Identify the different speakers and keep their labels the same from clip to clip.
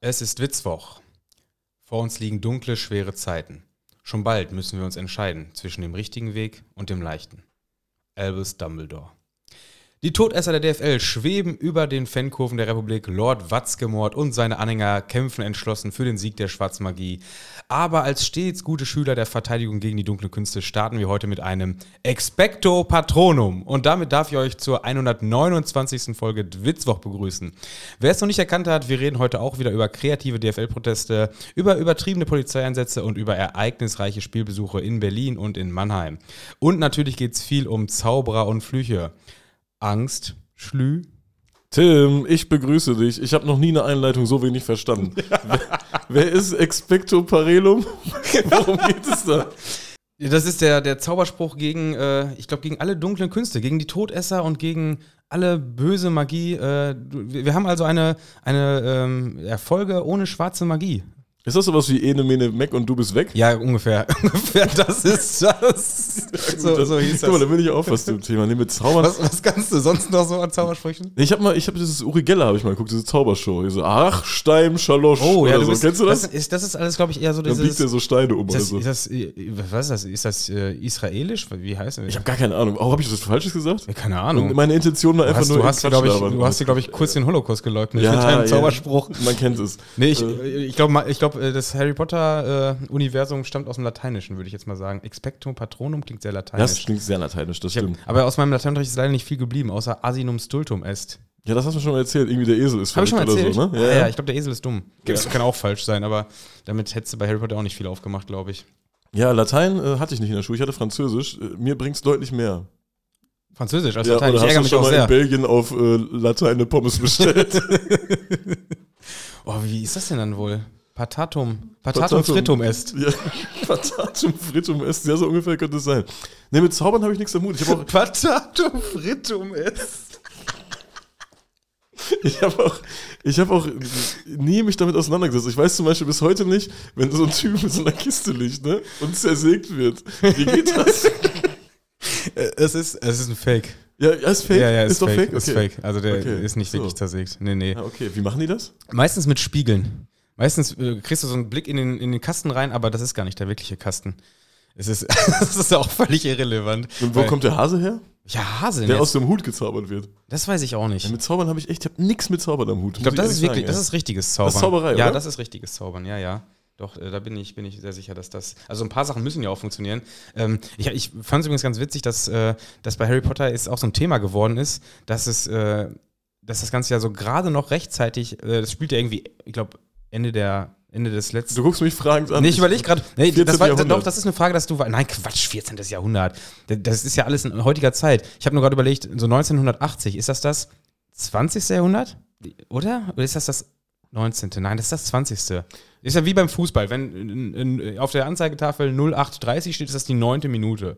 Speaker 1: Es ist Witzwoch. Vor uns liegen dunkle, schwere Zeiten. Schon bald müssen wir uns entscheiden zwischen dem richtigen Weg und dem leichten. Albus Dumbledore. Die Todesser der DFL schweben über den Fankurven der Republik. Lord Watzgemord und seine Anhänger kämpfen entschlossen für den Sieg der Schwarzmagie. Aber als stets gute Schüler der Verteidigung gegen die dunklen Künste starten wir heute mit einem Expecto Patronum. Und damit darf ich euch zur 129. Folge Witzwoch begrüßen. Wer es noch nicht erkannt hat, wir reden heute auch wieder über kreative DFL-Proteste, über übertriebene Polizeieinsätze und über ereignisreiche Spielbesuche in Berlin und in Mannheim. Und natürlich geht es viel um Zauberer und Flüche. Angst, Schlü.
Speaker 2: Tim, ich begrüße dich. Ich habe noch nie eine Einleitung so wenig verstanden. wer, wer, ist Expecto Parelum? Worum geht es da?
Speaker 1: Das ist der, der Zauberspruch gegen, äh, ich glaube, gegen alle dunklen Künste, gegen die Todesser und gegen alle böse Magie. Äh, wir haben also eine, eine ähm, Erfolge ohne schwarze Magie.
Speaker 2: Ist das sowas wie Ene, Mene, Mac und du bist weg?
Speaker 1: Ja, ungefähr. ungefähr das ist das.
Speaker 2: so, das, so hieß das. Guck mal, da bin ich auch fast im Thema. Nee, mit Zaubern.
Speaker 1: Was, was kannst du sonst noch so an Zaubersprüchen?
Speaker 2: Ich habe mal, ich habe dieses Uri Geller, habe ich mal geguckt, diese Zaubershow. Ich so, ach, Stein, Schalosch.
Speaker 1: Oh, ja, du
Speaker 2: so.
Speaker 1: bist,
Speaker 2: Kennst du das?
Speaker 1: Das ist, das ist alles, glaube ich, eher so
Speaker 2: Dann
Speaker 1: dieses.
Speaker 2: biegt er so Steine um
Speaker 1: ist
Speaker 2: oder
Speaker 1: das,
Speaker 2: so.
Speaker 1: ist das, äh, was ist das? Ist das äh, israelisch? Wie heißt das?
Speaker 2: Ich habe gar keine Ahnung. Oh, habe ich das Falsches gesagt?
Speaker 1: Ja, keine Ahnung.
Speaker 2: Und meine Intention war einfach
Speaker 1: hast,
Speaker 2: nur
Speaker 1: du hast, glaube ich, du hast dir, glaube ich, kurz den Holocaust geleugnet
Speaker 2: ja,
Speaker 1: mit deinem
Speaker 2: ja.
Speaker 1: Zauberspruch.
Speaker 2: Man kennt es.
Speaker 1: Nee, ich,
Speaker 2: Äh.
Speaker 1: ich glaube, ich glaub, das Harry Potter-Universum stammt aus dem Lateinischen, würde ich jetzt mal sagen. Expecto Patronum klingt sehr lateinisch.
Speaker 2: Das klingt sehr lateinisch, das
Speaker 1: Ich hab,
Speaker 2: stimmt.
Speaker 1: aber aus meinem Lateinunterricht ist leider nicht viel geblieben, außer Asinum stultum est.
Speaker 2: Ja, das hast du schon mal erzählt. Irgendwie der Esel ist
Speaker 1: erzählt?
Speaker 2: oder so, ne?
Speaker 1: ja, ja, ich glaube, der Esel ist dumm. Das kann auch falsch sein, aber damit hättest du bei Harry Potter auch nicht viel aufgemacht, glaube ich.
Speaker 2: Ja, Latein äh, hatte ich nicht in der Schule. Ich hatte Französisch. Äh, mir bringt's deutlich mehr.
Speaker 1: Französisch als
Speaker 2: ja,
Speaker 1: Latein.
Speaker 2: oder
Speaker 1: Ich ärgere mich
Speaker 2: schon
Speaker 1: auch
Speaker 2: mal
Speaker 1: sehr.
Speaker 2: in Belgien auf äh, Latein eine Pommes bestellt?
Speaker 1: Oh, wie ist das denn dann wohl? Patatum. Patatum,
Speaker 2: Patatum.
Speaker 1: frittum est.
Speaker 2: ja, Patatum frittum est. Ja, so ungefähr könnte es sein. Ne, mit Zaubern habe ich nichts am Hut. Ich habe auch,
Speaker 1: Patatum frittum est.
Speaker 2: ich hab auch, ich hab auch nie mich damit auseinandergesetzt. Ich weiß zum Beispiel bis heute nicht, wenn so ein Typ in so einer Kiste liegt ne, und zersägt wird. Wie geht das?
Speaker 1: Äh, Es ist, es ist ein Fake.
Speaker 2: ja, ja, ist fake.
Speaker 1: Ja, ja, ist,
Speaker 2: ist doch fake.
Speaker 1: Ist
Speaker 2: Okay.
Speaker 1: fake. Also der
Speaker 2: Okay,
Speaker 1: ist nicht
Speaker 2: so.
Speaker 1: wirklich zersägt. Nee, nee.
Speaker 2: Ja, okay. Wie machen die das?
Speaker 1: Meistens mit Spiegeln. Meistens äh, kriegst du so einen Blick in den, in den Kasten rein, aber das ist gar nicht der wirkliche Kasten. Es ist, das ist auch völlig irrelevant.
Speaker 2: Und wo
Speaker 1: Weil-
Speaker 2: kommt der Hase her?
Speaker 1: Ja, Hase
Speaker 2: Der
Speaker 1: jetzt.
Speaker 2: aus dem Hut gezaubert wird.
Speaker 1: Das weiß ich auch nicht.
Speaker 2: Ja, mit Zaubern habe ich echt, ich habe nichts mit Zaubern am Hut.
Speaker 1: Ich glaube, das ist wirklich, das ist richtiges Zaubern.
Speaker 2: Das ist Zauberei,
Speaker 1: Ja,
Speaker 2: oder?
Speaker 1: das ist richtiges Zaubern, ja, ja. Doch, äh, da bin ich, bin ich sehr sicher, dass das. Also ein paar Sachen müssen ja auch funktionieren. Ähm, ich ich fand es übrigens ganz witzig, dass, äh, dass bei Harry Potter es auch so ein Thema geworden ist, dass es, äh, dass das Ganze ja so gerade noch rechtzeitig, äh, das spielt ja irgendwie, ich glaube, Ende der Ende des letzten.
Speaker 2: Du guckst mich fragend an.
Speaker 1: Nee, ich überlege gerade. Nee,
Speaker 2: 14.
Speaker 1: das war, doch, das ist eine Frage, dass du. Nein, Quatsch, 14. Jahrhundert. Das ist ja alles in heutiger Zeit. Ich habe nur gerade überlegt, so 1980, ist das das 20. Jahrhundert? Oder? Oder ist das das 19.? Nein, das ist das 20. Ist ja wie beim Fußball. Wenn auf der Anzeigetafel 0830 steht, ist das die neunte Minute.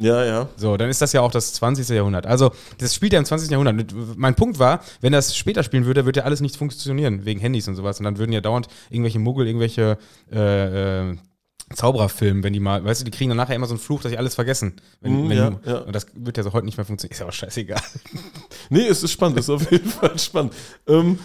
Speaker 2: Ja, ja.
Speaker 1: So, dann ist das ja auch das 20. Jahrhundert. Also, das spielt ja im 20. Jahrhundert. Mein Punkt war, wenn das später spielen würde, würde ja alles nicht funktionieren, wegen Handys und sowas. Und dann würden ja dauernd irgendwelche Muggel, irgendwelche äh, äh, Zauberer filmen, wenn die mal, weißt du, die kriegen dann nachher immer so einen Fluch, dass sie alles vergessen. Wenn,
Speaker 2: Mhm,
Speaker 1: wenn
Speaker 2: ja,
Speaker 1: du,
Speaker 2: ja.
Speaker 1: Und das wird ja so heute nicht mehr funktionieren. Ist ja auch scheißegal.
Speaker 2: Nee, es ist spannend, es ist auf jeden Fall spannend. Ähm,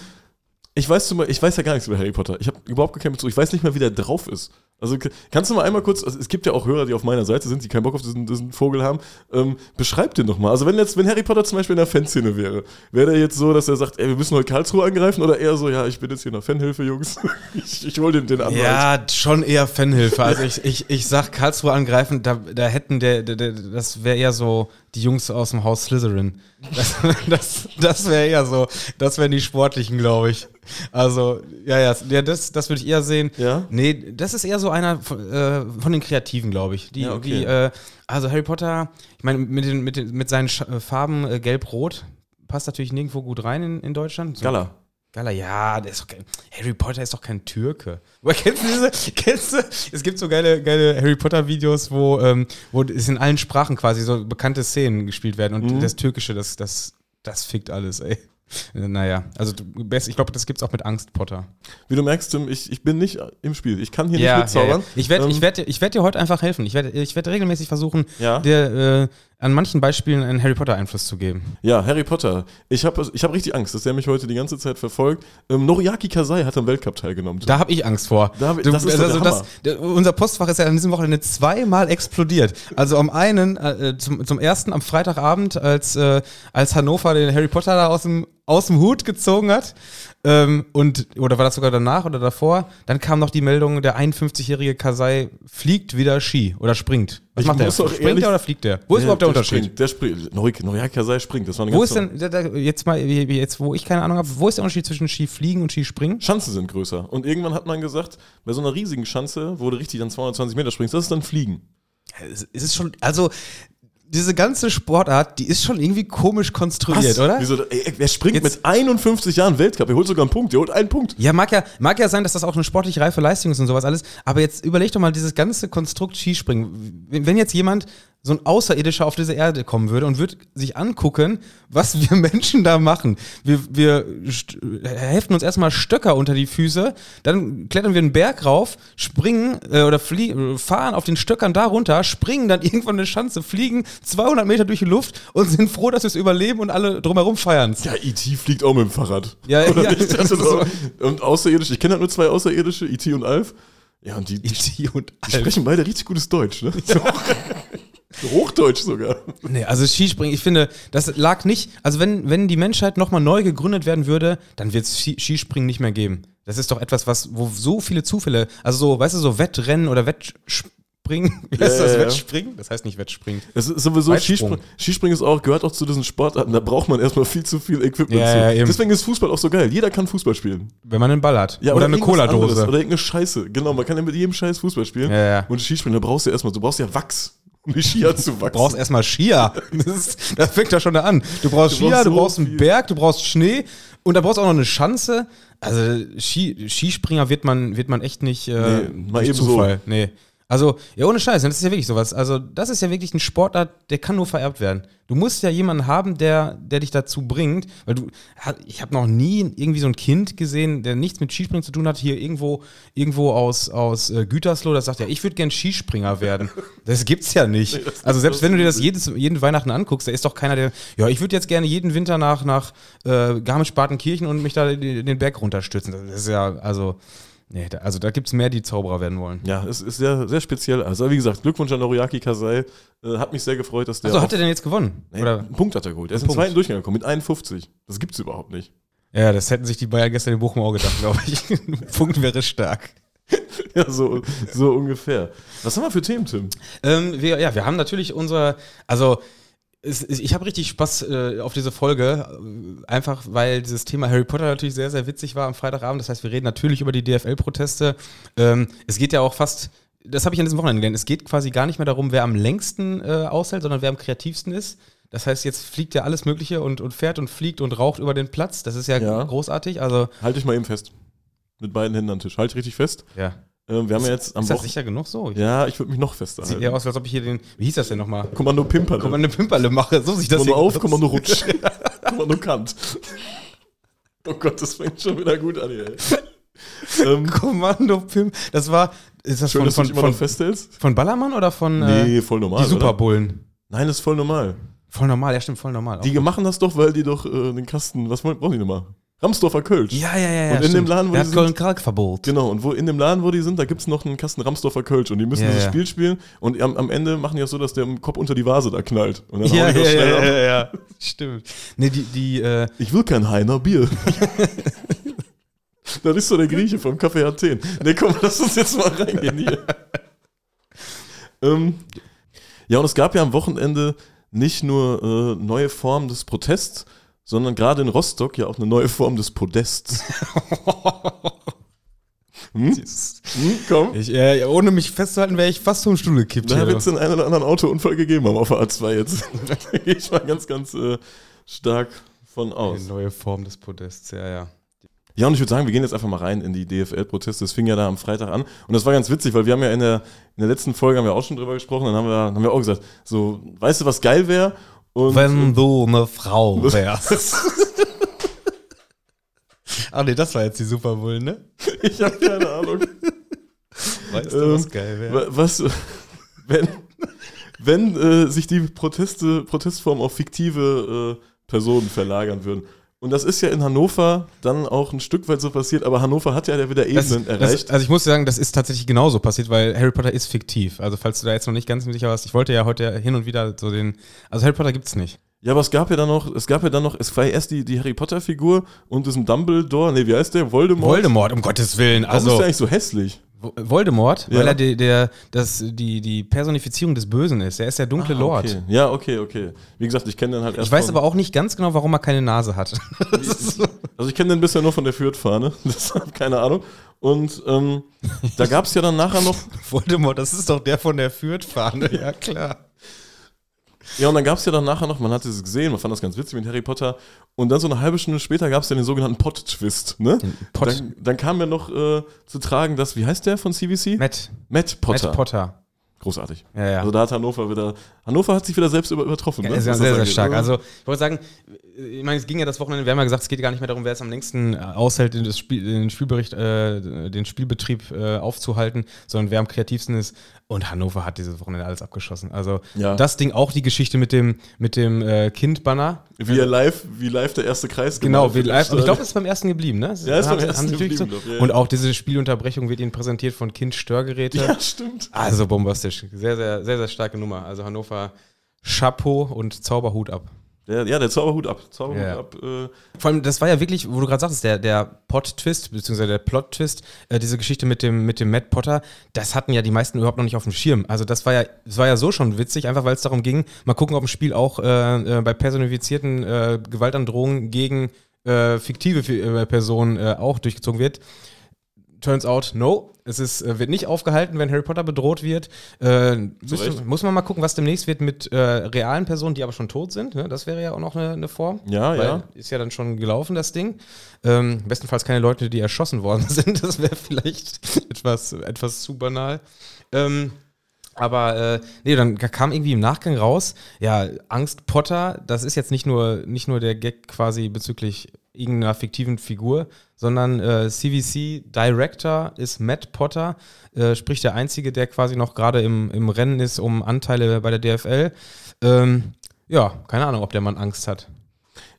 Speaker 2: ich weiß ich weiß ja gar nichts über Harry Potter. Ich habe überhaupt gar keinen Bezug. Ich weiß nicht mal, wie der drauf ist. Also kannst du mal einmal kurz, also es gibt ja auch Hörer, die auf meiner Seite sind, die keinen Bock auf diesen, diesen Vogel haben. Ähm, beschreib den doch mal. Also wenn jetzt, wenn Harry Potter zum Beispiel in der Fanszene wäre, wäre der jetzt so, dass er sagt, ey, wir müssen heute Karlsruhe angreifen oder eher so, ja, ich bin jetzt hier in der Fanhilfe, Jungs. ich ich hol den, den Anwalt.
Speaker 1: Ja, schon eher Fanhilfe. Also ich, ich, ich sag Karlsruhe angreifen, da, da hätten der, der, der das wäre eher so die Jungs aus dem Haus Slytherin. Das, das, das wäre eher so, das wären die Sportlichen, glaube ich. Also, ja, ja, das, das würde ich eher sehen.
Speaker 2: Ja?
Speaker 1: Nee, das ist eher so einer von, äh, von den Kreativen, glaube ich. Die,
Speaker 2: Ja, okay.
Speaker 1: die, äh, also Harry Potter, ich meine, mit, den, mit, den, mit seinen Sch Farben äh, gelb-rot passt natürlich nirgendwo gut rein in, in Deutschland. So,
Speaker 2: Gala.
Speaker 1: Gala, ja, der ist doch kein, Harry Potter ist doch kein Türke. Woher kennst du diese? Kennst du? Es gibt so geile, geile Harry Potter Videos, wo, ähm, wo es in allen Sprachen quasi so bekannte Szenen gespielt werden und
Speaker 2: Mhm.
Speaker 1: das Türkische, das, das, das fickt alles, ey. Äh, Naja, also best- ich glaube, das gibt's auch mit Angst, Potter.
Speaker 2: Wie du merkst, Tim, ich, ich bin nicht im Spiel. Ich kann hier nicht mitzaubern.
Speaker 1: Ich werde
Speaker 2: Ähm,
Speaker 1: ich werd, ich werd dir heute einfach helfen. Ich werde ich werd regelmäßig versuchen,
Speaker 2: Ja.
Speaker 1: dir an manchen Beispielen einen Harry Potter Einfluss zu geben.
Speaker 2: Ja, Harry Potter. Ich habe ich hab richtig Angst, dass der mich heute die ganze Zeit verfolgt. Ähm, Noriaki Kasai hat am Weltcup teilgenommen.
Speaker 1: Da habe ich Angst vor.
Speaker 2: Da hab
Speaker 1: Du-
Speaker 2: das ist der Hammer.
Speaker 1: der- unser Postfach ist ja an diesem Wochenende zweimal explodiert. Also am einen, äh, zum, zum ersten am Freitagabend, als, äh, als Hannover den Harry Potter da aus dem, aus dem Hut gezogen hat. Ähm, und, oder war das sogar danach oder davor? Dann kam noch die Meldung, der 51-jährige Kasai fliegt wieder Ski oder springt. Was
Speaker 2: Ich
Speaker 1: macht der? Springt
Speaker 2: ehrlich-
Speaker 1: der oder fliegt der? Wo ist überhaupt der, Unterschied?
Speaker 2: Springt, der springt. Nori- Noriaki Kasai springt. Das war eine
Speaker 1: Wo ist denn, da- jetzt mal, jetzt, wo ich keine Ahnung habe, wo ist der Unterschied zwischen Skifliegen und Skispringen?
Speaker 2: Chancen sind größer. Und irgendwann hat man gesagt, bei so einer riesigen Schanze, wo du richtig dann 220 Meter springst, das ist dann Fliegen.
Speaker 1: Es ist schon, also diese ganze Sportart, die ist schon irgendwie komisch konstruiert, oder?
Speaker 2: Wieso, ey, wer springt
Speaker 1: Jetzt-
Speaker 2: mit 51 Jahren Weltcup? Er holt sogar einen Punkt. Der holt einen Punkt.
Speaker 1: Ja, mag ja, mag ja sein, dass das auch eine sportlich reife Leistung ist und sowas alles, aber jetzt überleg doch mal dieses ganze Konstrukt Skispringen. Wenn wenn jetzt jemand, so ein Außerirdischer auf diese Erde kommen würde und würde sich angucken, was wir Menschen da machen. Wir, wir heften uns erstmal Stöcker unter die Füße, dann klettern wir einen Berg rauf, springen äh, oder flie fahren auf den Stöckern da runter, springen dann irgendwann eine Schanze, fliegen 200 Meter durch die Luft und sind froh, dass wir es überleben und alle drumherum feiern
Speaker 2: Ja, E.T. fliegt auch mit dem Fahrrad.
Speaker 1: Ja,
Speaker 2: Oder
Speaker 1: ja,
Speaker 2: nicht? Also
Speaker 1: so.
Speaker 2: Und außerirdisch, ich kenne halt nur zwei Außerirdische, E.T. und Alf. Ja, und die,
Speaker 1: E.T. und
Speaker 2: die sprechen beide richtig gutes Deutsch, ne? So. Hochdeutsch sogar.
Speaker 1: Nee, also Skispringen, ich finde, das lag nicht, also wenn, wenn die Menschheit nochmal neu gegründet werden würde, dann wird es Skispringen nicht mehr geben. Das ist doch etwas, was, wo so viele Zufälle, also so, weißt du, so Wettrennen oder Wettspringen, wie heißt
Speaker 2: Ja,
Speaker 1: das,
Speaker 2: ja.
Speaker 1: Wettspringen? Das heißt nicht Wettspringen.
Speaker 2: Es ist sowieso
Speaker 1: Weitsprung.
Speaker 2: Skispringen. Skispringen ist auch, gehört auch zu diesen Sportarten, da braucht man erstmal viel zu viel Equipment
Speaker 1: Ja,
Speaker 2: zu. Deswegen ist Fußball auch so geil. Jeder kann Fußball spielen.
Speaker 1: Wenn man einen Ball hat.
Speaker 2: Ja,
Speaker 1: oder, eine. Cola-Dose.
Speaker 2: Oder irgendeine Scheiße. Genau, man kann ja mit jedem Scheiß Fußball spielen. Und Skispringen, da brauchst du erstmal, du brauchst ja Wachs, um die Skier zu wachsen.
Speaker 1: Du brauchst erstmal Skier. Das, ist, das fängt ja schon da an. Du brauchst
Speaker 2: Du
Speaker 1: Skier,
Speaker 2: brauchst
Speaker 1: du
Speaker 2: so
Speaker 1: brauchst einen
Speaker 2: viel.
Speaker 1: Berg, du brauchst Schnee und da brauchst du auch noch eine Schanze. Also Ski, Skispringer wird man, wird man echt nicht äh,
Speaker 2: Nee, mal eben so.
Speaker 1: Zufall. Nee. Also, ja, ohne Scheiß, das ist ja wirklich sowas. Also, das ist ja wirklich ein Sportart, der kann nur vererbt werden. Du musst ja jemanden haben, der, der dich dazu bringt, weil du, ich habe noch nie irgendwie so ein Kind gesehen, der nichts mit Skispringen zu tun hat, hier irgendwo, irgendwo aus, aus äh, Gütersloh, das sagt ja, ich würde gern Skispringer werden. Das gibt's ja nicht. Also, selbst wenn du dir das jedes, jeden Weihnachten anguckst, da ist doch keiner, der, ja, ich würde jetzt gerne jeden Winter nach, nach äh, Garmisch-Partenkirchen und mich da den, den Berg runterstürzen. Das ist ja, also, nee, da, also da gibt's mehr, die Zauberer werden wollen.
Speaker 2: Ja, es ist sehr, sehr speziell. Also, wie gesagt, Glückwunsch an Noriaki Kasai. Äh, hat mich sehr gefreut, dass der.
Speaker 1: Also, hat er denn jetzt gewonnen?
Speaker 2: Nee,
Speaker 1: Oder?
Speaker 2: einen Punkt hat er geholt. Er ist im zweiten. Durchgang gekommen mit 51. Das gibt's überhaupt nicht.
Speaker 1: Ja, das hätten sich die Bayern gestern in Bochum auch gedacht, glaube ich. Ein Punkt wäre stark.
Speaker 2: Ja, so, so ungefähr. Was haben wir für Themen, Tim?
Speaker 1: Ähm, wir, ja, wir haben natürlich unser, also es, es- ich habe richtig Spaß äh, auf diese Folge, äh, einfach weil dieses Thema Harry Potter natürlich sehr, sehr witzig war am Freitagabend. Das heißt, wir reden natürlich über die DFL-Proteste. Ähm, es geht ja auch fast, das habe ich an diesem Wochenende gelernt, es geht quasi gar nicht mehr darum, wer am längsten äh, aushält, sondern wer am kreativsten ist. Das heißt, jetzt fliegt ja alles Mögliche und, und fährt und fliegt und raucht über den Platz. Das ist ja,
Speaker 2: Ja.
Speaker 1: großartig. Also,
Speaker 2: Halt dich mal eben fest. Mit beiden Händen am Tisch. Halt richtig fest.
Speaker 1: ja.
Speaker 2: Ähm, wir haben ja jetzt am
Speaker 1: Ist das
Speaker 2: Wochenende.
Speaker 1: sicher genug so? Ich
Speaker 2: Ja, ich würde mich noch
Speaker 1: Sieht
Speaker 2: festhalten.
Speaker 1: eher aus, als ob ich hier den, wie hieß das denn nochmal?
Speaker 2: Kommando Pimper.
Speaker 1: Kommando Pimperle mache. So sieht das
Speaker 2: Kommando auf,
Speaker 1: aus.
Speaker 2: Kommando rutsch. Kommando Kant. Oh Gott, das fängt schon wieder gut an hier. ey. ähm,
Speaker 1: Kommando Pim. Das war, ist das
Speaker 2: schön,
Speaker 1: von, von, von,
Speaker 2: festhältst.
Speaker 1: von Ballermann oder von
Speaker 2: Nee,
Speaker 1: äh,
Speaker 2: voll normal.
Speaker 1: die Superbullen?
Speaker 2: Nein, das ist voll normal.
Speaker 1: Voll normal, ja stimmt, voll normal.
Speaker 2: Die machen das doch, weil die doch äh, den Kasten, was wollen, brauchen die nochmal? Ramsdorfer Kölsch.
Speaker 1: ja, ja, ja.
Speaker 2: Und in dem
Speaker 1: stimmt.
Speaker 2: Laden, wo
Speaker 1: Der
Speaker 2: die
Speaker 1: hat
Speaker 2: sind-
Speaker 1: Köln-Kalk-Verbot.
Speaker 2: Genau, und wo in dem Laden, wo die sind, da gibt es noch einen Kasten Ramsdorfer Kölsch und die müssen
Speaker 1: Ja,
Speaker 2: dieses
Speaker 1: ja.
Speaker 2: Spiel spielen und am, am Ende machen die das so, dass der im Kopf unter die Vase da knallt. Und dann
Speaker 1: Ja,
Speaker 2: hauen die
Speaker 1: ja,
Speaker 2: das
Speaker 1: ja,
Speaker 2: schnell ab.
Speaker 1: ja, ja, Stimmt. Nee, die, die, äh,
Speaker 2: Ich will kein Heiner Bier. das ist so der Grieche vom Café Athen. Ne, komm, lass uns jetzt mal reingehen hier. ähm, ja, und es gab ja am Wochenende nicht nur äh, neue Formen des Protests, sondern gerade in Rostock ja auch eine neue Form des Podests. hm? Hm, komm.
Speaker 1: ich, äh, ohne mich festzuhalten, wäre ich fast vom Stuhl gekippt.
Speaker 2: Da wird es den einen oder anderen Autounfall gegeben haben auf der A2 jetzt. da gehe ich mal ganz, ganz äh, stark von aus.
Speaker 1: Eine neue Form des Podests, ja, ja.
Speaker 2: Ja, und ich würde sagen, wir gehen jetzt einfach mal rein in die DFL-Proteste. Das fing ja da am Freitag an. Und das war ganz witzig, weil wir haben ja in der, in der letzten Folge haben wir auch schon drüber gesprochen. Dann haben wir, haben wir auch gesagt, so, weißt du, was geil wäre? Und
Speaker 1: Wenn du eine Frau wärst. Ach nee, das war jetzt die Superbullen, ne?
Speaker 2: ich habe keine Ahnung.
Speaker 1: Weißt
Speaker 2: du, was
Speaker 1: geil
Speaker 2: Wa- Was, wenn, wenn äh, sich die Proteste, Protestformen auf fiktive äh, Personen verlagern würden. Und das ist ja in Hannover dann auch ein Stück weit so passiert, aber Hannover hat ja wieder Ebenen
Speaker 1: das,
Speaker 2: erreicht.
Speaker 1: Das, also ich muss sagen, das ist tatsächlich genauso passiert, weil Harry Potter ist fiktiv. Also falls du da jetzt noch nicht ganz sicher warst, ich wollte ja heute hin und wieder so den. Also Harry Potter gibt's nicht.
Speaker 2: Ja, aber es gab ja dann noch, es gab ja dann noch, es war ja erst die, die Harry Potter-Figur und diesem Dumbledore, nee, wie heißt der? Voldemort.
Speaker 1: Voldemort, um Gottes Willen.
Speaker 2: Warum
Speaker 1: Also
Speaker 2: ist der eigentlich so hässlich?
Speaker 1: Voldemort,
Speaker 2: Ja.
Speaker 1: weil er die, der, das, die, die Personifizierung des Bösen ist. Er ist der dunkle
Speaker 2: Ah,
Speaker 1: Lord.
Speaker 2: Okay. Ja, okay, okay. Wie gesagt, ich kenne den halt erst
Speaker 1: Ich weiß aber auch nicht ganz genau, warum er keine Nase hat.
Speaker 2: Also ich kenne den bisher nur von der Fürth-Fahne, deshalb keine Ahnung. Und ähm, da gab es ja dann nachher noch,
Speaker 1: Voldemort, das ist doch der von der Fürth-Fahne. Ja, klar.
Speaker 2: Ja und dann gab es ja dann nachher noch, man hat es gesehen, man fand das ganz witzig mit Harry Potter. Und dann so eine halbe Stunde später gab es ja den sogenannten Pot-Twist, ne?
Speaker 1: Pot-
Speaker 2: Dann, dann kam ja noch äh, zu tragen, dass, wie heißt der von CBC?
Speaker 1: Matt,
Speaker 2: Matt Potter.
Speaker 1: Matt Potter.
Speaker 2: Großartig.
Speaker 1: Ja, ja.
Speaker 2: Also da hat Hannover wieder, Hannover hat sich wieder selbst über, übertroffen.
Speaker 1: Ja,
Speaker 2: ne?
Speaker 1: sehr, sehr
Speaker 2: angeht.
Speaker 1: stark. Also, ich wollte sagen, ich meine, es ging ja das Wochenende, wir haben ja gesagt, es geht gar nicht mehr darum, wer es am längsten äh, aushält, das Spiel, den Spielbericht, äh, den Spielbetrieb äh, aufzuhalten, sondern wer am kreativsten ist. Und Hannover hat dieses Wochenende alles abgeschossen. Also,
Speaker 2: Ja.
Speaker 1: das Ding auch die Geschichte mit dem, mit dem äh, Kind-Banner.
Speaker 2: wie, er live, wie live der erste Kreis
Speaker 1: Genau, wie live. Und ich glaube, es ist beim ersten geblieben, ne?
Speaker 2: Ja, ist beim ersten geblieben,
Speaker 1: so-
Speaker 2: glaub, ja.
Speaker 1: Und auch diese Spielunterbrechung wird ihnen präsentiert von Kind-Störgeräte.
Speaker 2: Ja, stimmt.
Speaker 1: Also bombastisch. Sehr, sehr, sehr, sehr starke Nummer. Also Hannover, Chapeau und Zauberhut ab.
Speaker 2: Der, ja, der Zauberhut ab. Zauberhut
Speaker 1: Ja.
Speaker 2: ab. Äh,
Speaker 1: Vor allem, das war ja wirklich, wo du gerade sagtest, der, der Pot-Twist, beziehungsweise der Plot-Twist, äh, diese Geschichte mit dem, mit dem Matt Potter, das hatten ja die meisten überhaupt noch nicht auf dem Schirm. Also das war ja, das war ja so schon witzig, einfach weil es darum ging, mal gucken, ob im Spiel auch äh, äh, bei personifizierten äh, Gewaltandrohungen gegen äh, fiktive Personen auch durchgezogen wird. Turns out, no. Es ist, äh, wird nicht aufgehalten, wenn Harry Potter bedroht wird. Äh, müssen, muss man mal gucken, was demnächst wird mit äh, realen Personen, die aber schon tot sind. Ne? Das wäre ja auch noch eine, eine Form.
Speaker 2: Ja, ja.
Speaker 1: Ist ja dann schon gelaufen, das Ding. Ähm, bestenfalls keine Leute, die erschossen worden sind. Das wäre vielleicht etwas, etwas zu banal. Ähm, aber äh, nee, dann kam irgendwie im Nachgang raus, ja, Angst Potter, das ist jetzt nicht nur, nicht nur der Gag quasi bezüglich irgendeiner fiktiven Figur, sondern äh, CVC Director ist Matt Potter, äh, sprich der Einzige, der quasi noch gerade im, im Rennen ist um Anteile bei der DFL. Ähm, ja, keine Ahnung, ob der Mann Angst hat.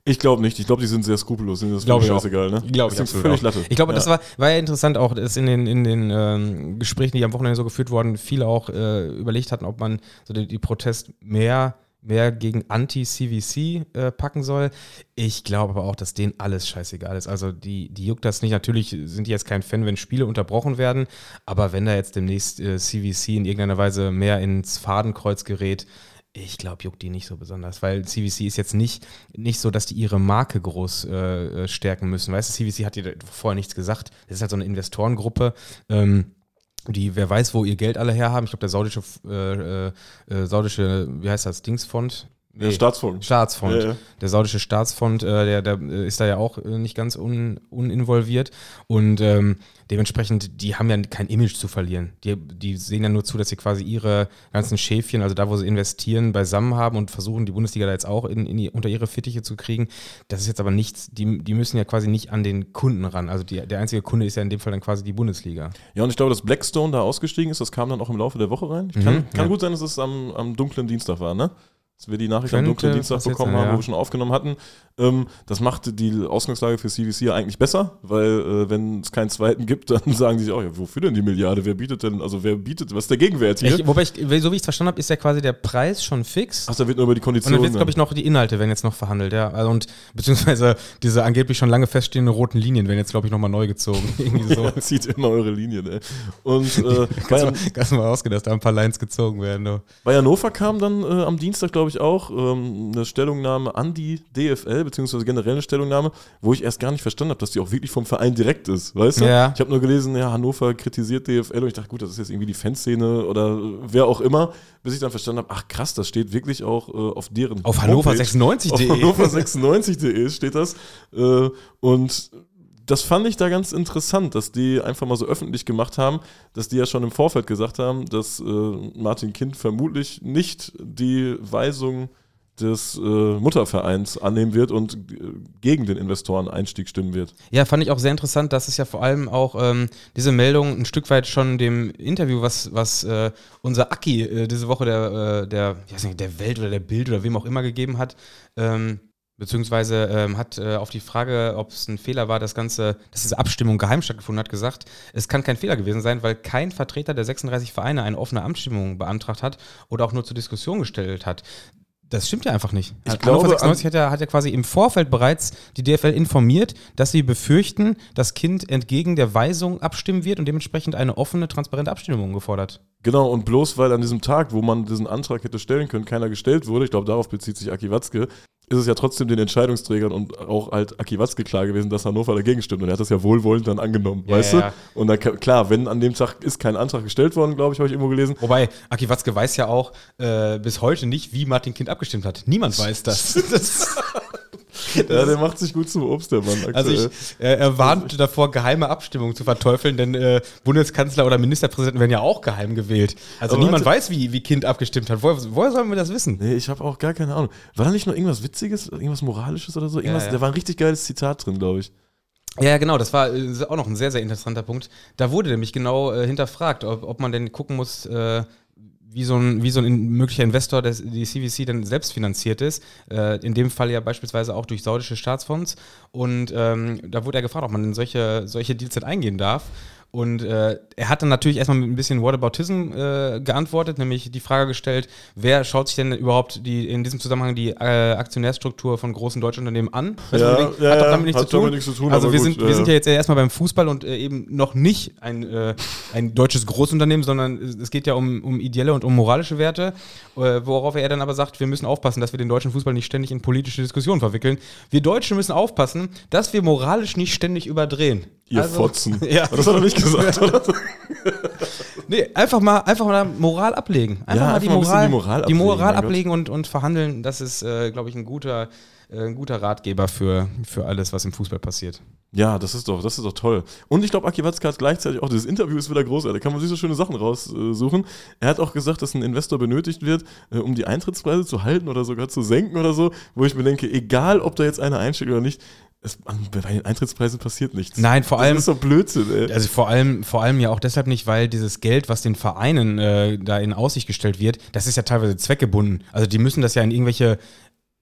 Speaker 2: ich glaube nicht. Ich glaube, die sind sehr skrupellos. Ist das
Speaker 1: Glaube ich
Speaker 2: scheißegal, ne?
Speaker 1: Glaube
Speaker 2: Das
Speaker 1: ich
Speaker 2: ist
Speaker 1: absolut
Speaker 2: völlig
Speaker 1: auch.
Speaker 2: Latte.
Speaker 1: Ich glaube,
Speaker 2: ja.
Speaker 1: das war, war ja interessant auch, dass in den, in den ähm, Gesprächen, die am Wochenende so geführt wurden, viele auch äh, überlegt hatten, ob man so die, die Protest mehr, mehr gegen Anti-CVC äh, packen soll. Ich glaube aber auch, dass denen alles scheißegal ist. Also die, die juckt das nicht. Natürlich sind die jetzt kein Fan, wenn Spiele unterbrochen werden, aber wenn da jetzt demnächst äh, CVC in irgendeiner Weise mehr ins Fadenkreuz gerät, ich glaube, juckt die nicht so besonders, weil CVC ist jetzt nicht, nicht so, dass die ihre Marke groß äh, äh, stärken müssen. Weißt du, CVC hat dir vorher nichts gesagt. Das ist halt so eine Investorengruppe. Ähm, die, wer weiß, wo ihr Geld alle herhaben. Ich glaube, der saudische, äh, äh, äh, saudische, wie heißt das, Dingsfond?
Speaker 2: Der Staatsfonds.
Speaker 1: Staatsfonds.
Speaker 2: Ja, ja.
Speaker 1: Der saudische Staatsfonds, äh, der, der ist da ja auch äh, nicht ganz un, uninvolviert. Und ähm, dementsprechend, die haben ja kein Image zu verlieren. Die, die sehen ja nur zu, dass sie quasi ihre ganzen Schäfchen, also da, wo sie investieren, beisammen haben und versuchen, die Bundesliga da jetzt auch in, in die, unter ihre Fittiche zu kriegen. Das ist jetzt aber nichts, die, die müssen ja quasi nicht an den Kunden ran. Also die, der einzige Kunde ist ja in dem Fall dann quasi die Bundesliga.
Speaker 2: Ja, und ich glaube, dass Blackstone da ausgestiegen ist, das kam dann auch im Laufe der Woche rein. Ich kann
Speaker 1: Mhm,
Speaker 2: kann
Speaker 1: ja.
Speaker 2: gut sein, dass es am, am dunklen Dienstag war, ne? Dass wir die Nachricht am
Speaker 1: Könnte
Speaker 2: dunklen Dienstag bekommen haben,
Speaker 1: ja.
Speaker 2: wo wir schon aufgenommen hatten. Ähm, das machte die Ausgangslage für CVC ja eigentlich besser, weil äh, wenn es keinen zweiten gibt, dann sagen die sich auch, ja, wofür denn die Milliarde? Wer bietet denn, also wer bietet, was ist der Gegenwert hier?
Speaker 1: Ich, wobei, ich, so wie ich es verstanden habe, ist ja quasi der Preis schon fix.
Speaker 2: Ach, da wird nur über die
Speaker 1: Und
Speaker 2: Konditionen.
Speaker 1: dann wird, glaube ich, noch die Inhalte werden jetzt noch verhandelt, ja. Also und beziehungsweise diese angeblich schon lange feststehenden roten Linien werden jetzt, glaube ich, nochmal neu gezogen. Irgendwie so.
Speaker 2: Ja, zieht immer eure Linien, ey. Und äh,
Speaker 1: Kannst du mal, kannst mal ausgehen, dass da ein paar Lines gezogen werden. Du.
Speaker 2: bei Hannover kam dann äh, am Dienstag, glaube ich, auch ähm, eine Stellungnahme an die DFL, beziehungsweise generell eine Stellungnahme, wo ich erst gar nicht verstanden habe, dass die auch wirklich vom Verein direkt ist, weißt du?
Speaker 1: Ja.
Speaker 2: Ich habe nur gelesen, ja, Hannover kritisiert DFL und ich dachte, gut, das ist jetzt irgendwie die Fanszene oder wer auch immer, bis ich dann verstanden habe, ach krass, das steht wirklich auch äh, auf deren
Speaker 1: Auf
Speaker 2: Homepage.
Speaker 1: hannover96.de.
Speaker 2: Auf hannover96.de steht das. Äh, und das fand ich da ganz interessant, dass die einfach mal so öffentlich gemacht haben, dass die ja schon im Vorfeld gesagt haben, dass äh, Martin Kind vermutlich nicht die Weisung des äh, Muttervereins annehmen wird und äh, gegen den Investoren-Einstieg stimmen wird.
Speaker 1: Ja, fand ich auch sehr interessant, dass es ja vor allem auch ähm, diese Meldung ein Stück weit schon dem Interview, was, was äh, unser Aki äh, diese Woche der, äh, der, ich weiß nicht, der Welt oder der Bild oder wem auch immer gegeben hat, ähm, beziehungsweise ähm, hat äh, auf die Frage, ob es ein Fehler war, das Ganze, dass diese Abstimmung geheim stattgefunden hat, gesagt, es kann kein Fehler gewesen sein, weil kein Vertreter der 36 Vereine eine offene Abstimmung beantragt hat oder auch nur zur Diskussion gestellt hat. Das stimmt ja einfach nicht.
Speaker 2: Ich
Speaker 1: Hannover
Speaker 2: glaube,
Speaker 1: 96 hat ja, hat ja quasi im Vorfeld bereits die DFL informiert, dass sie befürchten, das Kind entgegen der Weisung abstimmen wird und dementsprechend eine offene, transparente Abstimmung gefordert.
Speaker 2: Genau, und bloß weil an diesem Tag, wo man diesen Antrag hätte stellen können, keiner gestellt wurde, ich glaube, darauf bezieht sich Aki Watzke, ist es ja trotzdem den Entscheidungsträgern und auch halt Aki Watzke klar gewesen, dass Hannover dagegen stimmt. Und er hat das ja wohlwollend dann angenommen,
Speaker 1: Ja,
Speaker 2: weißt
Speaker 1: ja,
Speaker 2: du? Und dann, klar, wenn an dem Tag ist kein Antrag gestellt worden, glaube ich, habe ich irgendwo gelesen.
Speaker 1: Wobei, Aki Watzke weiß ja auch äh, bis heute nicht, wie Martin Kind abgestimmt hat. Niemand weiß das. das
Speaker 2: Ja, der macht sich gut zum Obst, der Mann.
Speaker 1: also ich,
Speaker 2: aktuell.
Speaker 1: er, er warnt davor, geheime Abstimmungen zu verteufeln, denn äh, Bundeskanzler oder Ministerpräsidenten werden ja auch geheim gewählt. Also
Speaker 2: Aber
Speaker 1: niemand weiß, wie, wie Kind abgestimmt hat. Woher, woher sollen wir das wissen?
Speaker 2: Nee, ich habe auch gar keine Ahnung. War da nicht noch irgendwas Witziges, irgendwas Moralisches oder so? Irgendwas,
Speaker 1: ja.
Speaker 2: Da war ein richtig geiles Zitat drin, glaube ich.
Speaker 1: Ja, genau, das war äh, auch noch ein sehr, sehr interessanter Punkt. Da wurde nämlich genau äh, hinterfragt, ob, ob man denn gucken muss, äh, wie so ein, wie so ein in- möglicher Investor, der die CVC dann selbst finanziert ist. Äh, in dem Fall ja beispielsweise auch durch saudische Staatsfonds. Und ähm, da wurde er gefragt, ob man in solche, solche Deals denn eingehen darf. Und äh, er hat dann natürlich erstmal mit ein bisschen Whataboutism äh, geantwortet, nämlich die Frage gestellt, wer schaut sich denn überhaupt die, in diesem Zusammenhang die äh, Aktionärsstruktur von großen deutschen Unternehmen an?
Speaker 2: Ja, ja,
Speaker 1: hat doch
Speaker 2: ja,
Speaker 1: damit nichts zu
Speaker 2: nichts zu tun,
Speaker 1: also wir
Speaker 2: gut,
Speaker 1: sind, wir
Speaker 2: ja,
Speaker 1: sind
Speaker 2: ja.
Speaker 1: ja jetzt erstmal beim Fußball und äh, eben noch nicht ein, äh, ein deutsches Großunternehmen, sondern es es geht ja um, um ideelle und um moralische Werte, äh, worauf er dann aber sagt, wir müssen aufpassen, dass wir den deutschen Fußball nicht ständig in politische Diskussionen verwickeln. Wir Deutschen müssen aufpassen, dass wir moralisch nicht ständig überdrehen.
Speaker 2: Ihr
Speaker 1: Also-
Speaker 2: Fotzen.
Speaker 1: Ja.
Speaker 2: Das hat er nicht gesagt, oder?
Speaker 1: Nee, einfach mal, einfach mal Moral ablegen. Einfach
Speaker 2: Ja,
Speaker 1: mal die
Speaker 2: einfach mal
Speaker 1: Moral,
Speaker 2: die Moral
Speaker 1: die Moral
Speaker 2: ablegen,
Speaker 1: ablegen und, und verhandeln. Das ist, äh, glaube ich, ein guter, ein guter Ratgeber für, für alles, was im Fußball passiert.
Speaker 2: Ja, das ist doch, das ist doch toll. Und ich glaube, Aki Watzke hat gleichzeitig auch, dieses Interview ist wieder großartig, da kann man sich so schöne Sachen raussuchen. Er hat auch gesagt, dass ein Investor benötigt wird, äh, um die Eintrittspreise zu halten oder sogar zu senken oder so, wo ich mir denke, egal ob da jetzt einer einsteigt oder nicht, es, bei den Eintrittspreisen passiert nichts.
Speaker 1: Nein, vor allem-
Speaker 2: Das ist doch Blödsinn, ey.
Speaker 1: Also vor allem, vor allem ja auch deshalb nicht, weil dieses Geld, was den Vereinen äh, da in Aussicht gestellt wird, das ist ja teilweise zweckgebunden. Also die müssen das ja in irgendwelche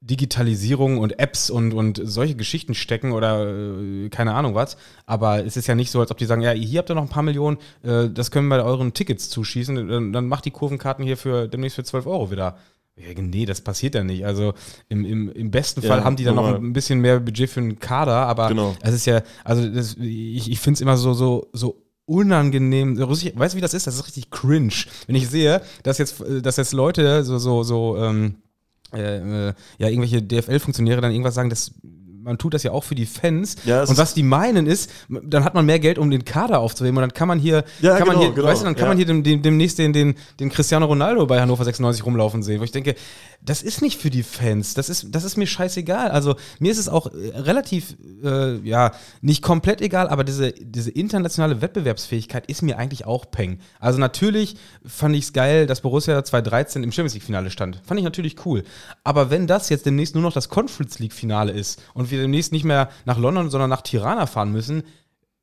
Speaker 1: Digitalisierung und Apps und, und solche Geschichten stecken oder äh, keine Ahnung was. Aber es ist ja nicht so, als ob die sagen, ja, hier habt ihr noch ein paar Millionen, äh, das können wir euren Tickets zuschießen, dann, dann macht die Kurvenkarten hier für demnächst für 12 Euro wieder. Ja, nee, das passiert ja nicht. Also im, im, im besten
Speaker 2: Ja,
Speaker 1: Fall haben die dann noch ein bisschen mehr Budget für einen Kader, aber
Speaker 2: Genau.
Speaker 1: es ist ja, also das, ich, ich finde es immer so, so, so unangenehm. Weißt du, wie das ist? Das ist richtig cringe. Wenn ich sehe, dass jetzt, äh, dass jetzt Leute so, so, so, ähm, äh, äh, ja, irgendwelche DFL-Funktionäre dann irgendwas sagen, dass man tut das ja auch für die Fans.
Speaker 2: Ja,
Speaker 1: und was die meinen ist, dann hat man mehr Geld, um den Kader aufzuheben und dann kann man hier,
Speaker 2: Ja,
Speaker 1: kann man
Speaker 2: genau,
Speaker 1: hier,
Speaker 2: genau,
Speaker 1: weißt du, dann kann
Speaker 2: ja.
Speaker 1: man hier dem, dem, demnächst den, den, den Cristiano Ronaldo bei Hannover 96 rumlaufen sehen, wo ich denke, das ist nicht für die Fans, das ist, das ist mir scheißegal. Also mir ist es auch äh, relativ, äh, ja, nicht komplett egal, aber diese, diese internationale Wettbewerbsfähigkeit ist mir eigentlich auch Peng. Also natürlich fand ich es geil, dass Borussia 2013 im Champions League-Finale stand. Fand ich natürlich cool. Aber wenn das jetzt demnächst nur noch das Conference League-Finale ist und wir demnächst nicht mehr nach London, sondern nach Tirana fahren müssen,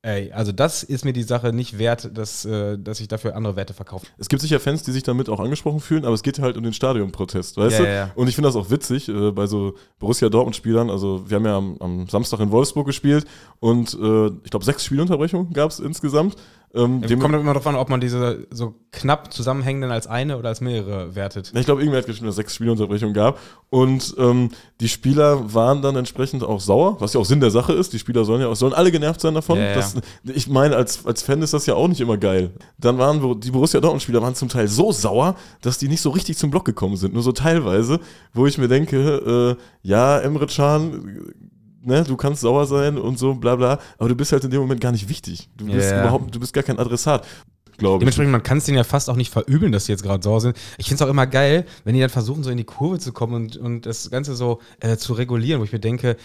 Speaker 1: ey, also das ist mir die Sache nicht wert, dass, äh, dass ich dafür andere Werte verkaufe.
Speaker 2: Es gibt sicher Fans, die sich damit auch angesprochen fühlen, aber es geht halt um den Stadionprotest, weißt
Speaker 1: Ja,
Speaker 2: du?
Speaker 1: ja, ja.
Speaker 2: Und ich finde das auch witzig äh, bei so Borussia Dortmund-Spielern. Also, wir haben ja am, am Samstag in Wolfsburg gespielt und äh, ich glaube, sechs Spielunterbrechungen gab es insgesamt. Ähm, dem-
Speaker 1: Kommt immer darauf an, ob man diese so knapp zusammenhängenden als eine oder als mehrere wertet.
Speaker 2: ich glaube, irgendwer hat geschrieben, dass es sechs Spielunterbrechungen gab. Und ähm, die Spieler waren dann entsprechend auch sauer, was ja auch Sinn der Sache ist. Die Spieler sollen ja auch, sollen alle genervt sein davon.
Speaker 1: Ja, ja.
Speaker 2: Das, ich meine, als, als Fan ist das ja auch nicht immer geil. Dann waren die Borussia Dortmund-Spieler waren zum Teil so sauer, dass die nicht so richtig zum Block gekommen sind. Nur so teilweise, wo ich mir denke, äh, ja, Emre Can, ne, du kannst sauer sein und so, bla bla, aber du bist halt in dem Moment gar nicht wichtig. Du bist
Speaker 1: Ja.
Speaker 2: überhaupt, du bist gar kein Adressat, glaube ich.
Speaker 1: Dementsprechend, man kann es denen ja fast auch nicht verübeln, dass sie jetzt gerade sauer sind. Ich finde es auch immer geil, wenn die dann versuchen, so in die Kurve zu kommen und, und das Ganze so äh, zu regulieren, wo ich mir denke,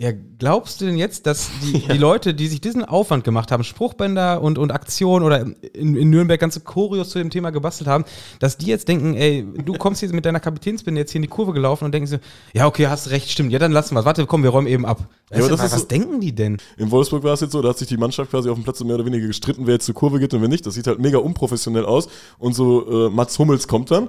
Speaker 1: Ja, glaubst du denn jetzt, dass die, die Leute, die sich diesen Aufwand gemacht haben, Spruchbänder und, und Aktionen oder in, in Nürnberg ganze Choreos zu dem Thema gebastelt haben, dass die jetzt denken, ey, du kommst jetzt mit deiner Kapitänsbinde jetzt hier in die Kurve gelaufen und denken so, ja, okay, hast recht, stimmt, ja, dann lassen wir es. Warte, komm, wir räumen eben ab.
Speaker 2: Ja, ist
Speaker 1: was
Speaker 2: so-
Speaker 1: denken die denn?
Speaker 2: In Wolfsburg war es jetzt so, da hat sich die Mannschaft quasi auf dem Platz so mehr oder weniger gestritten, wer jetzt zur Kurve geht und wer nicht. Das sieht halt mega unprofessionell aus. Und so äh, Mats Hummels kommt dann.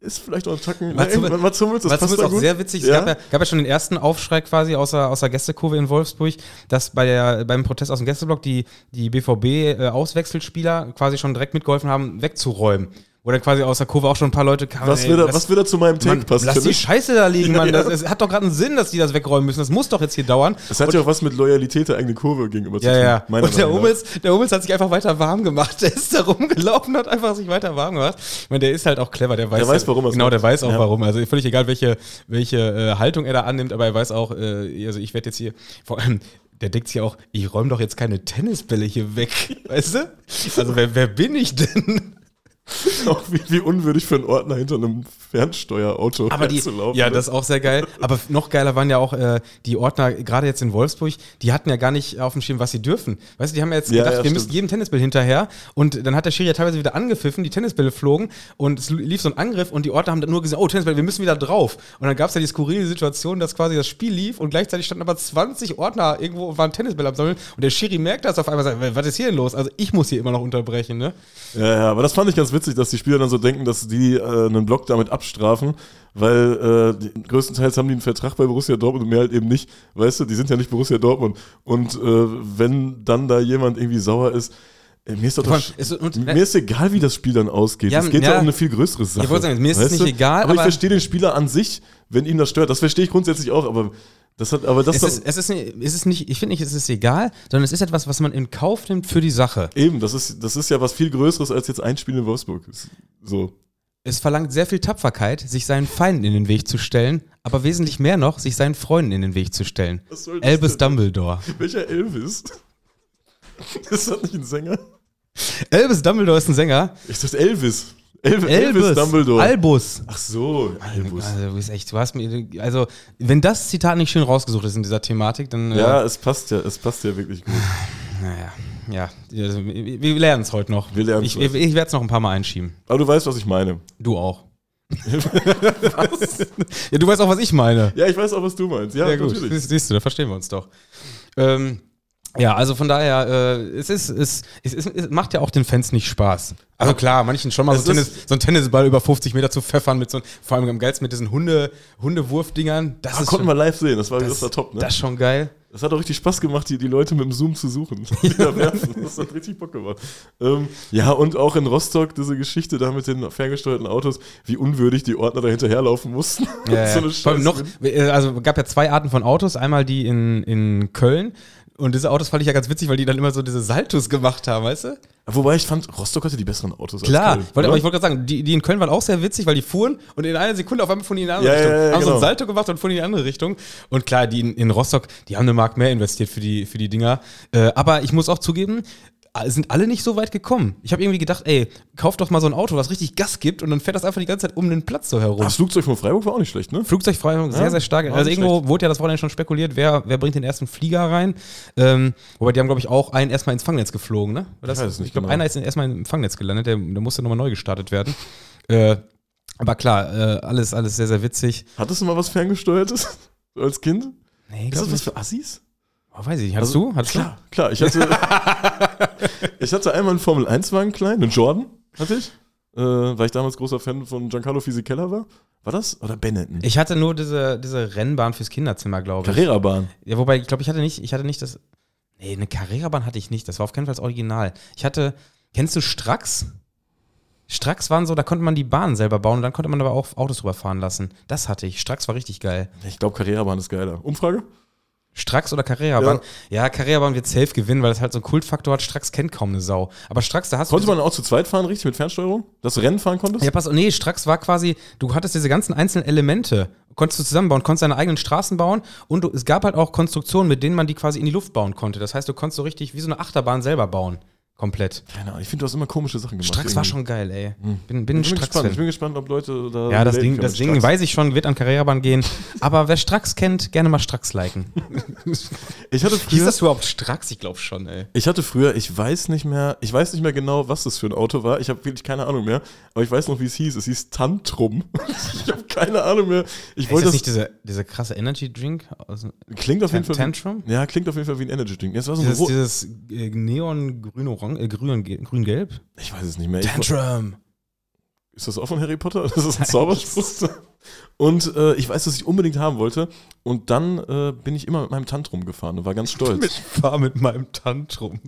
Speaker 2: Ist vielleicht auch ein Tacken.
Speaker 1: Mats
Speaker 2: Nein,
Speaker 1: Hummels-
Speaker 2: Mats Hummels, das
Speaker 1: ist
Speaker 2: da
Speaker 1: auch
Speaker 2: gut.
Speaker 1: sehr witzig. Es
Speaker 2: Ja?
Speaker 1: gab, ja, gab ja schon den ersten Aufschrei quasi aus der, aus der Gästekurve in Wolfsburg, dass bei der, beim Protest aus dem Gästeblock die, die BVB-Auswechselspieler quasi schon direkt mitgeholfen haben, wegzuräumen. Wo dann quasi aus der Kurve auch schon ein paar Leute kamen.
Speaker 2: was,
Speaker 1: ey,
Speaker 2: wieder,
Speaker 1: lass-
Speaker 2: was wieder zu meinem Take
Speaker 1: Mann,
Speaker 2: passt,
Speaker 1: lass die. Scheiße da liegen, Mann.
Speaker 2: Ja.
Speaker 1: Das, es hat doch gerade einen Sinn, dass die das wegräumen müssen. Das muss doch jetzt hier dauern.
Speaker 2: Es hat ja auch was mit Loyalität der eigenen Kurve gegenüber
Speaker 1: Ja, ja.
Speaker 2: meiner
Speaker 1: Und der. Hummels, der Hummels hat sich einfach weiter warm gemacht. Der ist da rumgelaufen, hat einfach sich weiter warm gemacht. Ich meine, der ist halt auch clever. Der weiß,
Speaker 2: Der weiß, warum
Speaker 1: Genau, der weiß auch
Speaker 2: Ja.
Speaker 1: warum. Also völlig egal, welche, welche äh, Haltung er da annimmt, aber er weiß auch, äh, also ich werde jetzt hier, vor allem, der denkt sich ja auch, ich räume doch jetzt keine Tennisbälle hier weg. Weißt du? Also wer, wer bin ich denn?
Speaker 2: Auch wie, wie unwürdig für einen Ordner hinter einem Fernsteuerauto
Speaker 1: Aber die,
Speaker 2: herzulaufen.
Speaker 1: ja,
Speaker 2: ne?
Speaker 1: das ist auch sehr geil. Aber noch geiler waren ja auch äh, die Ordner, gerade jetzt in Wolfsburg, die hatten ja gar nicht auf dem Schirm, was sie dürfen. Weißt du, die haben ja jetzt
Speaker 2: Ja,
Speaker 1: gedacht,
Speaker 2: ja,
Speaker 1: wir
Speaker 2: stimmt.
Speaker 1: müssen jedem Tennisball hinterher. Und dann hat der Schiri ja teilweise wieder angepfiffen, die Tennisbälle flogen und es lief so ein Angriff und die Ordner haben dann nur gesagt, oh, Tennisbälle, wir müssen wieder drauf. Und dann gab es ja die skurrile Situation, dass quasi das Spiel lief und gleichzeitig standen aber 20 Ordner irgendwo und waren Tennisbälle am Sammeln. Und der Schiri merkt das auf einmal, sagt, was ist hier denn los? Also ich muss hier immer noch unterbrechen, ne?
Speaker 2: Ja, ja, aber das fand ich ganz witzig, dass die Spieler dann so denken, dass die äh, einen Block damit abstrafen, weil äh, die, größtenteils haben die einen Vertrag bei Borussia Dortmund und mehr halt eben nicht. Weißt du, die sind ja nicht Borussia Dortmund. Und äh, wenn dann da jemand irgendwie sauer ist, äh, mir ist doch
Speaker 1: allem, es- und-
Speaker 2: mir ist egal, wie das Spiel dann ausgeht.
Speaker 1: Ja,
Speaker 2: es geht ja,
Speaker 1: ja.
Speaker 2: um eine viel größere Sache.
Speaker 1: Ich wollte sagen, mir ist es nicht
Speaker 2: du?
Speaker 1: egal,
Speaker 2: Aber, ich
Speaker 1: aber-
Speaker 2: verstehe den Spieler an sich, wenn ihn das stört. Das verstehe ich grundsätzlich auch, aber das hat, aber das
Speaker 1: Es ist, es ist, nicht- es ist nicht, ich finde nicht, es ist egal, sondern es ist etwas, was man in Kauf nimmt für die Sache.
Speaker 2: eben, das ist, das ist ja was viel Größeres als jetzt ein Spiel in Wolfsburg. Ist So.
Speaker 1: Es verlangt sehr viel Tapferkeit, sich seinen Feinden in den Weg zu stellen, aber wesentlich mehr noch, sich seinen Freunden in den Weg zu stellen. Albus
Speaker 2: denn?
Speaker 1: Dumbledore.
Speaker 2: Welcher Elvis? Ist das nicht ein Sänger?
Speaker 1: Albus Dumbledore ist ein Sänger.
Speaker 2: Ich dachte Elvis. El Elvis Dumbledore.
Speaker 1: Albus.
Speaker 2: Ach so, Albus.
Speaker 1: Also, du bist echt, du hast mir, also, wenn das Zitat nicht schön rausgesucht ist in dieser Thematik, dann,
Speaker 2: Ja,
Speaker 1: äh,
Speaker 2: es passt ja, es passt ja wirklich gut.
Speaker 1: naja, ja, also, wir, wir lernen es heute noch.
Speaker 2: Wir lernen
Speaker 1: Ich,
Speaker 2: es
Speaker 1: ich, ich werde es noch ein paar Mal einschieben.
Speaker 2: Aber du weißt, was ich meine.
Speaker 1: Du auch. Ja, du weißt auch, was ich meine.
Speaker 2: Ja, ich weiß auch, was du meinst. Ja,
Speaker 1: Ja, gut.
Speaker 2: natürlich.
Speaker 1: Siehst, siehst du, da verstehen wir uns doch. Ähm, ja, also von daher, äh, es, ist, es, es, ist, es macht ja auch den Fans nicht Spaß. Also klar, manchen schon mal so, Tennis, so ein Tennisball über 50 Meter zu pfeffern, mit so, vor allem am geilsten mit diesen Hunde, Hundewurfdingern. Das
Speaker 2: Ah,
Speaker 1: ist
Speaker 2: konnten
Speaker 1: schon,
Speaker 2: wir live sehen, das war, das,
Speaker 1: das,
Speaker 2: war top, ne?
Speaker 1: das ist schon geil.
Speaker 2: Das hat auch richtig Spaß gemacht, die, die Leute mit dem Zoom zu suchen. Da. Das hat richtig Bock gemacht. Ähm, ja, und auch in Rostock diese Geschichte da mit den ferngesteuerten Autos, wie unwürdig die Ordner da hinterherlaufen mussten.
Speaker 1: Ja,
Speaker 2: so
Speaker 1: ja.
Speaker 2: eine
Speaker 1: Vor allem
Speaker 2: Scheiße.
Speaker 1: noch, äh, also gab ja zwei Arten von Autos. Einmal die in, in Köln. Und diese Autos fand ich ja ganz witzig, weil die dann immer so diese Saltos gemacht haben, weißt du?
Speaker 2: Wobei ich fand, Rostock hatte die besseren Autos
Speaker 1: Klar,
Speaker 2: als Köln.
Speaker 1: ich wollte, aber ich wollte gerade sagen, die, die in Köln waren auch sehr witzig, weil die fuhren und in einer Sekunde auf einmal fuhren die in die andere
Speaker 2: Ja,
Speaker 1: Richtung.
Speaker 2: ja, ja,
Speaker 1: haben so
Speaker 2: genau.
Speaker 1: ein Salto gemacht und fuhren in die andere Richtung. Und klar, die in, in Rostock, die haben eine Mark mehr investiert für die, für die Dinger. Äh, aber ich muss auch zugeben, sind alle nicht so weit gekommen. Ich habe irgendwie gedacht, ey, kauf doch mal so ein Auto, was richtig Gas gibt und dann fährt das einfach die ganze Zeit um den Platz so herum.
Speaker 2: Das Flugzeug von Freiburg war auch nicht schlecht, ne?
Speaker 1: Flugzeugfreiung sehr,
Speaker 2: Ja,
Speaker 1: sehr stark. Also irgendwo wurde ja das Wochenende schon spekuliert, wer, wer bringt den ersten Flieger rein. Ähm, wobei die haben, glaube ich, auch einen erstmal ins Fangnetz geflogen, ne? Das,
Speaker 2: Ich weiß es nicht
Speaker 1: ich glaube,
Speaker 2: genau.
Speaker 1: einer ist erstmal im Fangnetz gelandet, der, der musste nochmal neu gestartet werden. Äh, aber klar, äh, alles, alles sehr, sehr witzig.
Speaker 2: Hattest du mal was ferngesteuertes? Als Kind?
Speaker 1: Nee,
Speaker 2: Ist das was für Assis?
Speaker 1: Oh, weiß ich nicht. Hattest
Speaker 2: Also,
Speaker 1: du? Hattest
Speaker 2: Klar, klar. Ich hatte, ich hatte einmal einen Formel-1-Wagen klein, einen Jordan hatte ich, äh, weil ich damals großer Fan von Giancarlo Fisichella war. War das? Oder Benetton?
Speaker 1: du? Ich hatte nur diese, diese Rennbahn fürs Kinderzimmer, glaube ich.
Speaker 2: Carrera-Bahn.
Speaker 1: Ja, wobei, ich glaube, ich hatte nicht, ich hatte nicht das. Nee, eine Carrera-Bahn hatte ich nicht. Das war auf keinen Fall das Original. Ich hatte, kennst du Strax? Strax waren so, da konnte man die Bahn selber bauen und dann konnte man aber auch Autos drüber fahren lassen. Das hatte ich. Strax war richtig geil.
Speaker 2: Ich glaube, Carrera-Bahn ist geiler. Umfrage?
Speaker 1: Strax oder Carrera-Bahn? Ja, Carrera-Bahn wird safe gewinnen, weil das halt so einen Kultfaktor hat. Strax kennt kaum eine Sau. Aber Strax, da hast
Speaker 2: Konnte
Speaker 1: du.
Speaker 2: man auch zu zweit fahren, richtig, mit Fernsteuerung? Dass du Rennen fahren konntest?
Speaker 1: Ja, pass nee, Strax war quasi, du hattest diese ganzen einzelnen Elemente, konntest du zusammenbauen, konntest deine eigenen Straßen bauen und du, es gab halt auch Konstruktionen, mit denen man die quasi in die Luft bauen konnte. Das heißt, du konntest so richtig wie so eine Achterbahn selber bauen. Komplett.
Speaker 2: Keine Ahnung, ich finde, du hast immer komische Sachen gemacht.
Speaker 1: Strax war
Speaker 2: irgendwie.
Speaker 1: schon geil, ey.
Speaker 2: Hm.
Speaker 1: Bin, bin
Speaker 2: bin gespannt. Ich bin gespannt, ob Leute da.
Speaker 1: Ja, das Ding, das Ding
Speaker 2: Strax.
Speaker 1: weiß ich schon, wird an Karrierebahn gehen. Aber wer Strax kennt, gerne mal Strax liken.
Speaker 2: Ich hatte
Speaker 1: Hieß
Speaker 2: früher,
Speaker 1: das überhaupt Strax? Ich glaube schon, ey.
Speaker 2: ich hatte früher, ich weiß nicht mehr, ich weiß nicht mehr genau, was das für ein Auto war. Ich habe wirklich keine Ahnung mehr. Aber ich weiß noch, wie es hieß. Es hieß Tantrum. ich habe keine Ahnung mehr. Ich
Speaker 1: Ist
Speaker 2: wollte
Speaker 1: das
Speaker 2: das.
Speaker 1: nicht dieser, dieser krasse Energy Drink? Aus,
Speaker 2: klingt auf jeden Fall.
Speaker 1: Tantrum?
Speaker 2: Wie, ja, klingt auf jeden Fall wie ein Energy Drink. Das war so ein
Speaker 1: Dieses, dieses äh, Neon grün-orange, äh, grün, grün-gelb?
Speaker 2: Ich weiß es nicht mehr.
Speaker 1: Tantrum.
Speaker 2: Ist das auch von Harry Potter? Das ist ein Zauberspruch. Und äh, ich weiß, dass ich unbedingt haben wollte. Und dann äh, bin ich immer mit meinem Tantrum gefahren und war ganz stolz.
Speaker 1: Ich fahre mit meinem Tantrum.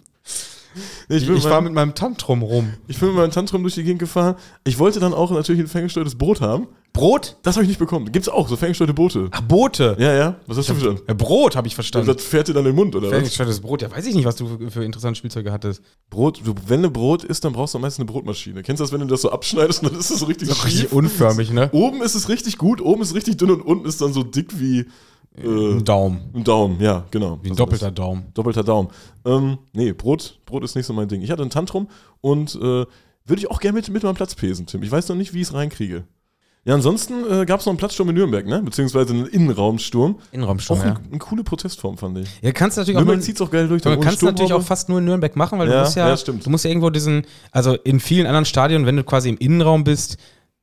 Speaker 2: Nee,
Speaker 1: Ich,
Speaker 2: ich,
Speaker 1: ich
Speaker 2: mit
Speaker 1: fahre
Speaker 2: meinem,
Speaker 1: mit meinem Tantrum rum.
Speaker 2: ich bin mit meinem Tantrum durch die Gegend gefahren. Ich wollte dann auch natürlich ein ferngesteuertes Boot haben.
Speaker 1: Brot?
Speaker 2: Das habe ich nicht bekommen. Gibt's auch, so ferngesteuerte Boote.
Speaker 1: Ach, Boote.
Speaker 2: Ja, ja. Was hast du verstanden?
Speaker 1: Ja, Brot habe ich verstanden.
Speaker 2: Das fährt dir dann in den Mund, oder was?
Speaker 1: Ferngesteuertes Brot. Ja, weiß ich nicht, was du für, interessante Spielzeuge hattest.
Speaker 2: Brot, du, wenn du Brot isst, dann brauchst du meistens eine Brotmaschine. Kennst du das, wenn du das so abschneidest und dann ist es so richtig
Speaker 1: Doch richtig
Speaker 2: schief?
Speaker 1: unförmig, ne?
Speaker 2: Oben ist es richtig gut, oben ist es richtig dünn und unten ist dann so dick wie äh,
Speaker 1: Ein Daumen.
Speaker 2: ein Daumen. Ja, genau.
Speaker 1: Wie ein
Speaker 2: Also
Speaker 1: doppelter Daumen.
Speaker 2: das- Doppelter Daumen. Ähm, nee, Brot, Brot ist nicht so mein Ding. Ich hatte ein Tantrum und äh, würde ich auch gerne mit, mit meinem Platz pesen, Tim. Ich weiß noch nicht, wie ich es reinkriege. Ja, ansonsten äh, gab es noch einen Platzsturm in Nürnberg, ne? Beziehungsweise einen Innenraumsturm.
Speaker 1: Innenraumsturm,
Speaker 2: Auch
Speaker 1: ja.
Speaker 2: ein, eine coole Protestform, fand ich.
Speaker 1: Ja, kannst du natürlich auch
Speaker 2: Nürnberg zieht es auch geil durch.
Speaker 1: du kannst natürlich auch
Speaker 2: Sturmhaube.
Speaker 1: fast nur in Nürnberg machen, weil du
Speaker 2: Ja,
Speaker 1: musst ja,
Speaker 2: ja, stimmt.
Speaker 1: du musst ja irgendwo diesen, also in vielen anderen Stadien, wenn du quasi im Innenraum bist,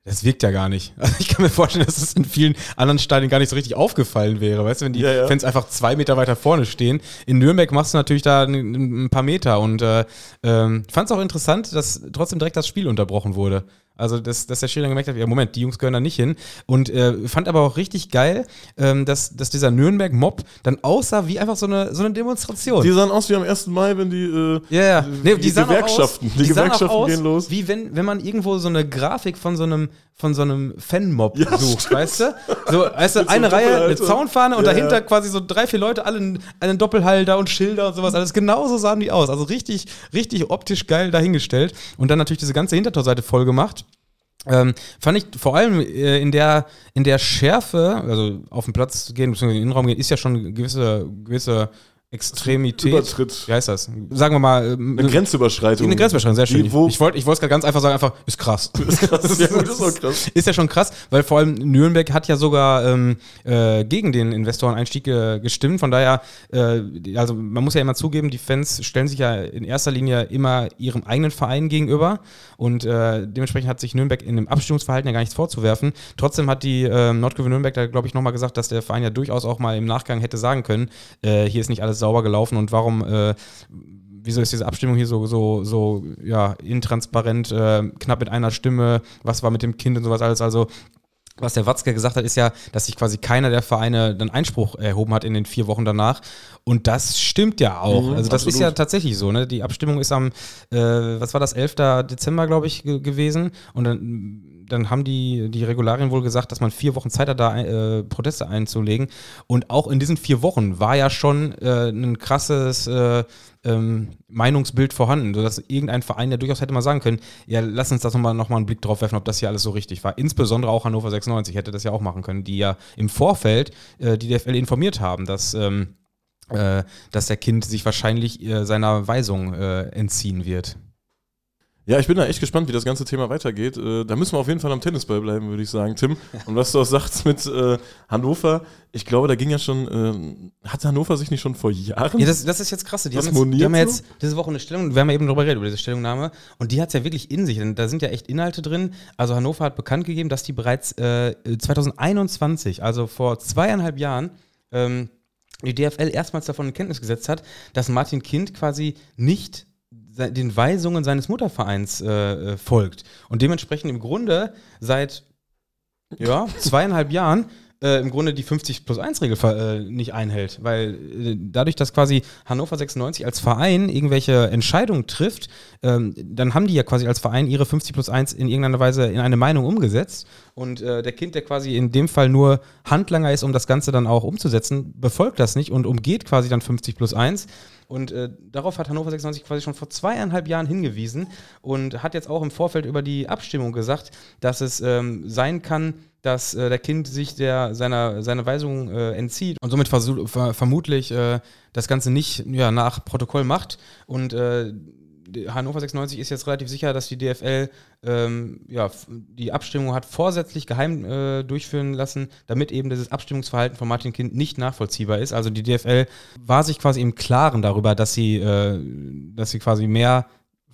Speaker 1: das wirkt ja gar nicht. Also ich kann mir vorstellen, dass es in vielen anderen Stadien gar nicht so richtig aufgefallen wäre. Weißt du, wenn die
Speaker 2: Ja, ja.
Speaker 1: Fans einfach zwei Meter weiter vorne stehen. In Nürnberg machst du natürlich da ein, ein paar Meter und äh, ähm, fand es auch interessant, dass trotzdem direkt das Spiel unterbrochen wurde. Also, dass, dass der dann gemerkt hat, ja, Moment, die Jungs gehören da nicht hin. Und äh, fand aber auch richtig geil, ähm, dass, dass dieser Nürnberg-Mob dann aussah wie einfach so eine, so eine Demonstration.
Speaker 2: Die sahen aus wie am 1. Mai, wenn die, äh,
Speaker 1: Ja, ja. Nee,
Speaker 2: die
Speaker 1: die
Speaker 2: Gewerkschaften.
Speaker 1: Aus,
Speaker 2: Die
Speaker 1: die
Speaker 2: Gewerkschaften gehen los.
Speaker 1: Wie wenn, wenn man irgendwo so eine Grafik von so einem, von so einem Fan-Mob
Speaker 2: Ja,
Speaker 1: sucht,
Speaker 2: stimmt.
Speaker 1: weißt du? So, weißt du,
Speaker 2: so
Speaker 1: eine
Speaker 2: einem
Speaker 1: Reihe, eine. Zaunfahne und
Speaker 2: Ja,
Speaker 1: dahinter
Speaker 2: ja.
Speaker 1: quasi so drei, vier Leute, alle einen, einen Doppelhalter und Schilder und sowas. Alles genauso sahen die aus. Also richtig, richtig optisch geil dahingestellt. Und dann natürlich diese ganze Hintertorseite voll gemacht. Ähm, fand ich vor allem äh, in der in der Schärfe, also auf den Platz gehen, beziehungsweise in den Innenraum gehen, ist ja schon gewisse, gewisse Extremität.
Speaker 2: Übertritt.
Speaker 1: Wie heißt das? Sagen wir mal, ähm,
Speaker 2: Eine Grenzüberschreitung.
Speaker 1: eine Grenzüberschreitung, sehr schön.
Speaker 2: Die, wo,
Speaker 1: ich wollte es gerade ganz einfach sagen, einfach, ist krass.
Speaker 2: ist krass. Ja, gut, ist auch krass.
Speaker 1: Ist ja schon krass, weil vor allem Nürnberg hat ja sogar ähm, äh, gegen den Investoreneinstieg äh, gestimmt. Von daher, äh, also man muss ja immer zugeben, die Fans stellen sich ja in erster Linie immer ihrem eigenen Verein gegenüber und äh, dementsprechend hat sich Nürnberg in dem Abstimmungsverhalten ja gar nichts vorzuwerfen. Trotzdem hat die äh, Nordkurve Nürnberg da, glaube ich, nochmal gesagt, dass der Verein ja durchaus auch mal im Nachgang hätte sagen können, äh, hier ist nicht alles sauber gelaufen und warum äh, wieso ist diese Abstimmung hier so, so, so ja, intransparent, äh, knapp mit einer Stimme, was war mit dem Kind und sowas alles. Also, was der Watzke gesagt hat, ist ja, dass sich quasi keiner der Vereine dann Einspruch erhoben hat in den vier Wochen danach. Und das stimmt ja auch.
Speaker 2: Mhm,
Speaker 1: also, das ist
Speaker 2: absolut.
Speaker 1: ja tatsächlich so. Ne? Die Abstimmung ist am, äh, was war das, 11. Dezember, glaube ich, ge gewesen. Und dann, dann haben die, die Regularien wohl gesagt, dass man vier Wochen Zeit hat, da äh, Proteste einzulegen. Und auch in diesen vier Wochen war ja schon äh, ein krasses äh, ähm, Meinungsbild vorhanden, sodass irgendein Verein ja durchaus hätte mal sagen können, ja, lass uns das nochmal noch mal einen Blick drauf werfen, ob das hier alles so richtig war. Insbesondere auch Hannover 96 hätte das ja auch machen können, die ja im Vorfeld äh, die DFL informiert haben, dass, ähm, äh, dass der Kind sich wahrscheinlich äh, seiner Weisung entziehen wird.
Speaker 2: Ja, ich bin da echt gespannt, wie das ganze Thema weitergeht. Äh, da müssen wir auf jeden Fall am Tennisball bleiben, würde ich sagen, Tim. Und was du auch sagst mit äh, Hannover, ich glaube, da ging ja schon, äh, hat Hannover sich nicht schon vor Jahren?
Speaker 1: Ja, das, das ist jetzt krass. Die haben, jetzt, die haben jetzt diese Woche eine Stellung, wir haben ja eben darüber geredet, über diese Stellungnahme, und die hat es ja wirklich in sich. Denn da sind ja echt Inhalte drin. Also Hannover hat bekannt gegeben, dass die bereits äh, 2021, also vor zweieinhalb Jahren, ähm, die DFL erstmals davon in Kenntnis gesetzt hat, dass Martin Kind quasi nicht den Weisungen seines Muttervereins äh, äh, folgt. Und dementsprechend im Grunde seit ja, zweieinhalb Jahren äh, im Grunde die 50 plus 1 Regel äh, nicht einhält, weil äh, dadurch, dass quasi Hannover 96 als Verein irgendwelche Entscheidungen trifft, ähm, dann haben die ja quasi als Verein ihre 50 plus 1 in irgendeiner Weise in eine Meinung umgesetzt. Und äh, der Kind, der quasi in dem Fall nur Handlanger ist, um das Ganze dann auch umzusetzen, befolgt das nicht und umgeht quasi dann 50 plus 1 und äh, darauf hat Hannover 96 quasi schon vor zweieinhalb Jahren hingewiesen und hat jetzt auch im Vorfeld über die Abstimmung gesagt, dass es ähm, sein kann, dass äh, der Kind sich der, seiner, seiner Weisung äh, entzieht und somit ver vermutlich äh, das Ganze nicht ja, nach Protokoll macht. Und äh, Hannover 96 ist jetzt relativ sicher, dass die DFL ähm, ja, die Abstimmung hat vorsätzlich geheim äh, durchführen lassen, damit eben dieses Abstimmungsverhalten von Martin Kind nicht nachvollziehbar ist. Also die DFL war sich quasi im Klaren darüber, dass sie, äh, dass sie quasi mehr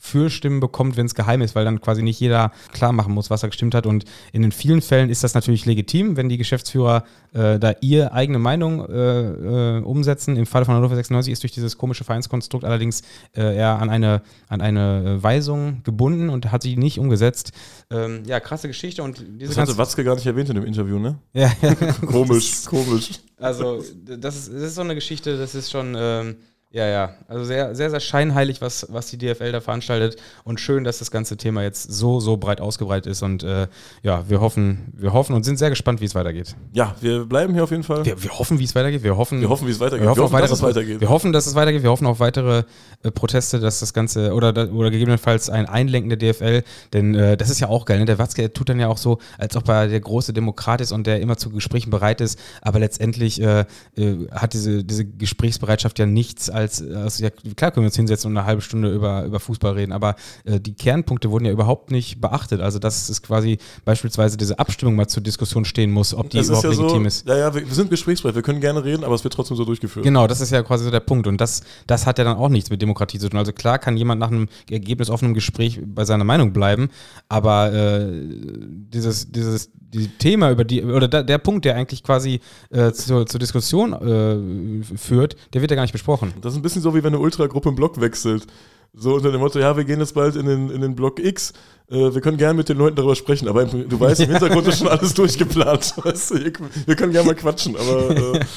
Speaker 1: Fürstimmen bekommt, wenn es geheim ist, weil dann quasi nicht jeder klar machen muss, was er gestimmt hat. Und in den vielen Fällen ist das natürlich legitim, wenn die Geschäftsführer äh, da ihre eigene Meinung äh, äh, umsetzen. Im Fall von Hannover 96 ist durch dieses komische Vereinskonstrukt allerdings äh, er an eine, an eine äh, Weisung gebunden und hat sie nicht umgesetzt. Ähm, ja, krasse Geschichte und diese
Speaker 2: Das hatte Watzke gar nicht erwähnt in dem Interview, ne?
Speaker 1: ja, ja.
Speaker 2: Komisch, komisch.
Speaker 1: Also, das ist, das ist so eine Geschichte, das ist schon, ähm, ja, ja, also sehr, sehr, sehr scheinheilig, was, was die DFL da veranstaltet und schön, dass das ganze Thema jetzt so, so breit ausgebreitet ist und äh, ja, wir hoffen, wir hoffen und sind sehr gespannt, wie es weitergeht.
Speaker 2: Ja, wir bleiben hier auf jeden Fall.
Speaker 1: Wir, wir hoffen, wie es weitergeht, wir hoffen,
Speaker 2: Wir hoffen, wie es weitergeht.
Speaker 1: wir hoffen, auf
Speaker 2: dass
Speaker 1: weitere,
Speaker 2: es weitergeht.
Speaker 1: Wir hoffen, dass es weitergeht. Wir hoffen auf weitere äh, Proteste, dass das Ganze oder, oder gegebenenfalls ein Einlenken der DFL. Denn äh, das ist ja auch geil. Ne? Der Watzke tut dann ja auch so, als ob er der große Demokrat ist und der immer zu Gesprächen bereit ist. Aber letztendlich äh, äh, hat diese, diese Gesprächsbereitschaft ja nichts als, als ja, klar können wir uns hinsetzen und eine halbe Stunde über, über Fußball reden. Aber äh, die Kernpunkte wurden ja überhaupt nicht beachtet. Also dass es quasi beispielsweise diese Abstimmung mal zur Diskussion stehen muss, ob die
Speaker 2: ist
Speaker 1: überhaupt
Speaker 2: ja so,
Speaker 1: legitim ist.
Speaker 2: ja, ja, wir, wir sind gesprächsbereit, wir können gerne reden, aber es wird trotzdem so durchgeführt.
Speaker 1: Genau, das ist ja quasi so der Punkt. Und das, das hat ja dann auch nichts mit Demokratie zu tun. Also klar kann jemand nach einem ergebnisoffenen Gespräch bei seiner Meinung bleiben, aber äh, dieses, dieses die Thema über die, oder da, der Punkt, der eigentlich quasi äh, zur, zur Diskussion äh, führt, der wird ja gar nicht besprochen.
Speaker 2: Das ist ein bisschen so, wie wenn eine Ultragruppe einen Block wechselt. So unter dem Motto, ja, wir gehen jetzt bald in den, in den Block X, äh, wir können gerne mit den Leuten darüber sprechen, aber im, du weißt, im Hintergrund ist schon alles durchgeplant. Weißt du, ihr- wir können gerne mal quatschen, aber äh,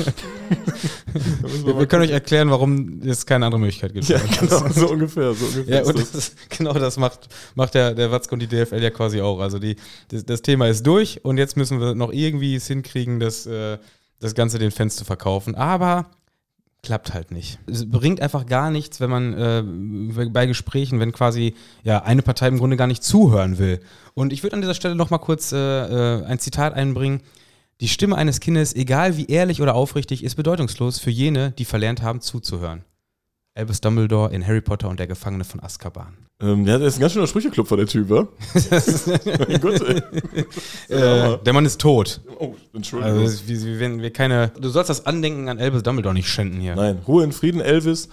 Speaker 1: Wir,
Speaker 2: mal
Speaker 1: wir können euch erklären, warum es keine andere Möglichkeit gibt.
Speaker 2: Ja, genau, so ungefähr. So ungefähr
Speaker 1: Ja, und
Speaker 2: das.
Speaker 1: das genau das macht, macht der, der Watzke und die DFL ja quasi auch. Also die, das, das Thema ist durch und jetzt müssen wir noch irgendwie es hinkriegen, das, äh, das Ganze den Fans zu verkaufen. Aber klappt halt nicht. Es bringt einfach gar nichts, wenn man äh, bei Gesprächen, wenn quasi ja eine Partei im Grunde gar nicht zuhören will. Und ich würde an dieser Stelle noch mal kurz äh, äh, ein Zitat einbringen. Die Stimme eines Kindes, egal wie ehrlich oder aufrichtig, ist bedeutungslos für jene, die verlernt haben zuzuhören. Albus Dumbledore in Harry Potter und der Gefangene von Azkaban.
Speaker 2: Ähm, ja, der ist ein ganz schöner Sprücheklopfer, der Typ, mein Gott, ey.
Speaker 1: Äh, der Mann ist tot.
Speaker 2: Oh, Entschuldigung.
Speaker 1: Also, wir, wir, wir keine, du sollst das Andenken an Albus Dumbledore nicht schänden hier.
Speaker 2: Nein, Ruhe in Frieden, Elvis.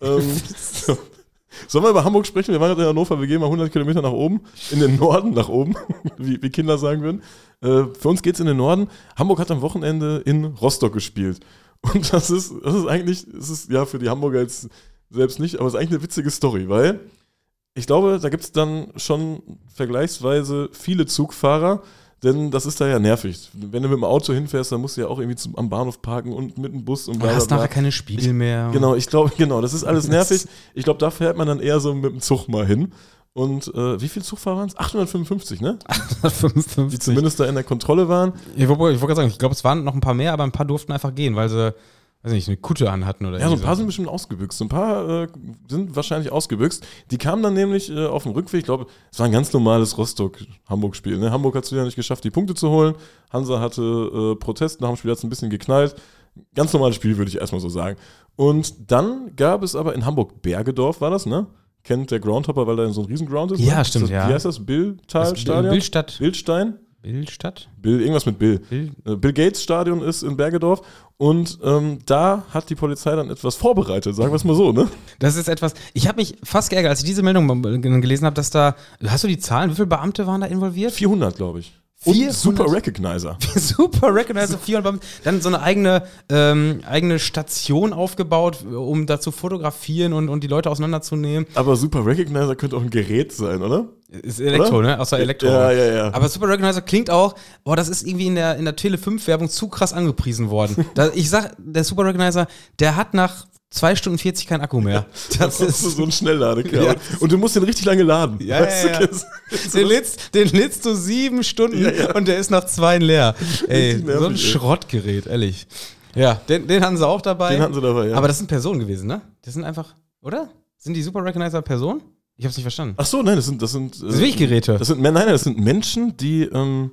Speaker 2: Ähm, so. Sollen wir über Hamburg sprechen? Wir waren gerade in Hannover, wir gehen mal 100 Kilometer nach oben, in den Norden nach oben, wie, wie Kinder sagen würden. Äh, für uns geht es in den Norden. Hamburg hat am Wochenende in Rostock gespielt. Und das ist, das ist eigentlich, das ist ja für die Hamburger jetzt selbst nicht, aber es ist eigentlich eine witzige Story, weil ich glaube, da gibt es dann schon vergleichsweise viele Zugfahrer, denn das ist da ja nervig. Wenn du mit dem Auto hinfährst, dann musst du ja auch irgendwie zum, am Bahnhof parken und mit dem Bus und
Speaker 1: Du
Speaker 2: bla bla
Speaker 1: hast
Speaker 2: bla.
Speaker 1: nachher keine Spiegel mehr.
Speaker 2: Genau, ich glaube, genau, das ist alles nervig. Ich glaube, da fährt man dann eher so mit dem Zug mal hin. Und äh, wie viele Zugfahrer waren es? 855, ne? Die
Speaker 1: 55.
Speaker 2: zumindest da in der Kontrolle waren.
Speaker 1: Ich wollte ich wollte gerade sagen, ich glaube, es waren noch ein paar mehr, aber ein paar durften einfach gehen, weil sie, weiß nicht, eine Kutte anhatten oder
Speaker 2: Ja, so ein paar sind bestimmt ausgebüxt. So ein paar äh, sind wahrscheinlich ausgebüxt. Die kamen dann nämlich äh, auf dem Rückweg. Ich glaube, es war ein ganz normales Rostock-Hamburg-Spiel. Ne? Hamburg hat es wieder nicht geschafft, die Punkte zu holen. Hansa hatte äh, Protest, nach dem Spiel hat es ein bisschen geknallt. Ganz normales Spiel, würde ich erstmal so sagen. Und dann gab es aber in Hamburg Bergedorf, war das, ne? Kennt der Groundhopper, weil da so ein Riesenground ist?
Speaker 1: Ja,
Speaker 2: ne?
Speaker 1: stimmt,
Speaker 2: das,
Speaker 1: ja.
Speaker 2: Wie heißt das?
Speaker 1: Das
Speaker 2: Billtal-Stadion?
Speaker 1: Bildstadt.
Speaker 2: Bildstein?
Speaker 1: Bildstadt?
Speaker 2: Bill, irgendwas mit Bill.
Speaker 1: Bild?
Speaker 2: Äh, Bill Gates Stadion ist in Bergedorf und ähm, da hat die Polizei dann etwas vorbereitet, sagen wir es mal so, ne?
Speaker 1: Das ist etwas, ich habe mich fast geärgert, als ich diese Meldung gelesen habe, dass da, hast du die Zahlen, wie viele Beamte waren da involviert?
Speaker 2: 400, glaube ich. Und
Speaker 1: 400?
Speaker 2: Super Recognizer.
Speaker 1: Super Recognizer 400 Beamte. Dann so eine eigene, ähm, eigene Station aufgebaut, um da zu fotografieren und, und die Leute auseinanderzunehmen.
Speaker 2: Aber Super Recognizer könnte auch ein Gerät sein, oder?
Speaker 1: Ist Elektro,
Speaker 2: Oder?
Speaker 1: ne? Außer Elektro.
Speaker 2: Ja, ja, ja.
Speaker 1: Aber Super Recognizer klingt auch, boah, das ist irgendwie in der, in der Tele 5 Werbung zu krass angepriesen worden. da, ich sag, der Super Recognizer, der hat nach 2 Stunden 40 keinen Akku mehr. Das
Speaker 2: ist so ein Schnellladekabel.
Speaker 1: Ja.
Speaker 2: Und du musst den richtig lange laden.
Speaker 1: Ja,
Speaker 2: Weißt
Speaker 1: ja, ja. den lädst, den lädst du sieben Stunden und der ist nach zwei leer. Ey, so ein. Schrottgerät, ehrlich. Ja, den, den hatten sie auch dabei.
Speaker 2: Den hatten sie dabei, ja.
Speaker 1: Aber das sind Personen gewesen, ne? Das sind einfach, oder? Sind die Super Recognizer Personen? Ich hab's nicht verstanden.
Speaker 2: Ach so, nein, das sind, das sind,
Speaker 1: Das sind wirklich Geräte.
Speaker 2: Das sind, nein, nein, das sind Menschen, die, ähm,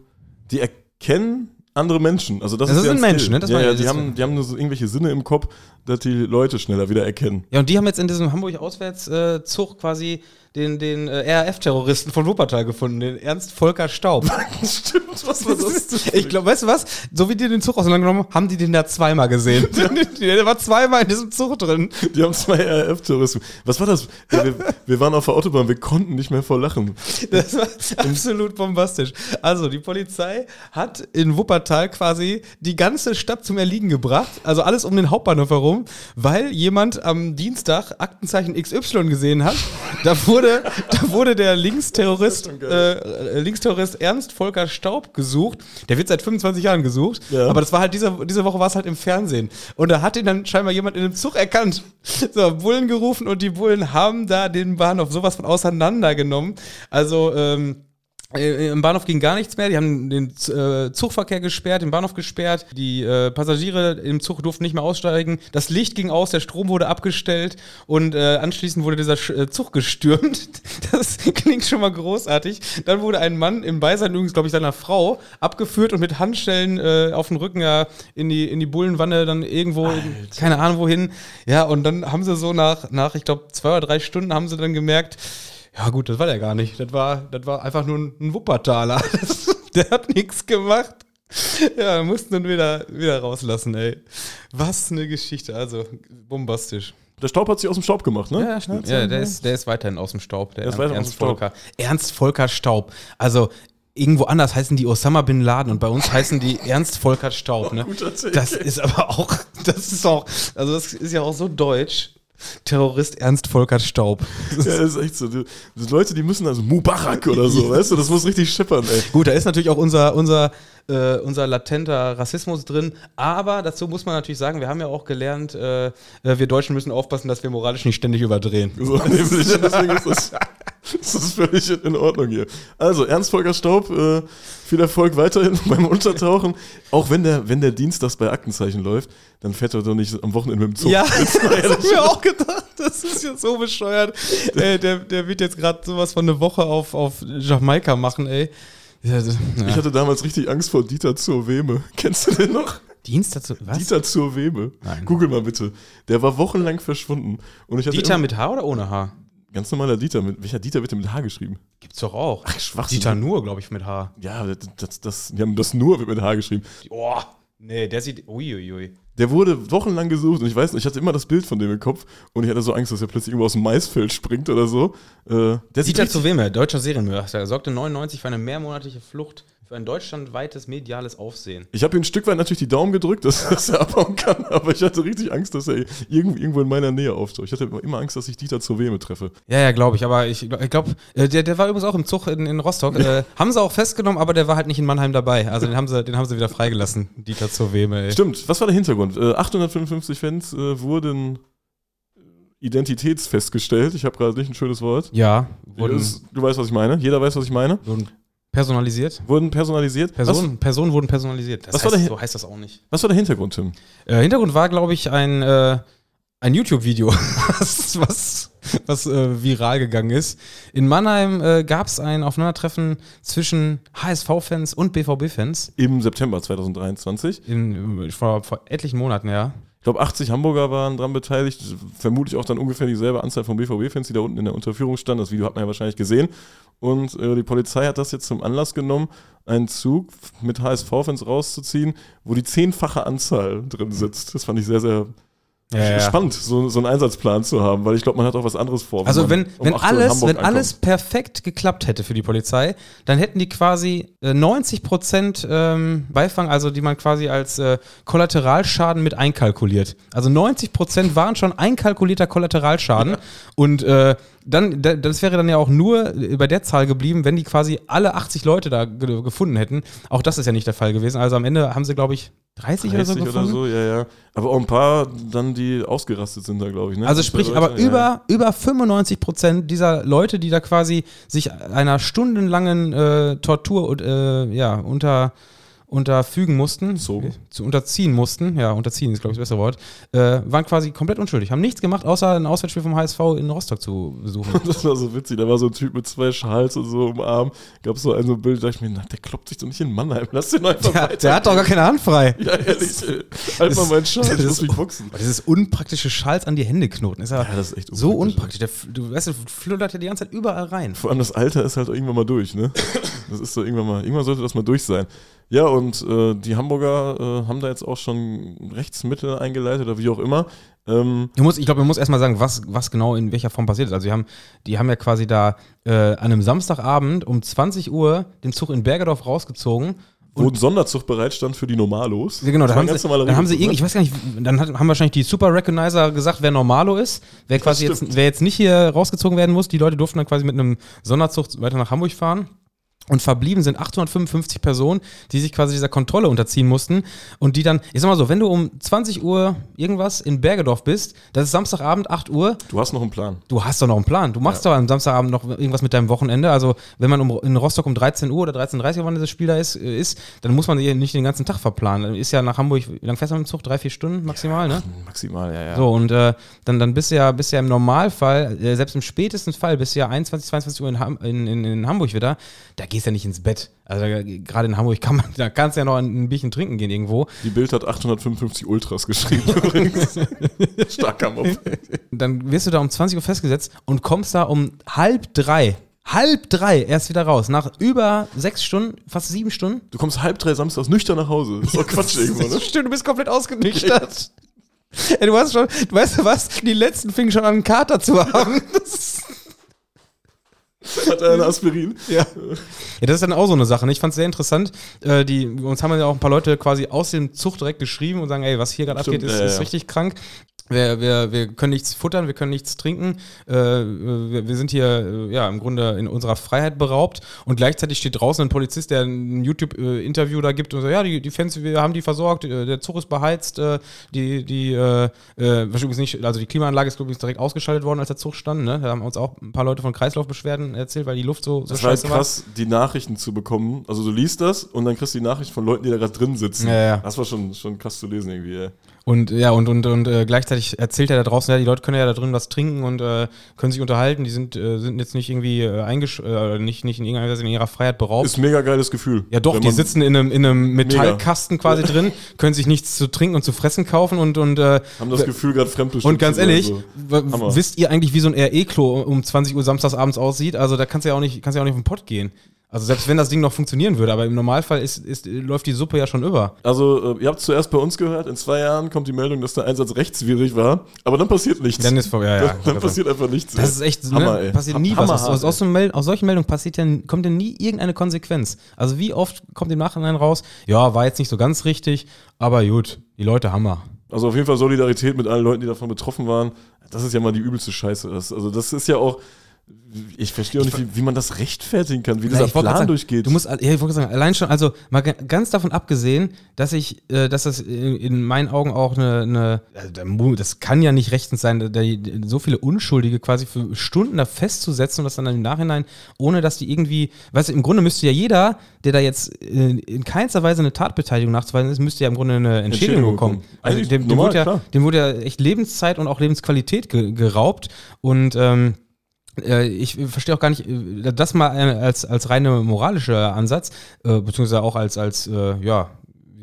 Speaker 2: die erkennen andere Menschen. Also das,
Speaker 1: Das
Speaker 2: ist
Speaker 1: sind Menschen, ne? Das
Speaker 2: ja, ja, die, haben, die haben nur so irgendwelche Sinne im Kopf, dass die Leute schneller wieder erkennen.
Speaker 1: Ja, und die haben jetzt in diesem Hamburg-Auswärtszug quasi den, den äh, RAF-Terroristen von Wuppertal gefunden, den Ernst Volker Staub.
Speaker 2: Stimmt, was war das?
Speaker 1: ich glaube, weißt du was? So wie die den Zug auseinandergenommen haben, haben die den da zweimal gesehen. Der war zweimal in diesem Zug drin.
Speaker 2: Die haben zwei RAF-Terroristen. Was war das? Ja, wir, wir waren auf der Autobahn, wir konnten nicht mehr vor Lachen.
Speaker 1: Das war absolut bombastisch. Also, die Polizei hat in Wuppertal quasi die ganze Stadt zum Erliegen gebracht, also alles um den Hauptbahnhof herum, weil jemand am Dienstag Aktenzeichen XY gesehen hat. Da wurde, da wurde der Linksterrorist, äh, Linksterrorist Ernst Volker Staub gesucht. Der wird seit 25 Jahren gesucht,
Speaker 2: Ja.
Speaker 1: aber das war halt diese, diese Woche war es halt im Fernsehen. Und da hat ihn dann scheinbar jemand in dem Zug erkannt. So, Bullen gerufen und die Bullen haben da den Bahnhof sowas von auseinandergenommen. Also, ähm, äh, Im Bahnhof ging gar nichts mehr. Die haben den äh, Zugverkehr gesperrt, den Bahnhof gesperrt. Die äh, Passagiere im Zug durften nicht mehr aussteigen. Das Licht ging aus, der Strom wurde abgestellt und äh, anschließend wurde dieser äh, Zug gestürmt. Das klingt schon mal großartig. Dann wurde ein Mann im Beisein übrigens, glaube ich, seiner Frau abgeführt und mit Handschellen äh, auf dem Rücken ja in die, in die Bullenwanne dann irgendwo, in, keine Ahnung wohin. Ja, und dann haben sie so nach, nach ich glaube, zwei oder drei Stunden haben sie dann gemerkt, ja, gut, das war der gar nicht. Das war, das war einfach nur ein, Wuppertaler. Der hat nichts gemacht. Ja, mussten dann wieder, wieder rauslassen, ey. Was eine Geschichte. Also, bombastisch.
Speaker 2: Der Staub hat sich aus dem Staub gemacht, ne?
Speaker 1: stimmt. Ja, der ist, der ist weiterhin aus dem Staub. Der
Speaker 2: Der ist weiterhin aus
Speaker 1: Ernst
Speaker 2: dem Staub.
Speaker 1: Volker. Ernst Volker Staub. Also, irgendwo anders heißen die Osama Bin Laden und bei uns heißen die Ernst Volker Staub, ne?
Speaker 2: Take.
Speaker 1: Das ist aber auch, das ist auch, also das ist ja auch so deutsch. Terrorist Ernst Volker Staub.
Speaker 2: Ja, das ist echt so. Die, die Leute, die müssen also Mubarak oder so, weißt du? Das muss richtig scheppern, ey.
Speaker 1: Gut, da ist natürlich auch unser, unser, äh, unser latenter Rassismus drin. Aber dazu muss man natürlich sagen, wir haben ja auch gelernt, äh, äh, wir Deutschen müssen aufpassen, dass wir moralisch nicht ständig überdrehen.
Speaker 2: So, nämlich, deswegen ist das, das ist völlig in Ordnung hier. Also, Ernst Volker Staub, äh, viel Erfolg weiterhin beim Untertauchen. Auch wenn der, wenn der Dienstags bei Aktenzeichen läuft, dann fährt er doch nicht am Wochenende mit dem Zug.
Speaker 1: Ja, das hab ich mir auch gedacht. Das ist ja so bescheuert. äh, der, der wird jetzt gerade sowas von eine Woche auf, auf Jamaika machen, ey. Ja, das- ja.
Speaker 2: Ich hatte damals richtig Angst vor Dieter zur Weme. Kennst du den noch?
Speaker 1: Dienst dazu. Was? Dieter,
Speaker 2: Dieter zur Weme.
Speaker 1: Nein.
Speaker 2: Google mal bitte. Der war wochenlang verschwunden. Und ich hatte immer-
Speaker 1: mit H oder ohne H?
Speaker 2: Ganz normaler Dieter. Mit, welcher Dieter wird denn mit H geschrieben?
Speaker 1: Gibt's doch auch.
Speaker 2: Ach, Schwachsinn.
Speaker 1: Dieter nur, glaube ich, mit H.
Speaker 2: Ja, das, das, das, die haben das nur wird mit H geschrieben.
Speaker 1: Oh, nee, der sieht. Uiuiui.
Speaker 2: Der wurde wochenlang gesucht und ich weiß nicht, ich hatte immer das Bild von dem im Kopf und ich hatte so Angst, dass er plötzlich irgendwo aus dem Maisfeld springt oder so. Äh,
Speaker 1: Dieter zu Weme, deutscher Serienmörder, er sorgte 99 für eine mehrmonatliche Flucht für ein deutschlandweites mediales Aufsehen.
Speaker 2: Ich habe ihm ein Stück weit natürlich die Daumen gedrückt, dass, dass er abhauen kann, aber ich hatte richtig Angst, dass er irgendwo, in meiner Nähe auftaucht. Ich hatte immer Angst, dass ich Dieter zur Weme treffe.
Speaker 1: Ja, ja, glaube ich, aber ich, ich glaube, äh, der, der war übrigens auch im Zug in, in Rostock. Äh, haben sie auch festgenommen, aber der war halt nicht in Mannheim dabei. Also den haben sie, den haben sie wieder freigelassen, Dieter zur Weme, ey.
Speaker 2: Stimmt, was war der Hintergrund? Äh, 855 Fans äh, wurden identitätsfestgestellt. Ich habe gerade nicht ein schönes Wort.
Speaker 1: Ja, wurden,
Speaker 2: du weißt, was ich meine. Jeder weiß, was ich meine.
Speaker 1: wurden personalisiert.
Speaker 2: Wurden personalisiert.
Speaker 1: Personen, Personen wurden personalisiert. Das
Speaker 2: was war
Speaker 1: heißt,
Speaker 2: der-
Speaker 1: so heißt das auch nicht.
Speaker 2: Was, war der Hintergrund, Tim?
Speaker 1: Äh, Hintergrund war, glaube ich, ein, äh, ein YouTube-Video, was, was, was äh, viral gegangen ist. In Mannheim äh, gab es ein Aufeinandertreffen zwischen HSV-Fans und BVB-Fans.
Speaker 2: Im September 2023.
Speaker 1: In, vor, vor etlichen Monaten, ja.
Speaker 2: Ich glaube, 80 Hamburger waren dran beteiligt. Vermutlich auch dann ungefähr dieselbe Anzahl von BVB-Fans, die da unten in der Unterführung standen. Das Video hat man ja wahrscheinlich gesehen. Und äh, die Polizei hat das jetzt zum Anlass genommen, einen Zug mit HSV-Fans rauszuziehen, wo die zehnfache Anzahl drin sitzt. Das fand ich sehr, sehr spannend, so, so einen Einsatzplan zu haben, weil ich glaube, man hat auch was anderes vor.
Speaker 1: Also
Speaker 2: man
Speaker 1: wenn,
Speaker 2: um
Speaker 1: wenn,
Speaker 2: 8 Uhr in
Speaker 1: alles, wenn
Speaker 2: ankommt.
Speaker 1: alles perfekt geklappt hätte für die Polizei, dann hätten die quasi äh, 90 Prozent ähm, Beifang, also die man quasi als äh, Kollateralschaden mit einkalkuliert. Also 90 Prozent waren schon einkalkulierter Kollateralschaden und äh, dann, da- das wäre dann ja auch nur äh, bei der Zahl geblieben, wenn die quasi alle 80 Leute da ge gefunden hätten. Auch das ist ja nicht der Fall gewesen. Also am Ende haben sie, glaube ich, 30, oder so
Speaker 2: 30
Speaker 1: gefunden.
Speaker 2: oder so, ja, ja. Aber auch ein paar dann, die ausgerastet sind da, glaube ich. Ne?
Speaker 1: Also sprich, aber
Speaker 2: ja,
Speaker 1: über, über 95 Prozent dieser Leute, die da quasi sich einer stundenlangen äh, Tortur und, äh, ja, unter, unterfügen mussten,
Speaker 2: Zogen.
Speaker 1: zu unterziehen mussten, ja, unterziehen ist, glaube ich, das bessere Wort, äh, waren quasi komplett unschuldig. Haben nichts gemacht, außer ein Auswärtsspiel vom HSV in Rostock zu besuchen.
Speaker 2: Das war so witzig. Da war so ein Typ mit zwei Schals und so im Arm. Gab so ein so ein Bild, da dachte ich mir, na, der kloppt sich doch nicht in Mannheim. Lass den einfach
Speaker 1: Der,
Speaker 2: weiter.
Speaker 1: der hat doch gar keine Hand frei.
Speaker 2: ja, ehrlich. Halt mal meinen Schal, ich
Speaker 1: das
Speaker 2: muss
Speaker 1: ist-
Speaker 2: mich boxen.
Speaker 1: Aber Dieses unpraktische Schals an die Hände knoten ist ja,
Speaker 2: Ja, das ist echt
Speaker 1: so
Speaker 2: unpraktisch.
Speaker 1: unpraktisch. Der, du weißt, du fluttert ja die ganze Zeit überall rein.
Speaker 2: Vor allem das Alter ist halt irgendwann mal durch, ne? Das ist so irgendwann mal, irgendwann sollte das mal durch sein. Ja, und äh, die Hamburger äh, haben da jetzt auch schon Rechtsmittel eingeleitet oder wie auch immer. Ähm,
Speaker 1: Du musst, ich glaube, man muss erstmal sagen, was, was genau in welcher Form passiert ist. Also, die haben, die haben ja quasi da äh, an einem Samstagabend um 20 Uhr den Zug in Bergedorf rausgezogen.
Speaker 2: wo ein Sonderzug bereitstand für die Normalos.
Speaker 1: Ja, genau, da haben, sie, dann haben sie irgendwie, ich weiß gar nicht, dann hat, haben wahrscheinlich die Super Recognizer gesagt, wer Normalo ist, wer quasi jetzt, wer jetzt nicht hier rausgezogen werden muss. Die Leute durften dann quasi mit einem Sonderzug weiter nach Hamburg fahren. Und verblieben sind 855 Personen, die sich quasi dieser Kontrolle unterziehen mussten. Und die dann, ich sag mal so, wenn du um 20 Uhr irgendwas in Bergedorf bist, das ist Samstagabend, 8 Uhr?
Speaker 2: Du hast noch einen Plan.
Speaker 1: Du hast doch noch einen Plan. Du machst doch am Samstagabend noch irgendwas mit deinem Wochenende. Also, wenn man um, in Rostock um 13 Uhr oder 13.30 Uhr, wann das Spiel da ist, äh, ist, dann muss man hier nicht den ganzen Tag verplanen. Dann Ist ja nach Hamburg, wie lange fährst du mit dem Zug? Drei, vier Stunden maximal, ne?
Speaker 2: Maximal, ja, ja.
Speaker 1: So, und äh, dann, dann bist du ja, bist ja im Normalfall, äh, selbst im spätesten Fall, bist du ja 21, 22 Uhr in, Ham in, in, in Hamburg wieder, da gehst ja nicht ins Bett. Also gerade in Hamburg kann man, da kannst du ja noch ein, ein Bierchen trinken gehen irgendwo.
Speaker 2: Die Bild hat 855 Ultras geschrieben übrigens. Starker Mob.
Speaker 1: Dann wirst du da um 20 Uhr festgesetzt und kommst da um halb drei, halb drei erst wieder raus. Nach über sechs Stunden, fast sieben Stunden.
Speaker 2: Du kommst halb drei samstags nüchtern nach Hause. Das ist doch Quatsch irgendwo, ne?
Speaker 1: Stimmt, du bist komplett ausgenüchtert. Ey, du hast schon, du weißt du was? Die letzten fingen schon an, einen Kater zu haben. Das,
Speaker 2: Hat er eine Aspirin?
Speaker 1: ja. ja, das ist dann auch so eine Sache. Ne? Ich fand es sehr interessant. Äh, die, uns haben ja auch ein paar Leute quasi aus dem Zug direkt geschrieben und sagen, ey, was hier gerade abgeht, ist, ist richtig krank. Wir, wir, wir können nichts futtern, wir können nichts trinken. Äh, wir, wir sind hier äh, ja im Grunde in unserer Freiheit beraubt und gleichzeitig steht draußen ein Polizist, der ein YouTube-Interview da gibt und so, ja, die, die Fans, wir haben die versorgt, äh, der Zug ist beheizt, äh, die, die, äh, äh, übrigens nicht, also die Klimaanlage ist übrigens direkt ausgeschaltet worden, als der Zug stand. Ne? Da haben uns auch ein paar Leute von Kreislaufbeschwerden erzählt, weil die Luft so, so
Speaker 2: Das war halt
Speaker 1: scheiße
Speaker 2: krass, die Nachrichten zu bekommen. Also du liest das und dann kriegst du die Nachricht von Leuten, die da gerade drin sitzen.
Speaker 1: Ja, ja.
Speaker 2: Das war schon, schon krass zu lesen irgendwie, ey.
Speaker 1: Und ja, und, und, und äh, gleichzeitig erzählt er da draußen, ja, die Leute können ja da drin was trinken und äh, können sich unterhalten, die sind, äh, sind jetzt nicht irgendwie äh, eingesch äh, nicht, nicht in irgendeiner Weise in ihrer Freiheit beraubt.
Speaker 2: Ist ein mega geiles Gefühl.
Speaker 1: ja doch, die sitzen in einem, in einem Metallkasten quasi drin, können sich nichts zu trinken und zu fressen kaufen und, und äh,
Speaker 2: Haben das Gefühl, gerade fremdbestimmt
Speaker 1: und ganz ehrlich,
Speaker 2: so.
Speaker 1: wisst ihr eigentlich, wie so ein RE-Klo um 20 Uhr samstagsabends aussieht? Also da kannst du ja auch nicht, kannst ja auch nicht auf den Pott gehen. Also selbst wenn das Ding noch funktionieren würde, aber im Normalfall ist, ist, läuft die Suppe ja schon über.
Speaker 2: Also, äh, ihr habt zuerst bei uns gehört, in zwei Jahren kommt die Meldung, dass der Einsatz rechtswidrig war, aber dann passiert nichts.
Speaker 1: Dann ist vorbei. Ja, ja,
Speaker 2: dann, dann passiert einfach nichts.
Speaker 1: Das ist echt,
Speaker 2: Hammer,
Speaker 1: ne?
Speaker 2: ey.
Speaker 1: passiert nie
Speaker 2: Hammer
Speaker 1: was. Aus, aus, so einem Mel- aus solchen Meldungen passiert ja, kommt ja nie irgendeine Konsequenz. Also wie oft kommt im Nachhinein raus, ja, war jetzt nicht so ganz richtig, aber gut, die Leute Hammer.
Speaker 2: Also auf jeden Fall Solidarität mit allen Leuten, die davon betroffen waren. Das ist ja mal die übelste Scheiße. Das, also das ist ja auch, ich verstehe auch nicht, wie, wie man das rechtfertigen kann, wie dieser
Speaker 1: wollte grad
Speaker 2: Plan
Speaker 1: sagen,
Speaker 2: durchgeht.
Speaker 1: Du musst, ja, ich wollte sagen, allein schon, also mal ga- ganz davon abgesehen, dass ich, äh, dass das in, in meinen Augen auch eine, eine also das kann ja nicht rechtens sein, da, so viele Unschuldige quasi für Stunden da festzusetzen und das dann im Nachhinein, ohne dass die irgendwie, weißt du, im Grunde müsste ja jeder, der da jetzt in, in keinster Weise eine Tatbeteiligung nachzuweisen ist, müsste ja im Grunde eine Entschädigung
Speaker 2: Entschädigung
Speaker 1: bekommen. Also
Speaker 2: Eigentlich
Speaker 1: dem, dem,
Speaker 2: normal,
Speaker 1: wurde ja,
Speaker 2: klar.
Speaker 1: dem wurde ja echt Lebenszeit und auch Lebensqualität ge, geraubt und ähm, äh, ich verstehe auch gar nicht, äh, das mal äh, als, als reine moralischer Ansatz, äh, beziehungsweise auch als, als äh, ja,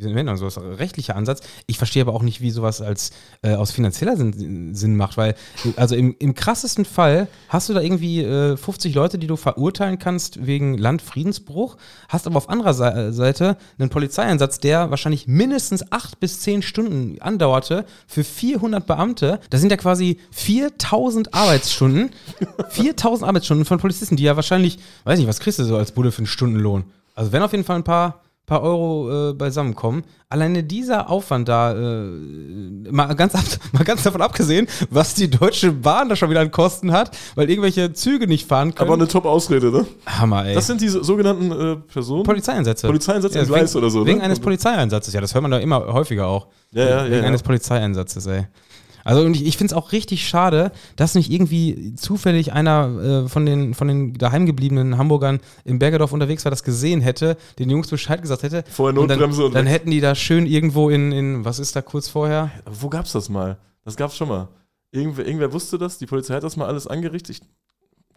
Speaker 1: nennt man sowas, rechtlicher Ansatz. Ich verstehe aber auch nicht, wie sowas als äh, aus finanzieller Sinn, Sinn macht, weil, also im, im krassesten Fall hast du da irgendwie äh, 50 Leute, die du verurteilen kannst wegen Landfriedensbruch, hast aber auf anderer Sei- Seite einen Polizeieinsatz, der wahrscheinlich mindestens acht bis zehn Stunden andauerte für 400 Beamte. Das sind ja quasi 4000 Arbeitsstunden. 4000 Arbeitsstunden von Polizisten, die ja wahrscheinlich, weiß nicht, was kriegst du so als Bude für einen Stundenlohn? Also wenn auf jeden Fall ein paar, paar Euro äh, beisammenkommen. Alleine dieser Aufwand da, äh, mal, ganz ab, mal ganz davon abgesehen, was die Deutsche Bahn da schon wieder an Kosten hat, weil irgendwelche Züge nicht fahren können.
Speaker 2: aber eine Top-Ausrede, ne?
Speaker 1: Hammer, ey.
Speaker 2: Das sind diese sogenannten äh, Personen.
Speaker 1: Polizeieinsätze.
Speaker 2: Polizeieinsätze im Gleis
Speaker 1: wegen,
Speaker 2: oder so, ne?
Speaker 1: Wegen eines Polizeieinsatzes, ja, das hört man da immer häufiger auch.
Speaker 2: Ja, ja,
Speaker 1: wegen
Speaker 2: ja, ja.
Speaker 1: eines Polizeieinsatzes, ey. Also und ich, ich finde es auch richtig schade, dass nicht irgendwie zufällig einer äh, von den von den daheimgebliebenen Hamburgern im Bergedorf unterwegs war, das gesehen hätte, den Jungs Bescheid gesagt hätte.
Speaker 2: Vorher
Speaker 1: und dann,
Speaker 2: Notbremse und
Speaker 1: dann hätten die da schön irgendwo in, in was ist da kurz vorher?
Speaker 2: Wo gab's das mal? Das gab's schon mal. Irgendwer, irgendwer wusste das, die Polizei hat das mal alles angerichtet. Ich,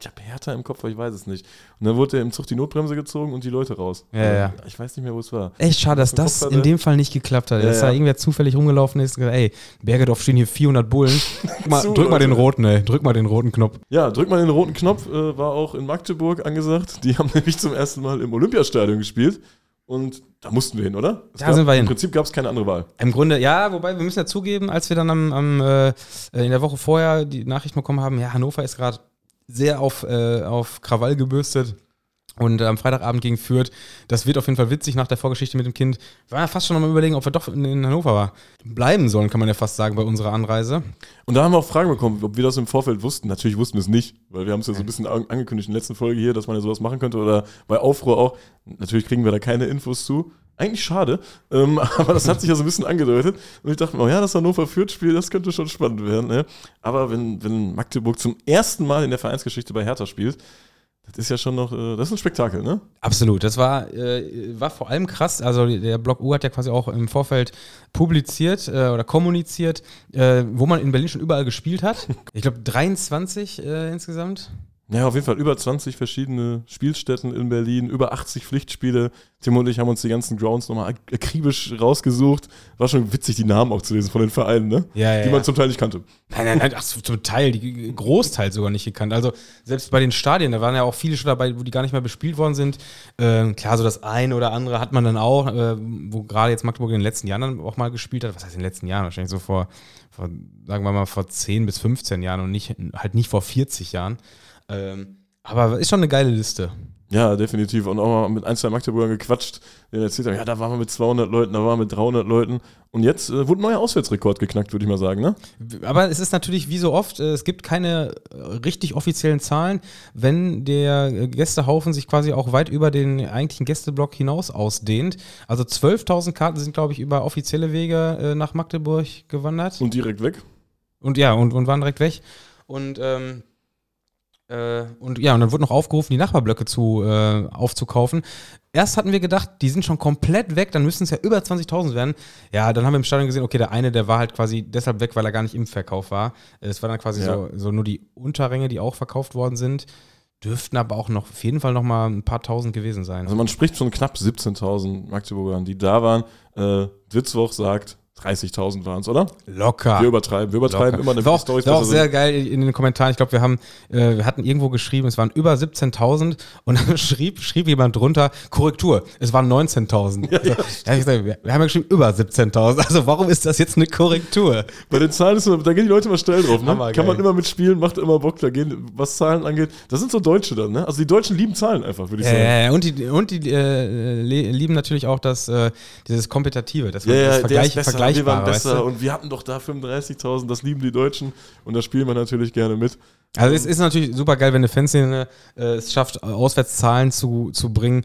Speaker 2: ich habe Hertha im Kopf, aber ich weiß es nicht. Und dann wurde im Zug die Notbremse gezogen und die Leute raus.
Speaker 1: Ja, ja.
Speaker 2: Ich weiß nicht mehr, wo es war.
Speaker 1: Echt schade, dass das
Speaker 2: hatte-
Speaker 1: in dem Fall nicht geklappt hat.
Speaker 2: Ja,
Speaker 1: dass da irgendwer zufällig rumgelaufen ist und gesagt, ey, Bergedorf stehen hier 400 Bullen. Drück mal,
Speaker 2: Zu,
Speaker 1: drück mal den roten, ey. Drück mal den roten Knopf.
Speaker 2: Ja, drück mal den roten Knopf, äh, war auch in Magdeburg angesagt. Die haben nämlich zum ersten Mal im Olympiastadion gespielt. Und da mussten wir hin, oder? Es
Speaker 1: Da
Speaker 2: gab,
Speaker 1: sind wir hin.
Speaker 2: Im Prinzip gab es keine andere Wahl.
Speaker 1: Im Grunde, ja, wobei wir müssen ja zugeben, als wir dann am, am äh, in der Woche vorher die Nachricht bekommen haben, ja, Hannover ist gerade sehr auf, äh, auf Krawall gebürstet. Und am Freitagabend gegen Fürth, das wird auf jeden Fall witzig nach der Vorgeschichte mit dem Kind. Ja fast schon mal überlegen, ob wir doch in, in Hannover bleiben sollen, kann man ja fast sagen, bei unserer Anreise.
Speaker 2: Und da haben wir auch Fragen bekommen, ob wir das im Vorfeld wussten. Natürlich wussten wir es nicht, weil wir haben es ja so ein bisschen an- angekündigt in der letzten Folge hier, dass man ja sowas machen könnte oder bei Aufruhr auch. Natürlich kriegen wir da keine Infos zu. Eigentlich schade, ähm, aber das hat sich ja so ein bisschen angedeutet. Und ich dachte mir, oh ja, das Hannover Fürth-Spiel, das könnte schon spannend werden. Ne? Aber wenn, wenn Magdeburg zum ersten Mal in der Vereinsgeschichte bei Hertha spielt, das ist ja schon noch, äh, das ist ein Spektakel, ne?
Speaker 1: Absolut, das war, äh, war vor allem krass. Also der Blog U hat ja quasi auch im Vorfeld publiziert äh, oder kommuniziert, äh, wo man in Berlin schon überall gespielt hat. Ich glaube 23 äh, insgesamt.
Speaker 2: Ja, auf jeden Fall über 20 verschiedene Spielstätten in Berlin, über 80 Pflichtspiele. Tim und ich haben uns die ganzen Grounds nochmal ak- akribisch rausgesucht. War schon witzig, die Namen auch zu lesen von den Vereinen, ne?
Speaker 1: Ja, ja,
Speaker 2: Die
Speaker 1: ja.
Speaker 2: man zum Teil nicht kannte.
Speaker 1: Nein, nein, nein, ach, zum Teil, die Großteil sogar nicht gekannt. Also selbst bei den Stadien, da waren ja auch viele schon dabei, wo die gar nicht mehr bespielt worden sind. Ähm, klar, so das eine oder andere hat man dann auch, äh, wo gerade jetzt Magdeburg in den letzten Jahren dann auch mal gespielt hat. Was heißt in den letzten Jahren? Wahrscheinlich so vor, vor sagen wir mal, vor 10 bis 15 Jahren und nicht, halt nicht vor 40 Jahren. Ähm, aber ist schon eine geile Liste.
Speaker 2: Ja, definitiv. Und auch mal mit ein, zwei Magdeburgern gequatscht, die erzählt haben, ja, da waren wir mit 200 Leuten, da waren wir mit 300 Leuten. Und jetzt äh, wurde ein neuer Auswärtsrekord geknackt, würde ich mal sagen, ne?
Speaker 1: Aber es ist natürlich wie so oft, äh, es gibt keine äh, richtig offiziellen Zahlen, wenn der Gästehaufen sich quasi auch weit über den eigentlichen Gästeblock hinaus ausdehnt. Also 12.000 Karten sind, glaube ich, über offizielle Wege äh, nach Magdeburg gewandert.
Speaker 2: Und direkt weg.
Speaker 1: Und ja, und, und waren direkt weg. Und, ähm, äh, und ja, und dann wurde noch aufgerufen, die Nachbarblöcke zu, äh, aufzukaufen. Erst hatten wir gedacht, die sind schon komplett weg, dann müssten es ja über 20.000 werden. Ja, dann haben wir im Stadion gesehen, okay, der eine, der war halt quasi deshalb weg, weil er gar nicht im Verkauf war. Es war dann quasi
Speaker 2: Ja.
Speaker 1: so, so nur die Unterränge, die auch verkauft worden sind. Dürften aber auch noch auf jeden Fall noch mal ein paar tausend gewesen sein.
Speaker 2: Also man spricht von knapp 17.000 Magdeburgern, die da waren. Äh, Witzwoch sagt, 30.000 waren es, oder?
Speaker 1: Locker.
Speaker 2: Wir übertreiben, wir übertreiben
Speaker 1: Locker.
Speaker 2: immer, damit
Speaker 1: war auch,
Speaker 2: Storys
Speaker 1: war auch sehr
Speaker 2: sind.
Speaker 1: geil in den Kommentaren. Ich glaube, wir haben, äh, wir hatten irgendwo geschrieben, es waren über 17.000 und dann schrieb, schrieb jemand drunter, Korrektur, es waren 19.000. Also, ja, ich gesagt, wir, haben ja geschrieben über 17.000. Also warum ist das jetzt eine Korrektur?
Speaker 2: Bei den Zahlen ist immer, da gehen die Leute immer schnell drauf, ne? Kann man immer mitspielen, macht immer Bock, da gehen, was Zahlen angeht. Das sind so Deutsche dann, ne? Also die Deutschen lieben Zahlen einfach, würde ich sagen.
Speaker 1: Äh, und die, und die äh, lieben natürlich auch das, äh, dieses Kompetitive, das,
Speaker 2: Ja, ja,
Speaker 1: das Vergleich,
Speaker 2: besser, wir waren
Speaker 1: weißt
Speaker 2: besser
Speaker 1: du?
Speaker 2: und wir hatten doch da 35.000, das lieben die Deutschen und da spielen wir natürlich gerne mit.
Speaker 1: Also es ist natürlich super geil, wenn eine Fanszene äh, es schafft, Auswärtszahlen zu, zu bringen,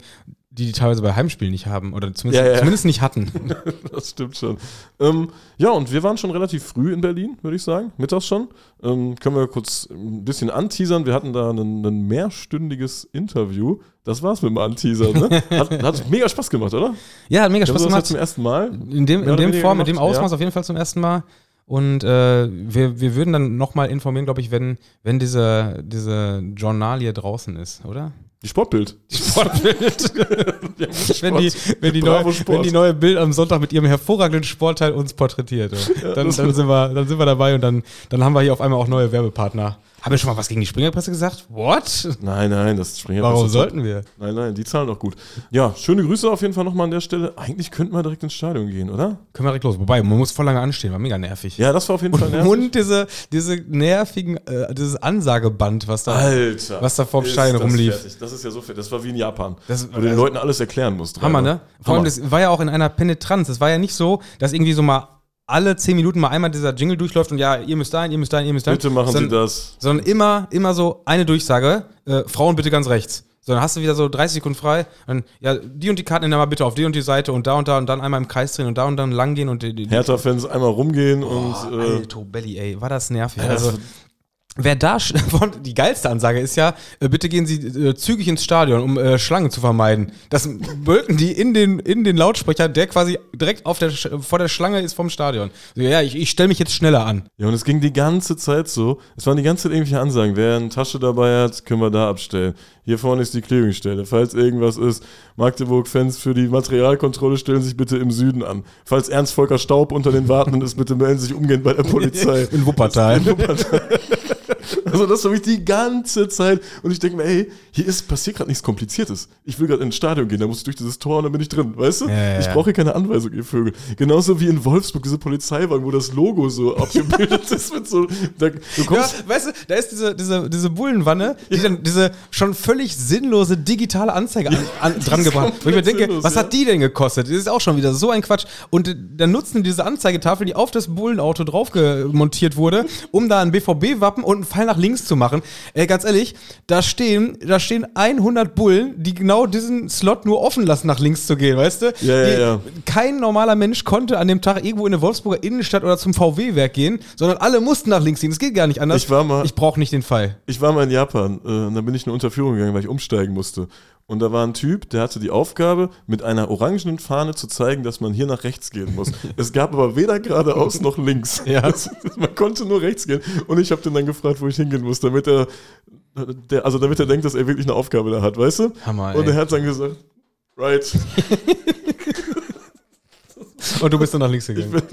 Speaker 1: die die teilweise bei Heimspielen nicht haben oder zumindest,
Speaker 2: Ja, ja.
Speaker 1: zumindest nicht hatten.
Speaker 2: Das stimmt schon. Ähm, ja, und wir waren schon relativ früh in Berlin, würde ich sagen. Mittags schon. Ähm, können wir kurz ein bisschen anteasern. Wir hatten da ein, ein mehrstündiges Interview. Das war's mit dem Anteasern. Ne? Hat, hat mega Spaß gemacht, oder?
Speaker 1: Ja, hat mega Spaß gemacht.
Speaker 2: jetzt zum ersten Mal.
Speaker 1: In dem, in dem Form, mit dem
Speaker 2: gemacht,
Speaker 1: Ausmaß
Speaker 2: ja.
Speaker 1: auf jeden Fall zum ersten Mal. Und äh, wir, wir würden dann nochmal informieren, glaube ich, wenn, wenn diese, diese Journalie draußen ist, oder?
Speaker 2: Die Sportbild.
Speaker 1: Sportbild. wenn, die, wenn, die
Speaker 2: Bravo
Speaker 1: neue,
Speaker 2: Sport.
Speaker 1: wenn die neue Bild am Sonntag mit ihrem hervorragenden Sportteil uns porträtiert. Dann, dann, sind wir, dann sind wir dabei und dann, dann haben wir hier auf einmal auch neue Werbepartner. Haben wir schon mal was gegen die Springerpresse gesagt? What?
Speaker 2: Nein, nein, das Springer.
Speaker 1: Warum sollten wir?
Speaker 2: Nein, nein, die zahlen auch gut. Ja, schöne Grüße auf jeden Fall nochmal an der Stelle. Eigentlich könnten wir direkt ins Stadion gehen, oder?
Speaker 1: Können wir direkt los. Wobei, man muss voll lange anstehen, war mega nervig.
Speaker 2: Ja, das war auf jeden Fall nervig.
Speaker 1: Und diese, diese nervigen, äh, dieses Ansageband, was da.
Speaker 2: Alter.
Speaker 1: Was da vorm
Speaker 2: das
Speaker 1: rumlief.
Speaker 2: fertig. Das ist ja so fertig. Das war wie in Japan.
Speaker 1: Das-
Speaker 2: wo du den
Speaker 1: also-
Speaker 2: Leuten alles erklären musst.
Speaker 1: Hammer, ne? Vor allem, das war ja auch in einer Penetranz. Es war ja nicht so, dass irgendwie so mal alle zehn Minuten mal einmal dieser Jingle durchläuft und ja, ihr müsst dahin, ihr müsst dahin, ihr müsst dahin.
Speaker 2: Bitte machen Sie
Speaker 1: sondern,
Speaker 2: das.
Speaker 1: Sondern immer, immer so eine Durchsage, äh, Frauen bitte ganz rechts. So, dann hast du wieder so 30 Sekunden frei. Dann, ja, die und die Karten nehmen mal bitte auf die und die Seite und da und da und dann einmal im Kreis drehen und da und dann lang gehen und die, die,
Speaker 2: Hertha-Fans einmal rumgehen
Speaker 1: Oh,
Speaker 2: und äh,
Speaker 1: Alto Belly, ey, war das nervig.
Speaker 2: Ja,
Speaker 1: also, wer da, die geilste Ansage ist ja, äh, bitte gehen Sie äh, zügig ins Stadion, um äh, Schlangen zu vermeiden. Das bölken die in den, in den Lautsprecher, der quasi direkt auf der, vor der Schlange ist vom Stadion. Ja, ich, ich stelle mich jetzt schneller an.
Speaker 2: Ja, und es ging die ganze Zeit so. Es waren die ganze Zeit irgendwelche Ansagen. Wer eine Tasche dabei hat, können wir da abstellen. Hier vorne ist die Klärungsstelle. Falls irgendwas ist, Magdeburg-Fans für die Materialkontrolle stellen sich bitte im Süden an. Falls Ernst Volker Staub unter den Wartenden ist, bitte melden Sie sich umgehend bei der Polizei.
Speaker 1: In Wuppertal.
Speaker 2: In Wuppertal. Also das habe ich die ganze Zeit und ich denke mir, ey, hier ist passiert gerade nichts Kompliziertes. Ich will gerade ins Stadion gehen, da muss ich durch dieses Tor und dann bin ich drin, weißt du?
Speaker 1: Ja, ja,
Speaker 2: ich
Speaker 1: ja.
Speaker 2: brauche hier keine Anweisung, ihr Vögel. Genauso wie in Wolfsburg diese Polizeiwagen, wo das Logo so abgebildet ist mit so, da, du
Speaker 1: Ja,
Speaker 2: kommst,
Speaker 1: weißt du, da ist diese, diese, diese Bullenwanne, die dann diese schon völlig sinnlose digitale Anzeige an, an, dran gebracht. Wo ich mir denke,
Speaker 2: sinnlos,
Speaker 1: was
Speaker 2: ja.
Speaker 1: hat die denn gekostet? Das ist auch schon wieder so ein Quatsch. Und äh, dann nutzen die diese Anzeigetafel, die auf das Bullenauto drauf montiert wurde, um da ein BVB-Wappen und einen Pfeil nach links zu machen. Ey, ganz ehrlich, da stehen, da stehen 100 Bullen, die genau diesen Slot nur offen lassen, nach links zu gehen, weißt du?
Speaker 2: Ja, ja, ja.
Speaker 1: Kein normaler Mensch konnte an dem Tag irgendwo in eine Wolfsburger Innenstadt oder zum VW-Werk gehen, sondern alle mussten nach links gehen. Das geht gar nicht anders.
Speaker 2: Ich war mal-
Speaker 1: Ich brauche nicht den Fall.
Speaker 2: ich war mal in Japan äh, und dann bin ich eine Unterführung gegangen, weil ich umsteigen musste. Und da war ein Typ, der hatte die Aufgabe, mit einer orangenen Fahne zu zeigen, dass man hier nach rechts gehen muss. es gab aber weder geradeaus noch links.
Speaker 1: Ja.
Speaker 2: Das, man konnte nur rechts gehen. Und ich habe den dann gefragt, wo ich hingehen muss, damit er, der, also damit er denkt, dass er wirklich eine Aufgabe da hat, weißt du?
Speaker 1: Hammer,
Speaker 2: Und er hat dann gesagt, right.
Speaker 1: Und du bist dann nach links gegangen.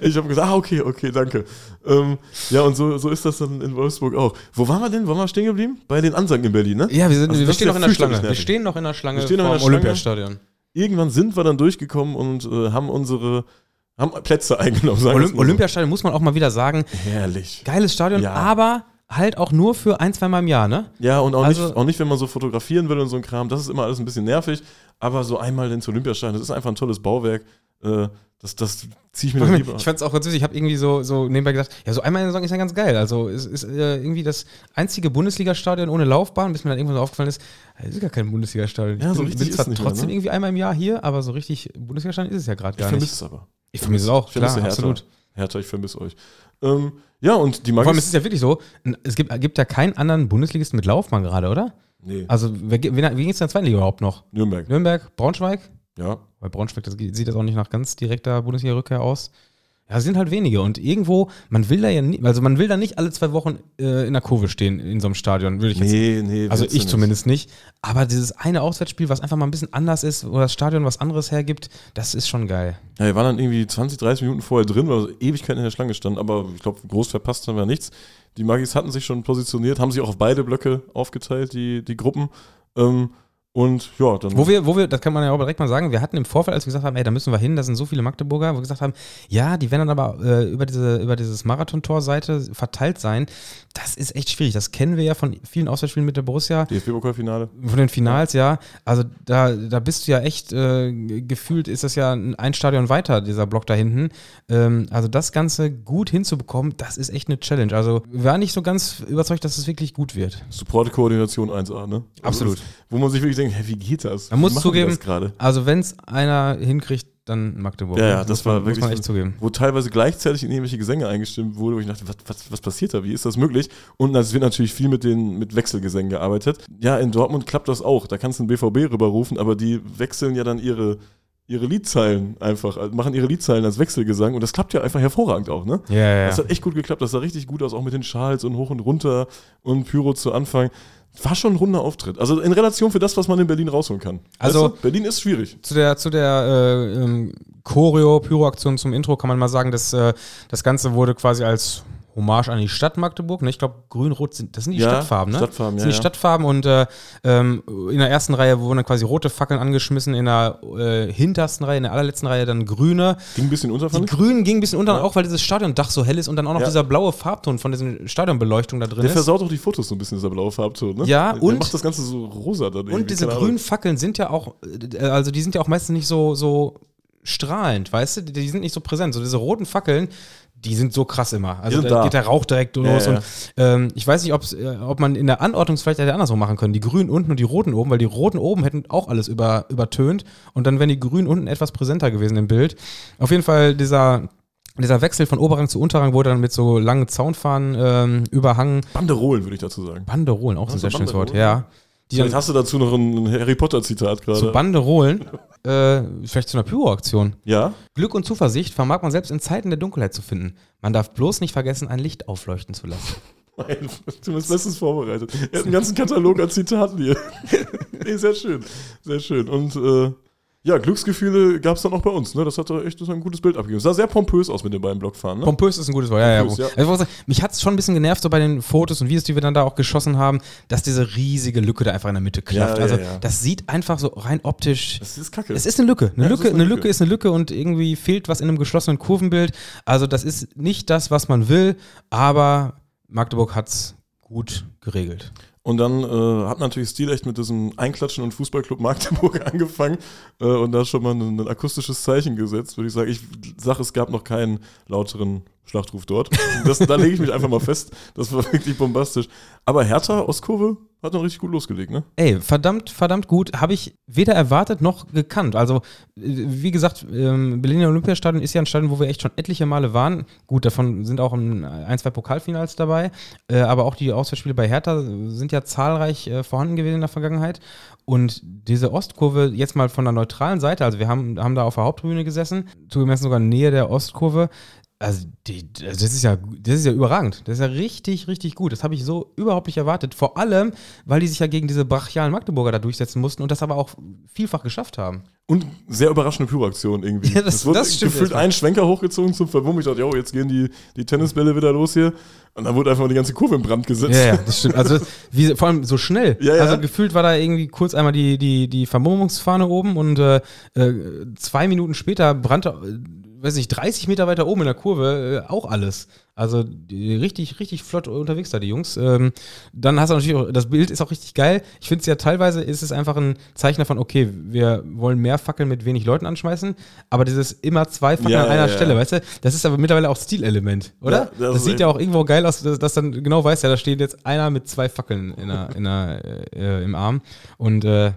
Speaker 2: Ich habe gesagt, ah, okay, okay, danke. Ähm, ja, und so, so ist das dann in Wolfsburg auch. Wo waren wir denn? Waren wir stehen geblieben? Bei den Ansagen in Berlin, ne?
Speaker 1: Ja, wir, sind,
Speaker 2: Also
Speaker 1: wir stehen noch in der Schlange. Wir stehen noch in der Schlange
Speaker 2: Wir stehen noch in der Schlange.
Speaker 1: Olympiastadion.
Speaker 2: Irgendwann sind wir dann durchgekommen und äh, haben unsere haben Plätze eingenommen. Sagen
Speaker 1: Olymp. Olympiastadion muss man auch mal wieder sagen.
Speaker 2: Herrlich.
Speaker 1: Geiles Stadion,
Speaker 2: Ja.
Speaker 1: aber halt auch nur für ein, zweimal im Jahr, ne?
Speaker 2: Ja, und auch,
Speaker 1: Also-
Speaker 2: nicht, auch nicht, wenn man so fotografieren will und so ein Kram. Das ist immer alles ein bisschen nervig. Aber so einmal ins Olympiastadion, das ist einfach ein tolles Bauwerk. Äh, das das ziehe ich mir dann lieber
Speaker 1: Ich fand es auch ganz süß. Ich habe irgendwie so, so nebenbei gedacht, ja, so einmal in der Saison ist ja ganz geil. Also es ist äh, irgendwie das einzige Bundesliga-Stadion ohne Laufbahn, bis mir dann irgendwann so aufgefallen ist, es ist gar kein Bundesliga-Stadion.
Speaker 2: Ja,
Speaker 1: Ich
Speaker 2: so
Speaker 1: bin,
Speaker 2: richtig
Speaker 1: bin zwar
Speaker 2: nicht mehr,
Speaker 1: trotzdem
Speaker 2: ne?
Speaker 1: irgendwie einmal im Jahr hier, aber so richtig Bundesliga-Stadion ist es ja gerade
Speaker 2: Ich
Speaker 1: gar
Speaker 2: vermisse
Speaker 1: nicht.
Speaker 2: es aber.
Speaker 1: Ich vermisse es auch,
Speaker 2: Ich vermisse
Speaker 1: klar,
Speaker 2: Hertha.
Speaker 1: absolut.
Speaker 2: Hertha, ich vermisse euch. Ähm, ja, und die
Speaker 1: Vor allem
Speaker 2: Magis.
Speaker 1: ist es ja wirklich so, es gibt, gibt ja keinen anderen Bundesligisten mit Laufbahn gerade, oder?
Speaker 2: Nee,
Speaker 1: Also, wer, ge- wen, wie geht es in der zweiten Liga überhaupt noch?
Speaker 2: Nürnberg.
Speaker 1: Nürnberg, Braunschweig?
Speaker 2: Ja.
Speaker 1: Bei Braunschweig das sieht das auch nicht nach ganz direkter Bundesliga-Rückkehr aus. Ja, es sind halt wenige. Und irgendwo, man will da ja nicht, also man will da nicht alle zwei Wochen äh, in der Kurve stehen in so einem Stadion, würde ich jetzt
Speaker 2: Nee, nee.
Speaker 1: Also ich zumindest nicht. Aber dieses eine Auswärtsspiel, was einfach mal ein bisschen anders ist, wo das Stadion was anderes hergibt, das ist schon geil.
Speaker 2: Ja, wir waren dann irgendwie 20, 30 Minuten vorher drin, weil wir so Ewigkeiten in der Schlange standen, aber ich glaube, groß verpasst haben wir nichts. Die Magis hatten sich schon positioniert, haben sich auch auf beide Blöcke aufgeteilt, die, die Gruppen. Ähm, und ja, dann.
Speaker 1: Wo wir, wo wir, das kann man ja auch direkt mal sagen, wir hatten im Vorfeld, als wir gesagt haben, ey, da müssen wir hin, da sind so viele Magdeburger, wo wir gesagt haben, ja, die werden dann aber äh, über diese, über dieses Marathontor-Seite verteilt sein. Das ist echt schwierig. Das kennen wir ja von vielen Auswärtsspielen mit der Borussia.
Speaker 2: DFB-Pokalfinale.
Speaker 1: Von den Finals, ja. Also da, da bist du ja echt, äh, gefühlt ist das ja ein Stadion weiter, dieser Block da hinten. Ähm, also das Ganze gut hinzubekommen, das ist echt eine Challenge. Also wir waren nicht so ganz überzeugt, dass es wirklich gut wird.
Speaker 2: Support-Koordination 1A, ne? Also
Speaker 1: Absolut.
Speaker 2: das- Wo man sich wirklich denkt, hä, wie geht das?
Speaker 1: Man muss zugeben,
Speaker 2: Das gerade?
Speaker 1: also wenn es einer hinkriegt, dann Magdeburg.
Speaker 2: Ja, ja,
Speaker 1: Muss
Speaker 2: das
Speaker 1: man,
Speaker 2: war
Speaker 1: Muss
Speaker 2: wirklich
Speaker 1: man
Speaker 2: so-
Speaker 1: echt zugeben.
Speaker 2: Wo teilweise gleichzeitig in irgendwelche Gesänge eingestimmt wurde, wo ich dachte, was, was, was passiert da? Wie ist das möglich? Und es wird natürlich viel mit den mit Wechselgesängen gearbeitet. Ja, in Dortmund klappt das auch. Da kannst du einen BVB rüberrufen, aber die wechseln ja dann ihre, ihre Liedzeilen einfach, also machen ihre Liedzeilen als Wechselgesang und das klappt ja einfach hervorragend auch, ne?
Speaker 1: Ja, ja,
Speaker 2: Das hat echt gut geklappt, das sah richtig gut aus, auch mit den Schals und hoch und runter und Pyro zu Anfang. War schon ein runder Auftritt. Also in Relation für das, was man in Berlin rausholen kann.
Speaker 1: Also-
Speaker 2: weißt du, Berlin ist schwierig.
Speaker 1: Zu der, zu der äh, ähm, Choreo, Pyro-Aktion zum Intro kann man mal sagen, dass äh, das Ganze wurde quasi als Hommage an die Stadt Magdeburg. Ne? Ich glaube, grün-rot sind, das sind die
Speaker 2: Ja,
Speaker 1: Stadtfarben, ne?
Speaker 2: Stadtfarben,
Speaker 1: das
Speaker 2: ja,
Speaker 1: sind die
Speaker 2: ja.
Speaker 1: Stadtfarben und äh, ähm, in der ersten Reihe wurden dann quasi rote Fackeln angeschmissen, in der äh, hintersten Reihe, in der allerletzten Reihe dann grüne.
Speaker 2: Ging ein bisschen unter,
Speaker 1: Die
Speaker 2: fand ich.
Speaker 1: grünen gingen ein bisschen unter,
Speaker 2: Ja.
Speaker 1: auch weil dieses Stadiondach so hell ist und dann auch noch dieser blaue Farbton von diesen Stadionbeleuchtung da drin
Speaker 2: Der
Speaker 1: ist.
Speaker 2: versaut auch die Fotos so ein bisschen, dieser blaue Farbton, ne?
Speaker 1: Ja,
Speaker 2: Der
Speaker 1: und-
Speaker 2: macht das Ganze so rosa dann
Speaker 1: Und diese grünen. Fackeln sind ja auch, äh, also die sind ja auch meistens nicht so, so strahlend, weißt du? Die, die sind nicht so präsent. So diese roten Fackeln, die sind so krass immer. Also da,
Speaker 2: da.
Speaker 1: geht der Rauch direkt los.
Speaker 2: ja.
Speaker 1: Und ähm, ich weiß nicht, äh, ob man in der Anordnung es vielleicht hätte andersrum machen können. Die grünen unten und die roten oben, weil die roten oben hätten auch alles über, übertönt. Und dann wären die grünen unten etwas präsenter gewesen im Bild. Auf jeden Fall dieser. Dieser Wechsel von Oberrang zu Unterrang wurde dann mit so langen Zaunfahnen ähm, überhangen.
Speaker 2: Banderolen, würde ich dazu sagen.
Speaker 1: Banderolen, auch ein
Speaker 2: so,
Speaker 1: sehr schönes Wort, ja. Die
Speaker 2: Vielleicht hast du dazu noch ein Harry Potter-Zitat gerade.
Speaker 1: zu Banderolen, äh, vielleicht zu einer Pyro-Aktion.
Speaker 2: ja?
Speaker 1: Glück und Zuversicht vermag man selbst in Zeiten der Dunkelheit zu finden. Man darf bloß nicht vergessen, ein Licht aufleuchten zu lassen.
Speaker 2: Nein, du bist bestens vorbereitet. Er hat einen ganzen Katalog an Zitaten hier. nee, sehr schön. Sehr schön. Und äh, ja, Glücksgefühle gab es dann auch bei uns. Ne? Das hat echt das hat ein gutes Bild abgegeben. Sah sehr pompös aus mit den beiden Blockfahren. Ne?
Speaker 1: Pompös ist ein gutes Wort, ja, ja.
Speaker 2: Pompös, ja.
Speaker 1: Also, ich muss sagen, mich hat es schon ein bisschen genervt, so bei den Fotos und Videos, die wir dann da auch geschossen haben, dass diese riesige Lücke da einfach in der Mitte klafft.
Speaker 2: Ja, ja,
Speaker 1: also,
Speaker 2: ja.
Speaker 1: das sieht einfach so rein optisch.
Speaker 2: das ist kacke.
Speaker 1: Es ist eine Lücke. Eine
Speaker 2: Ja, es
Speaker 1: Lücke,
Speaker 2: ist
Speaker 1: eine
Speaker 2: eine
Speaker 1: Lücke
Speaker 2: Lücke.
Speaker 1: ist eine Lücke und irgendwie fehlt was in einem geschlossenen Kurvenbild. Also, das ist nicht das, was man will, aber Magdeburg hat es gut geregelt.
Speaker 2: Und dann äh, hat natürlich Stil echt mit diesem Einklatschen und Fußballclub Magdeburg angefangen äh, und da schon mal ein, ein akustisches Zeichen gesetzt, würde ich sagen. Ich sage, es gab noch keinen lauteren Schlachtruf dort. Das, da lege ich mich einfach mal fest. Das war wirklich bombastisch. Aber Hertha Ostkurve hat dann richtig gut losgelegt, ne?
Speaker 1: Ey, verdammt, verdammt gut. Habe ich weder erwartet noch gekannt. Also, äh, wie gesagt, ähm, Berliner Olympiastadion ist ja ein Stadion, wo wir echt schon etliche Male waren. Gut, davon sind auch ein, ein zwei Pokalfinals dabei. Äh, aber auch die Auswärtsspiele bei Hertha sind ja zahlreich äh, vorhanden gewesen in der Vergangenheit. Und diese Ostkurve, jetzt mal von der neutralen Seite, also wir haben, haben da auf der Haupttribüne gesessen, zugemessen sogar in Nähe der Ostkurve. Also, die, also das, ist ja, das ist ja überragend. Das ist ja richtig, richtig gut. Das habe ich so überhaupt nicht erwartet. Vor allem, weil die sich ja gegen diese brachialen Magdeburger da durchsetzen mussten und das aber auch vielfach geschafft haben.
Speaker 2: Und sehr überraschende Pyroaktion irgendwie.
Speaker 1: Ja, das-
Speaker 2: es wurde
Speaker 1: das stimmt
Speaker 2: gefühlt
Speaker 1: erstmal.
Speaker 2: ein Schwenker hochgezogen zum Verwummen. Ich dachte, jo, jetzt gehen die, die Tennisbälle wieder los hier. Und dann wurde einfach mal die ganze Kurve in Brand gesetzt.
Speaker 1: Ja, ja, das stimmt. Also, wie, vor allem so schnell.
Speaker 2: Ja, ja.
Speaker 1: Also, gefühlt war da irgendwie kurz einmal die, die, die Vermummungsfahne oben und äh, äh, zwei Minuten später brannte, weiß nicht, 30 Meter weiter oben in der Kurve äh, auch alles. Also, die, richtig, richtig flott unterwegs da, die Jungs. Ähm, dann hast du natürlich auch, das Bild ist auch richtig geil. Ich finde es ja teilweise ist es einfach ein Zeichen davon, okay, wir wollen mehr Fackeln mit wenig Leuten anschmeißen, aber dieses immer zwei Fackeln
Speaker 2: Ja,
Speaker 1: an einer
Speaker 2: ja, ja.
Speaker 1: Stelle, weißt du, das ist aber mittlerweile auch Stilelement, oder?
Speaker 2: Ja, das
Speaker 1: das sieht ja auch irgendwo geil aus, dass, dass dann genau weiß, ja, da steht jetzt einer mit zwei Fackeln in der, in der, äh, im Arm. Und äh,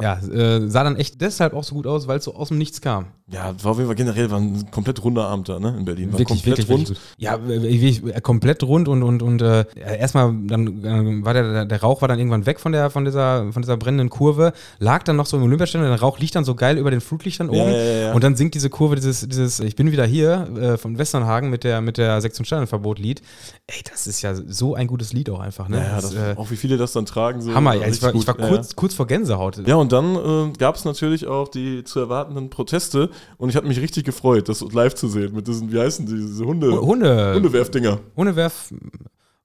Speaker 1: ja, äh, sah dann echt deshalb auch so gut aus, weil es so aus dem Nichts kam.
Speaker 2: Ja, war auf jeden Fall generell war ein komplett runder Abend da, ne? In Berlin. War
Speaker 1: Wirklich,
Speaker 2: komplett
Speaker 1: wirklich, wirklich gut. Ja, äh, äh, komplett rund und, und, und äh, erstmal dann äh, war der, der Rauch war dann irgendwann weg von der von dieser von dieser brennenden Kurve, lag dann noch so im Olympiastadion, der Rauch liegt dann so geil über den Flutlichtern oben
Speaker 2: Ja, ja,
Speaker 1: und dann singt diese Kurve dieses dieses ich bin wieder hier äh, von Westernhagen mit der mit der Sektion Sternenverbot Lied. Ey, das ist ja so ein gutes Lied auch einfach, ne?
Speaker 2: Ja,
Speaker 1: das,
Speaker 2: das,
Speaker 1: äh,
Speaker 2: auch wie viele das dann tragen. So,
Speaker 1: Hammer, ja, ich war, ich war kurz, kurz vor Gänsehaut.
Speaker 2: Ja, und dann äh, gab es natürlich auch die zu erwartenden Proteste und ich hatte mich richtig gefreut, das live zu sehen mit diesen, wie heißen die, diese Hunde,
Speaker 1: Hunde,
Speaker 2: Hundewerfdinger.
Speaker 1: Hundewerf,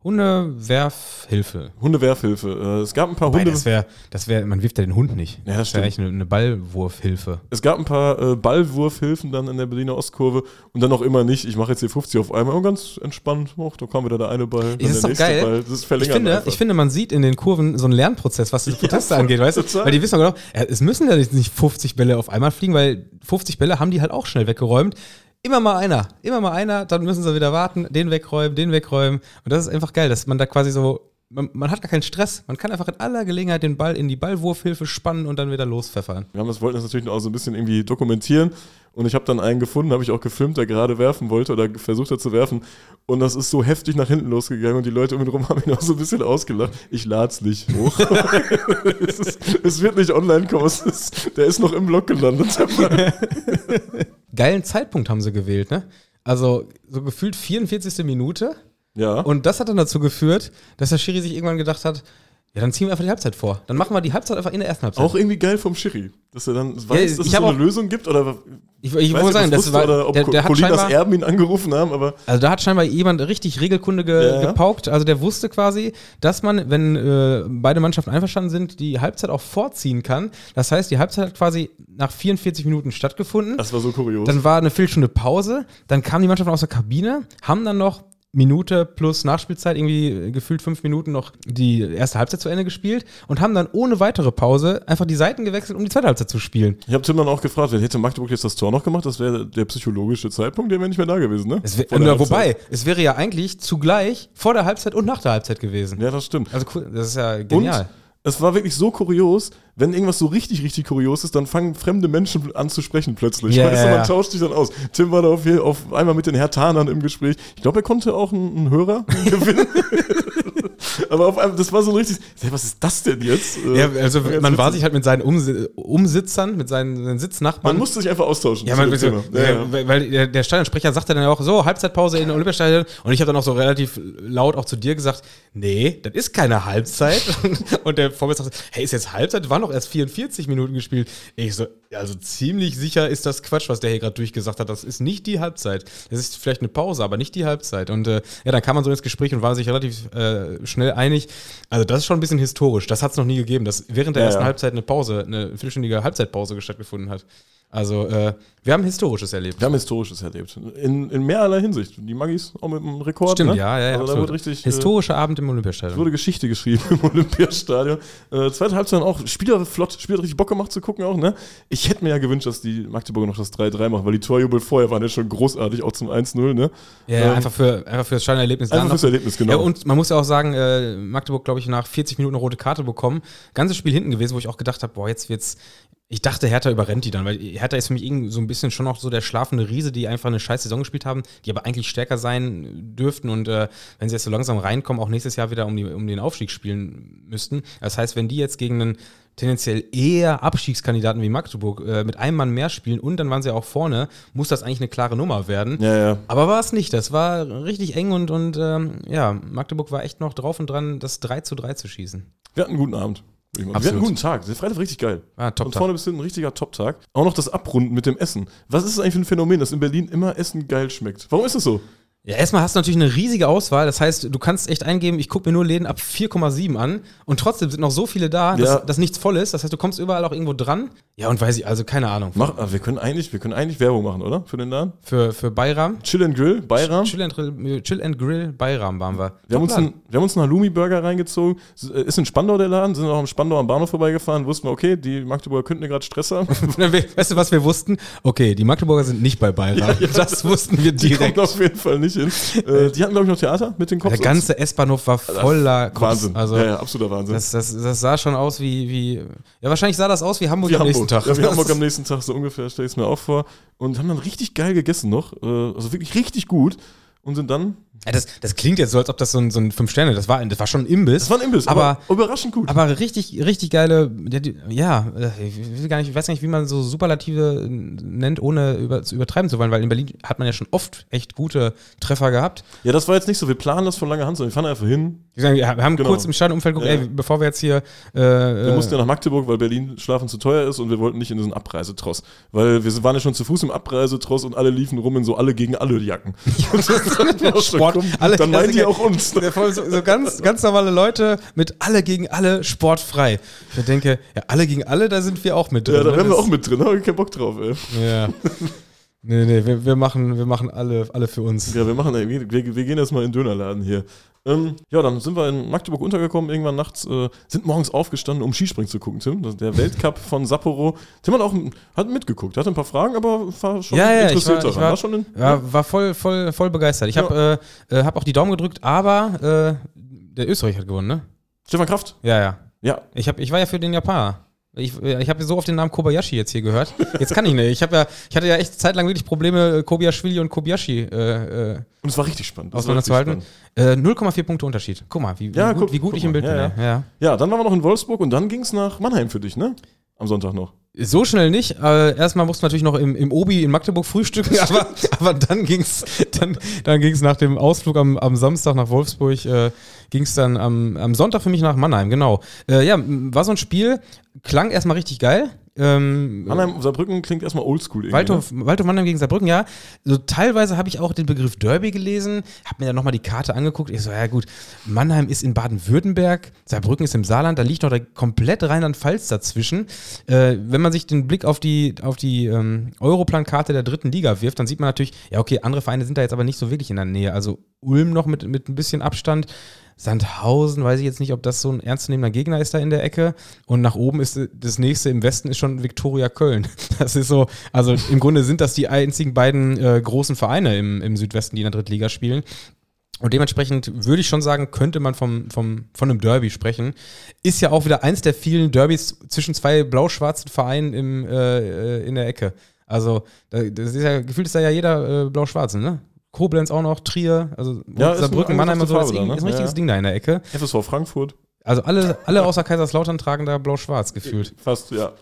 Speaker 1: Hundewerfhilfe.
Speaker 2: Hundewerfhilfe. Äh, es gab ein paar
Speaker 1: Wobei,
Speaker 2: Hunde.
Speaker 1: das wäre, das wär, man wirft ja den Hund nicht.
Speaker 2: Ja, das
Speaker 1: wäre eigentlich eine, eine Ballwurfhilfe.
Speaker 2: Es gab ein paar äh, Ballwurfhilfen dann in der Berliner Ostkurve und dann auch immer nicht. Ich mache jetzt hier 50 auf einmal und ganz entspannt. Oh, da kam wieder der eine Ball, dann
Speaker 1: Das ist
Speaker 2: der
Speaker 1: doch geil.
Speaker 2: Ball. Das ist
Speaker 1: Ich finde,
Speaker 2: einfach.
Speaker 1: ich finde, man sieht in den Kurven so einen Lernprozess, was diese Proteste
Speaker 2: voll,
Speaker 1: angeht, weißt du? Weil die wissen doch genau, ja, es müssen ja nicht 50 Bälle auf einmal fliegen, weil 50 Bälle haben die halt auch schnell weggeräumt. Immer mal einer, immer mal einer, dann müssen sie wieder warten, den wegräumen, den wegräumen. Und das ist einfach geil, dass man da quasi so, man, man hat gar keinen Stress. Man kann einfach in aller Gelegenheit den Ball in die Ballwurfhilfe spannen und dann wieder lospfeffern.
Speaker 2: Wir haben das, wollten das natürlich auch so ein bisschen irgendwie dokumentieren. Und ich habe dann einen gefunden, habe ich auch gefilmt, der gerade werfen wollte oder versucht hat zu werfen. Und das ist so heftig nach hinten losgegangen und die Leute um ihn rum haben ihn auch so ein bisschen ausgelacht. Ich lad's nicht hoch. es, ist, es wird nicht online kommen. Es ist, der ist noch im Blog gelandet.
Speaker 1: Geilen Zeitpunkt haben sie gewählt, ne? Also so gefühlt 44. Minute.
Speaker 2: ja.
Speaker 1: Und das hat dann dazu geführt, dass der Schiri sich irgendwann gedacht hat, ja, dann ziehen wir einfach die Halbzeit vor. Dann machen wir die Halbzeit einfach in der ersten Halbzeit.
Speaker 2: auch irgendwie geil vom Schiri, dass er dann weiß, dass
Speaker 1: ich
Speaker 2: es so eine
Speaker 1: auch-
Speaker 2: Lösung gibt. Oder
Speaker 1: ich ich
Speaker 2: weiß
Speaker 1: wollte
Speaker 2: nicht,
Speaker 1: sagen, das war,
Speaker 2: oder ob
Speaker 1: der, der hat
Speaker 2: Colinas Erben ihn angerufen haben, aber
Speaker 1: also da hat scheinbar jemand richtig Regelkunde ge,
Speaker 2: Ja, ja.
Speaker 1: gepaukt. Also der wusste quasi, dass man, wenn äh, beide Mannschaften einverstanden sind, die Halbzeit auch vorziehen kann. Das heißt, die Halbzeit hat quasi nach 44 Minuten stattgefunden.
Speaker 2: das war so kurios.
Speaker 1: Dann war eine Viertelstunde Pause. Dann kamen die Mannschaften aus der Kabine, haben dann noch Minute plus Nachspielzeit, irgendwie gefühlt fünf Minuten noch die erste Halbzeit zu Ende gespielt und haben dann ohne weitere Pause einfach die Seiten gewechselt, um die zweite Halbzeit zu spielen.
Speaker 2: Ich habe Tim dann auch gefragt, wer hätte Magdeburg jetzt das Tor noch gemacht? Das wäre der psychologische Zeitpunkt, der wäre nicht mehr da gewesen, ne?
Speaker 1: Es wär,
Speaker 2: Halbzeit.
Speaker 1: wobei, es wäre ja eigentlich zugleich vor der Halbzeit und nach der Halbzeit gewesen.
Speaker 2: Ja, das stimmt.
Speaker 1: Also cool, das ist ja genial.
Speaker 2: Und es war wirklich so kurios, wenn irgendwas so richtig, richtig kurios ist, dann fangen fremde Menschen an zu sprechen plötzlich.
Speaker 1: Ja,
Speaker 2: weißt du, man tauscht sich dann aus. Tim war da auf, auf einmal mit den Hertanern im Gespräch. Ich glaube, er konnte auch einen, einen Hörer gewinnen. Aber auf einmal, das war so ein richtig, was ist das denn jetzt? Äh,
Speaker 1: Ja, also
Speaker 2: ganz
Speaker 1: man war
Speaker 2: witzig.
Speaker 1: sich halt mit seinen Umsi Umsitzern, mit seinen, seinen Sitznachbarn.
Speaker 2: man musste sich einfach austauschen.
Speaker 1: ja, man,
Speaker 2: ja, ja.
Speaker 1: weil- weil der, der Stadionsprecher sagte dann auch so, Halbzeitpause in der Olympiastadion und ich habe dann auch so relativ laut auch zu dir gesagt, nee, das ist keine Halbzeit und der Vorwärts sagte, hey, ist jetzt Halbzeit? Waren doch erst 44 Minuten gespielt. Ich so, also ziemlich sicher ist das Quatsch, was der hier gerade durchgesagt hat. Das ist nicht die Halbzeit. Das ist vielleicht eine Pause, aber nicht die Halbzeit. Und äh, ja, dann kam man so ins Gespräch und war sich relativ äh, schnell einig. Also das ist schon ein bisschen historisch. Das hat es noch nie gegeben, dass während der
Speaker 2: Ja,
Speaker 1: ersten
Speaker 2: ja.
Speaker 1: Halbzeit eine Pause, eine viertelstündige Halbzeitpause stattgefunden hat. Also äh, wir haben Historisches erlebt.
Speaker 2: Wir haben Historisches erlebt. In, in mehrerlei Hinsicht. Die Magis auch mit einem Rekord.
Speaker 1: Stimmt,
Speaker 2: ne?
Speaker 1: ja, ja.
Speaker 2: Also da wurde richtig. äh,
Speaker 1: Historischer Abend im
Speaker 2: Es
Speaker 1: Olympiastadion.
Speaker 2: wurde Geschichte geschrieben im Olympiastadion. Äh, zweite Halbzeit auch. Spieler flott, Spieler richtig Bock gemacht zu gucken auch, ne? Ich hätte mir ja gewünscht, dass die Magdeburger noch das 3-3 machen, weil die Torjubel vorher waren ja schon großartig, auch zum 1-0, ne?
Speaker 1: Ja,
Speaker 2: Ähm,
Speaker 1: einfach für, einfach für das Stadionerlebnis.
Speaker 2: Einfach
Speaker 1: Dann
Speaker 2: fürs Erlebnis, genau.
Speaker 1: Ja, und man muss ja auch sagen, äh, Magdeburg, glaube ich, nach 40 Minuten eine rote Karte bekommen. Ganzes Spiel hinten gewesen, wo ich auch gedacht habe, boah, jetzt wird's. Ich dachte, Hertha überrennt die dann, weil Hertha ist für mich irgendwie so ein bisschen schon noch so der schlafende Riese, die einfach eine scheiß Saison gespielt haben, die aber eigentlich stärker sein dürften und äh, wenn sie jetzt so langsam reinkommen, auch nächstes Jahr wieder um, die, um den Aufstieg spielen müssten. Das heißt, wenn die jetzt gegen einen tendenziell eher Abstiegskandidaten wie Magdeburg äh, mit einem Mann mehr spielen und dann waren sie auch vorne, muss das eigentlich eine klare Nummer werden.
Speaker 2: ja, ja.
Speaker 1: Aber war es nicht. Das war richtig eng und, und ähm, ja, Magdeburg war echt noch drauf und dran, das 3 zu 3 zu schießen.
Speaker 2: Wir hatten einen guten Abend. Wir hatten einen guten Tag. Der Freitag richtig geil.
Speaker 1: Ah,
Speaker 2: Von
Speaker 1: Top-Tag.
Speaker 2: vorne bis hinten ein richtiger Top-Tag. Auch noch das Abrunden mit dem Essen. Was ist das eigentlich für ein Phänomen, dass in Berlin immer Essen geil schmeckt? Warum ist das so?
Speaker 1: Ja, erstmal hast du natürlich eine riesige Auswahl. Das heißt, du kannst echt eingeben, ich gucke mir nur Läden ab 4,7 an und trotzdem sind noch so viele da, dass,
Speaker 2: Ja.
Speaker 1: dass nichts voll ist. Das heißt, du kommst überall auch irgendwo dran. Ja, und weiß ich, also keine Ahnung.
Speaker 2: Mach, wir, können eigentlich, wir können eigentlich Werbung machen, oder? Für den Laden?
Speaker 1: Für, für Bayram.
Speaker 2: Chill and Grill, Bayram.
Speaker 1: Chill and, Grill, Chill and Grill Bayram waren wir.
Speaker 2: Wir haben, uns einen, wir haben uns einen Halloumi-Burger reingezogen. Äh, Ist in Spandau der Laden, sind auch am Spandau am Bahnhof vorbeigefahren, wussten wir, okay, die Magdeburger könnten ja gerade Stress haben.
Speaker 1: weißt du, was wir wussten? Okay, die Magdeburger sind nicht bei Bayram. das wussten wir
Speaker 2: Die
Speaker 1: direkt.
Speaker 2: kommen auf jeden Fall nicht hin. Äh, die hatten, glaube ich, noch Theater mit den Cops.
Speaker 1: Der ganze S-Bahnhof war voller Cops.
Speaker 2: Wahnsinn.
Speaker 1: Also,
Speaker 2: ja, ja, absoluter Wahnsinn.
Speaker 1: Das, das, das sah schon aus wie, wie. Ja, wahrscheinlich sah das aus wie Hamburg
Speaker 2: wie
Speaker 1: am nächsten
Speaker 2: Hamburg.
Speaker 1: Tag.
Speaker 2: Ja, wie Hamburg am nächsten Tag, so ungefähr, stelle ich es mir auch vor. Und haben dann richtig geil gegessen noch. Äh, also wirklich richtig gut. Und sind dann.
Speaker 1: Ja, das, das klingt jetzt so, als ob das so ein, so ein Fünf-Sterne, das war, das war schon ein Imbiss.
Speaker 2: Das war ein Imbiss,
Speaker 1: aber,
Speaker 2: aber, überraschend gut.
Speaker 1: aber richtig, richtig geile, ja, ich, will gar nicht, ich weiß gar nicht, wie man so Superlative nennt, ohne über, zu übertreiben zu wollen, weil in Berlin hat man ja schon oft echt gute Treffer gehabt.
Speaker 2: ja, das war jetzt nicht so, wir planen das von langer Hand, sondern wir fahren einfach hin.
Speaker 1: Wir haben
Speaker 2: Genau.
Speaker 1: kurz im Stadionumfeld geguckt,
Speaker 2: Ja.
Speaker 1: ey, bevor wir jetzt hier. Äh,
Speaker 2: Wir
Speaker 1: äh,
Speaker 2: mussten ja nach Magdeburg, weil Berlin schlafen zu teuer ist und wir wollten nicht in diesen Abreisetross. Weil wir waren ja schon zu Fuß im Abreisetross und alle liefen rum in so alle gegen alle Jacken.
Speaker 1: Sport, alle
Speaker 2: dann meinen die
Speaker 1: Klassiker.
Speaker 2: auch uns.
Speaker 1: So, so ganz, ganz normale Leute mit alle gegen alle sportfrei. Ich denke, ja, alle gegen alle, da sind wir auch mit drin.
Speaker 2: Ja, da
Speaker 1: ne?
Speaker 2: wären wir auch mit drin, da hab ich keinen Bock drauf, ey.
Speaker 1: Ja. Nee, nee, wir, wir, machen, wir machen alle, alle für uns.
Speaker 2: Ja, wir machen, wir, wir, gehen jetzt mal in den Dönerladen hier. Ähm, ja, dann sind wir in Magdeburg untergekommen, irgendwann nachts, äh, sind morgens aufgestanden, um Skispringen zu gucken, Tim. Das, der Weltcup von Sapporo. Tim hat auch hat mitgeguckt, hatte ein paar Fragen, aber war schon
Speaker 1: Ja, ja,
Speaker 2: interessiert
Speaker 1: war-
Speaker 2: daran.
Speaker 1: war-
Speaker 2: schon in,
Speaker 1: Ja, war voll, voll, voll begeistert. Ich habe äh, äh, hab auch die Daumen gedrückt, aber äh, der Österreich hat gewonnen, ne?
Speaker 2: Stefan Kraft.
Speaker 1: Ja, ja.
Speaker 2: Ja,
Speaker 1: Ich, hab, ich war ja für den Japaner. Ich, äh, ich habe so auf den Namen Kobayashi jetzt hier gehört. Jetzt kann ich nicht. Ich, ja, ich hatte ja echt zeitlang wirklich Probleme, äh, Kobayashi und Kobayashi äh, äh,
Speaker 2: und es war richtig spannend.
Speaker 1: Auseinanderzuhalten. Äh, 0,4 Punkte Unterschied. Guck mal, wie, wie,
Speaker 2: Ja,
Speaker 1: gut,
Speaker 2: guck-
Speaker 1: wie gut ich im. Bild
Speaker 2: Ja,
Speaker 1: bin. Ja. Ja.
Speaker 2: Ja, dann waren wir noch in Wolfsburg und dann ging es nach Mannheim für dich, ne? Am Sonntag noch.
Speaker 1: So schnell nicht. Äh, erstmal mussten wir natürlich noch im, im Obi in Magdeburg frühstücken, aber, aber dann ging es dann, dann ging's nach dem Ausflug am, am Samstag nach Wolfsburg, äh, ging es dann am, am Sonntag für mich nach Mannheim, genau. Äh, ja, war so ein Spiel, klang erstmal richtig geil. Ähm,
Speaker 2: Mannheim, Saarbrücken klingt erstmal oldschool irgendwie.
Speaker 1: Waldhof,
Speaker 2: ne?
Speaker 1: Waldhof Mannheim gegen Saarbrücken, ja. So teilweise habe ich auch den Begriff Derby gelesen, habe mir dann nochmal die Karte angeguckt. Ich so, ja gut, Mannheim ist in Baden-Württemberg, Saarbrücken ist im Saarland, da liegt noch der komplett Rheinland-Pfalz dazwischen. Äh, wenn man sich den Blick auf die, auf die ähm, Europlan-Karte der dritten Liga wirft, dann sieht man natürlich, ja okay, andere Vereine sind da jetzt aber nicht so wirklich in der Nähe. Also Ulm noch mit, mit ein bisschen Abstand. Sandhausen, weiß ich jetzt nicht, ob das so ein ernstzunehmender Gegner ist da in der Ecke. Und nach oben ist äh, das nächste im Westen ist schon Viktoria Köln. Das ist so, also im Grunde sind das die einzigen beiden äh, großen Vereine im, im Südwesten, die in der Drittliga spielen. Und dementsprechend würde ich schon sagen, könnte man vom, vom, von einem Derby sprechen. Ist ja auch wieder eins der vielen Derbys zwischen zwei blau-schwarzen Vereinen im, äh, in der Ecke. Also, das ist ja, gefühlt ist da ja jeder äh, blau-schwarze, ne? Koblenz auch noch, Trier, also
Speaker 2: Ja, ist
Speaker 1: Saarbrücken, Mannheim und so, das ist,
Speaker 2: Farbe da, ne?
Speaker 1: ist ein richtiges
Speaker 2: Ja, ja.
Speaker 1: Ding da in der Ecke.
Speaker 2: FSV Frankfurt.
Speaker 1: Also alle, alle außer Kaiserslautern tragen da blau-schwarz gefühlt.
Speaker 2: Fast, ja.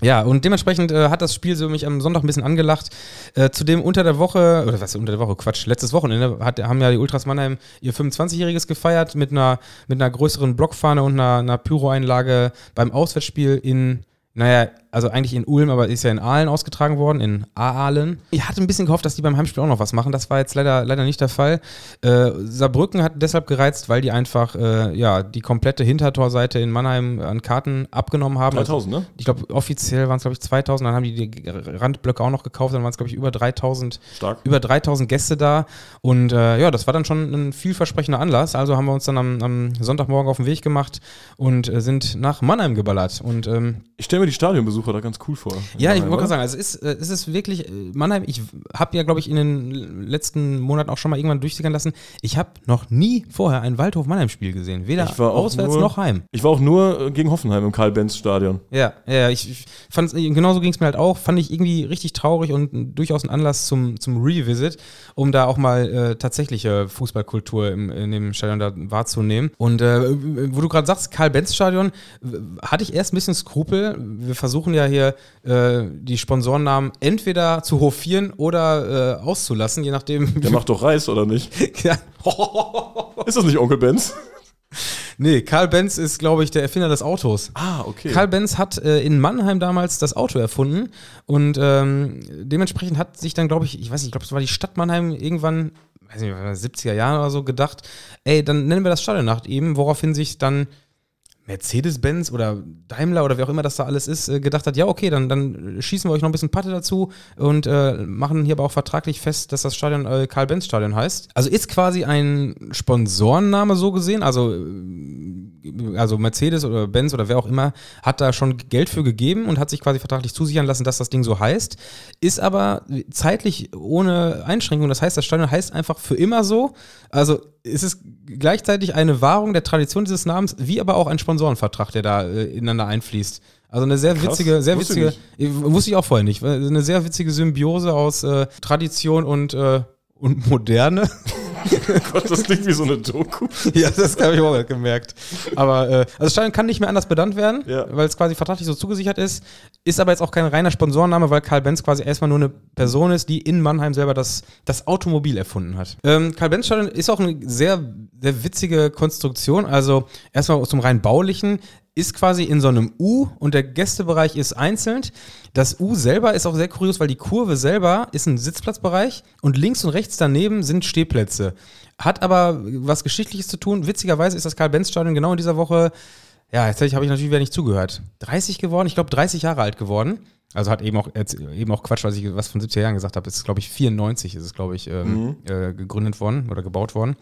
Speaker 1: Ja, und dementsprechend äh, hat das Spiel so mich am Sonntag ein bisschen angelacht. Äh, zudem unter der Woche, oder was unter der Woche, Quatsch, letztes Wochenende hat, haben ja die Ultras Mannheim ihr 25-Jähriges gefeiert mit einer, mit einer größeren Blockfahne und einer, einer Pyro-Einlage beim Auswärtsspiel in, naja, also eigentlich in Ulm, aber ist ja in Aalen ausgetragen worden, in Aalen. Ich hatte ein bisschen gehofft, dass die beim Heimspiel auch noch was machen. Das war jetzt leider, leider nicht der Fall. Äh, Saarbrücken hat deshalb gereizt, weil die einfach äh, ja, die komplette Hintertorseite in Mannheim an Karten abgenommen haben.
Speaker 2: 3000, ne?
Speaker 1: Ich glaube, offiziell waren es, glaube ich, 2000. Dann haben die die Randblöcke auch noch gekauft. Dann waren es, glaube ich, über 3000,
Speaker 2: Stark.
Speaker 1: über 3000 Gäste da. Und äh, ja, das war dann schon ein vielversprechender Anlass. Also haben wir uns dann am, am Sonntagmorgen auf den Weg gemacht und äh, sind nach Mannheim geballert. Und ähm,
Speaker 2: Ich stelle mir die Stadionbesucher da ganz cool vor.
Speaker 1: ja, ich wollte gerade sagen, also es ist, äh, es ist wirklich, äh, Mannheim, ich habe ja, glaube ich, in den letzten Monaten auch schon mal irgendwann durchsickern lassen, ich habe noch nie vorher ein Waldhof-Mannheim-Spiel gesehen. Weder auswärts
Speaker 2: nur-
Speaker 1: noch heim.
Speaker 2: Ich war auch nur äh, gegen Hoffenheim im Karl-Benz-Stadion.
Speaker 1: Ja, ja, ich, ich fand genauso ging es mir halt auch, fand ich irgendwie richtig traurig und durchaus ein Anlass zum, zum Revisit, um da auch mal äh, tatsächliche Fußballkultur im, in dem Stadion da wahrzunehmen. Und äh, wo du gerade sagst, Karl-Benz-Stadion, hatte ich erst ein bisschen Skrupel. Wir versuchen ja hier äh, die Sponsorennamen entweder zu hofieren oder äh, auszulassen, je nachdem.
Speaker 2: Der macht doch Reis, oder nicht?
Speaker 1: ja.
Speaker 2: Ist das nicht Onkel Benz?
Speaker 1: Nee, Karl Benz ist, glaube ich, der Erfinder des Autos.
Speaker 2: Ah, okay.
Speaker 1: Karl Benz hat äh, in Mannheim damals das Auto erfunden und ähm, dementzprechend hat sich dann, glaube ich, ich weiß nicht, ich glaube, es war die Stadt Mannheim irgendwann, weiß nicht, 70er Jahren oder so gedacht, ey, dann nennen wir das Stadion nach ihm, woraufhin sich dann Mercedes-Benz oder Daimler oder wer auch immer das da alles ist, äh, gedacht hat, ja, okay, dann, dann schießen wir euch noch ein bisschen Patte dazu und äh, machen hier aber auch vertraglich fest, dass das Stadion äh, Karl-Benz-Stadion heißt. Also ist quasi ein Sponsorenname so gesehen, also, äh, also Mercedes oder Benz oder wer auch immer hat da schon Geld für gegeben und hat sich quasi vertraglich zusichern lassen, dass das Ding so heißt, ist aber zeitlich ohne Einschränkung. Das heißt, das Stadion heißt einfach für immer so. Also es ist gleichzeitig eine Wahrung der Tradition dieses Namens, wie aber auch ein Sponsorenvertrag, der da äh, ineinander einfließt. Also eine sehr
Speaker 2: Krass,
Speaker 1: witzige, sehr
Speaker 2: wusste ich
Speaker 1: witzige, äh, wusste ich auch vorher nicht, eine sehr witzige Symbiose aus äh, Tradition und, äh, und Moderne.
Speaker 2: Gott, das klingt wie so eine Doku.
Speaker 1: ja, das habe ich auch gemerkt. Aber äh, also Stadion kann nicht mehr anders benannt werden,
Speaker 2: Ja.
Speaker 1: weil es quasi vertraglich so zugesichert ist. Ist aber jetzt auch kein reiner Sponsorenname, weil Karl Benz quasi erstmal nur eine Person ist, die in Mannheim selber das, das Automobil erfunden hat. Ähm, Karl Benz Stadion ist auch eine sehr, sehr witzige Konstruktion. Also erstmal zum rein baulichen ist quasi in so einem U und der Gästebereich ist einzeln. Das U selber ist auch sehr kurios, weil die Kurve selber ist ein Sitzplatzbereich und links und rechts daneben sind Stehplätze. Hat aber was Geschichtliches zu tun. Witzigerweise ist das Karl-Benz-Stadion genau in dieser Woche, ja, jetzt habe ich natürlich wieder nicht zugehört, 30 geworden, ich glaube 30 Jahre alt geworden. Also hat eben auch, eben auch Quatsch, was ich was von 70er Jahren gesagt habe. Es ist, glaube ich, 94 ist es, glaube ich, ähm, äh, gegründet worden oder gebaut worden.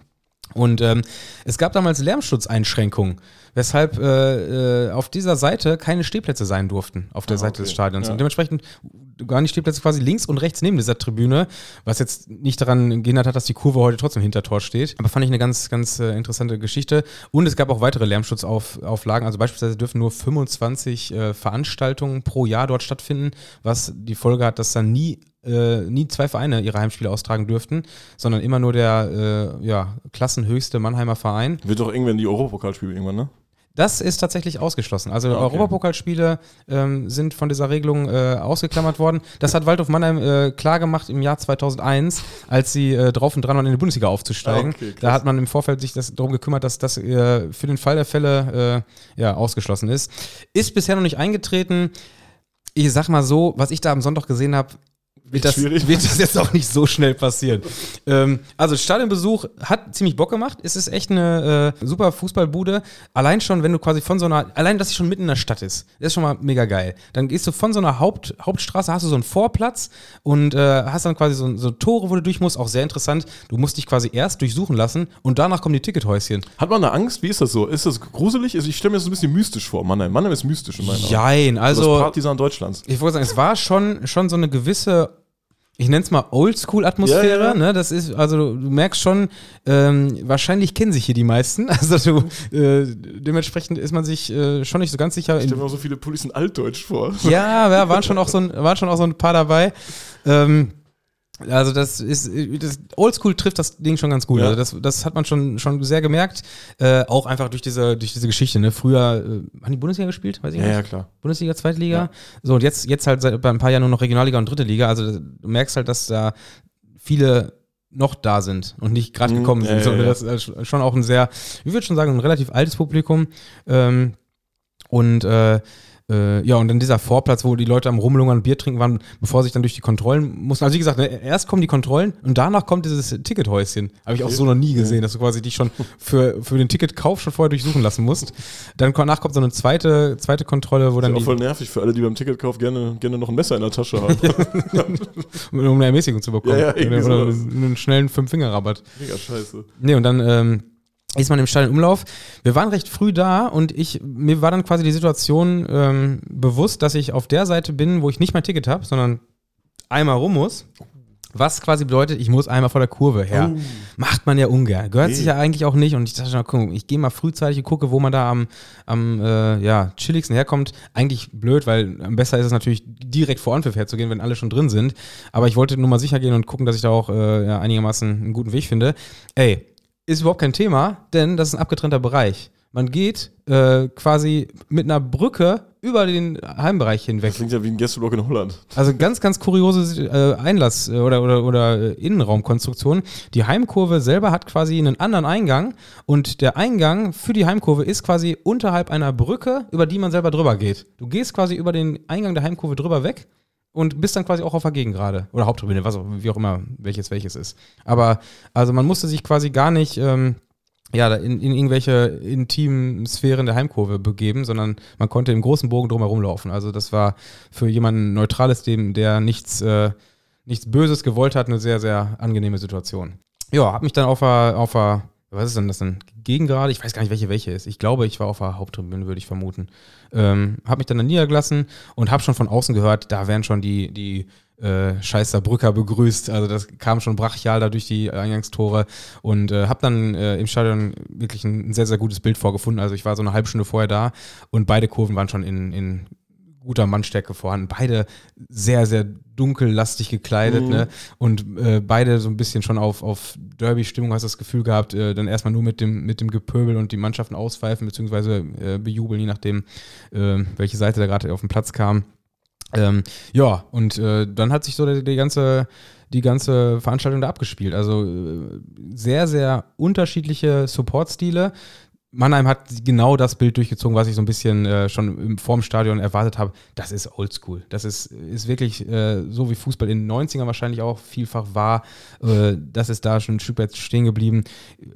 Speaker 1: Und ähm, es gab damals Lärmschutzeinschränkungen, weshalb äh, äh, auf dieser Seite keine Stehplätze sein durften, auf der
Speaker 2: Ah,
Speaker 1: Seite
Speaker 2: okay.
Speaker 1: des Stadions.
Speaker 2: Ja.
Speaker 1: Und dementsprechend gar nicht Stehplätze quasi links und rechts neben dieser Tribüne, was jetzt nicht daran gehindert hat, dass die Kurve heute trotzdem hinter Tor steht. Aber fand ich eine ganz, ganz äh, interessante Geschichte. Und es gab auch weitere Lärmschutzauflagen. Also beispielsweise dürfen nur 25 äh, Veranstaltungen pro Jahr dort stattfinden, was die Folge hat, dass dann nie äh, nie zwei Vereine ihre Heimspiele austragen dürften, sondern immer nur der äh, ja, klassenhöchste Mannheimer Verein.
Speaker 2: Wird doch irgendwann die Europapokalspiele irgendwann, ne?
Speaker 1: Das ist tatsächlich ausgeschlossen. Also
Speaker 2: Ah, okay.
Speaker 1: Europapokalspiele ähm, sind von dieser Regelung äh, ausgeklammert worden. Das hat Waldhof Mannheim äh, klar gemacht im Jahr 2001, als sie äh, drauf und dran waren, in die Bundesliga aufzusteigen.
Speaker 2: Ah, okay,
Speaker 1: da hat man im Vorfeld sich das, darum gekümmert, dass das äh, für den Fall der Fälle äh, ja, ausgeschlossen ist. Ist bisher noch nicht eingetreten. ich sag mal so, was ich da am Sonntag gesehen habe, wird das,
Speaker 2: schwierig.
Speaker 1: wird das jetzt auch nicht so schnell passieren. ähm, also Stadionbesuch hat ziemlich Bock gemacht. Es ist echt eine äh, super Fußballbude. Allein schon, wenn du quasi von so einer, allein, dass sie schon mitten in der Stadt ist, das ist schon mal mega geil. Dann gehst du von so einer Haupt, Hauptstraße, hast du so einen Vorplatz und äh, hast dann quasi so, so Tore, wo du durch musst. Auch sehr interessant. Du musst dich quasi erst durchsuchen lassen und danach kommen die Tickethäuschen.
Speaker 2: Hat man da Angst? Wie ist das so? Ist das gruselig? Also ich stelle mir das ein bisschen mystisch vor. Mannheim. Mannheim ist mystisch in meinen Augen.
Speaker 1: Jein,
Speaker 2: Das
Speaker 1: also
Speaker 2: Partisan Deutschlands.
Speaker 1: ich wollte sagen, es war schon, schon so eine gewisse, ich nenne es mal Oldschool-Atmosphäre.
Speaker 2: Ja, ja.
Speaker 1: Ne? Das ist, also du, merkst schon, ähm, wahrscheinlich kennen sich hier die meisten. Also du, äh, dementsprechend ist man sich äh, schon nicht so ganz sicher.
Speaker 2: Ich stelle mir auch so viele Polis in Altdeutsch vor.
Speaker 1: ja, ja, waren schon auch so ein, waren schon auch so ein paar dabei. Ähm, also das ist, das Oldschool trifft das Ding schon ganz gut.
Speaker 2: Ja.
Speaker 1: Also das, das hat man schon, schon sehr gemerkt. Äh, auch einfach durch diese, durch diese Geschichte. Ne? Früher äh, haben die Bundesliga gespielt, weiß ich
Speaker 2: Ja,
Speaker 1: nicht.
Speaker 2: ja, klar.
Speaker 1: Bundesliga, Zweitliga.
Speaker 2: Ja.
Speaker 1: So, und jetzt, jetzt halt seit ein paar Jahren nur noch Regionalliga und Dritte Liga. Also du merkst halt, dass da viele noch da sind und nicht gerade
Speaker 2: Mhm,
Speaker 1: gekommen
Speaker 2: ja,
Speaker 1: sind. So. Das ist schon auch ein sehr, ich würde schon sagen, ein relativ altes Publikum. Ähm, und äh, äh, ja, und dann dieser Vorplatz, wo die Leute am Rumlungern und Bier trinken waren, bevor sich dann durch die Kontrollen mussten. Also wie gesagt, ne, erst kommen die Kontrollen und danach kommt dieses Tickethäuschen. Habe ich auch so noch nie gesehen, dass du quasi dich schon für, für den Ticketkauf schon vorher durchsuchen lassen musst. Dann danach kommt so eine zweite, zweite Kontrolle, wo
Speaker 2: Das
Speaker 1: dann
Speaker 2: ist auch voll nervig für alle, die beim Ticketkauf gerne, gerne noch ein Messer in der Tasche haben.
Speaker 1: um eine Ermäßigung zu bekommen.
Speaker 2: Ja, ja, irgendwie sowas.
Speaker 1: einen schnellen Fünf-Finger-Rabatt.
Speaker 2: Mega scheiße.
Speaker 1: Nee, und dann ähm, ist man im Stadionumlauf. Wir waren recht früh da und ich, mir war dann quasi die Situation ähm, bewusst, dass ich auf der Seite bin, wo ich nicht mein Ticket habe, sondern einmal rum muss. Was quasi bedeutet, ich muss einmal vor der Kurve her.
Speaker 2: Oh.
Speaker 1: Macht man ja ungern. Gehört
Speaker 2: Nee.
Speaker 1: sich ja eigentlich auch nicht. Und ich dachte schon, guck, ich gehe mal frühzeitig und gucke, wo man da am, am äh, ja, chilligsten herkommt. Eigentlich blöd, weil am besser ist es natürlich, direkt vor Anpfiff herzugehen, wenn alle schon drin sind. Aber ich wollte nur mal sicher gehen und gucken, dass ich da auch äh, ja, einigermaßen einen guten Weg finde. Ey, ist überhaupt kein Thema, denn das ist ein abgetrennter Bereich. Man geht äh, quasi mit einer Brücke über den Heimbereich hinweg.
Speaker 2: Das klingt ja wie ein Gästeblock in Holland.
Speaker 1: Also ganz, ganz kuriose äh, Einlass- äh, oder, oder, oder Innenraumkonstruktion. Die Heimkurve selber hat quasi einen anderen Eingang und der Eingang für die Heimkurve ist quasi unterhalb einer Brücke, über die man selber drüber geht. Du gehst quasi über den Eingang der Heimkurve drüber weg und bist dann quasi auch auf der Gegengrade oder Haupttribüne, was auch, wie auch immer, welches welches ist. Aber also man musste sich quasi gar nicht ähm, ja, in, in irgendwelche intimen Sphären der Heimkurve begeben, sondern man konnte im großen Bogen drumherum laufen. Also das war für jemanden Neutrales, dem, der nichts, äh, nichts Böses gewollt hat, eine sehr, sehr angenehme Situation. Ja, hab mich dann auf der, auf der, was ist denn das denn? Gegengrade? Ich weiß gar nicht, welche welche ist. Ich glaube, ich war auf der Haupttribüne, würde ich vermuten. Ähm, hab mich dann da niedergelassen und hab schon von außen gehört, da werden schon die, die äh, Scheißer Brücker begrüßt. Also das kam schon brachial da durch die Eingangstore und äh, habe dann äh, im Stadion wirklich ein, ein sehr, sehr gutes Bild vorgefunden. Also ich war so eine halbe Stunde vorher da und beide Kurven waren schon in, in guter Mannstärke vorhanden. Beide sehr, sehr dunkellastig gekleidet,
Speaker 2: Mhm.
Speaker 1: ne? Und äh, beide so ein bisschen schon auf, auf Derby-Stimmung, hast du das Gefühl gehabt, äh, dann erstmal nur mit dem, mit dem Gepöbel und die Mannschaften auspfeifen, beziehungsweise äh, bejubeln, je nachdem, äh, welche Seite da gerade auf den Platz kam. Ähm, ja, und äh, dann hat sich so die, die ganze die ganze Veranstaltung da abgespielt. Also äh, sehr, sehr unterschiedliche Support-Stile. Mannheim hat genau das Bild durchgezogen, was ich so ein bisschen äh, schon vorm Stadion erwartet habe. Das ist oldschool. Das ist, ist wirklich äh, so wie Fußball in den 90ern wahrscheinlich auch vielfach war. Äh, das ist da schon ein Stück weit stehen geblieben.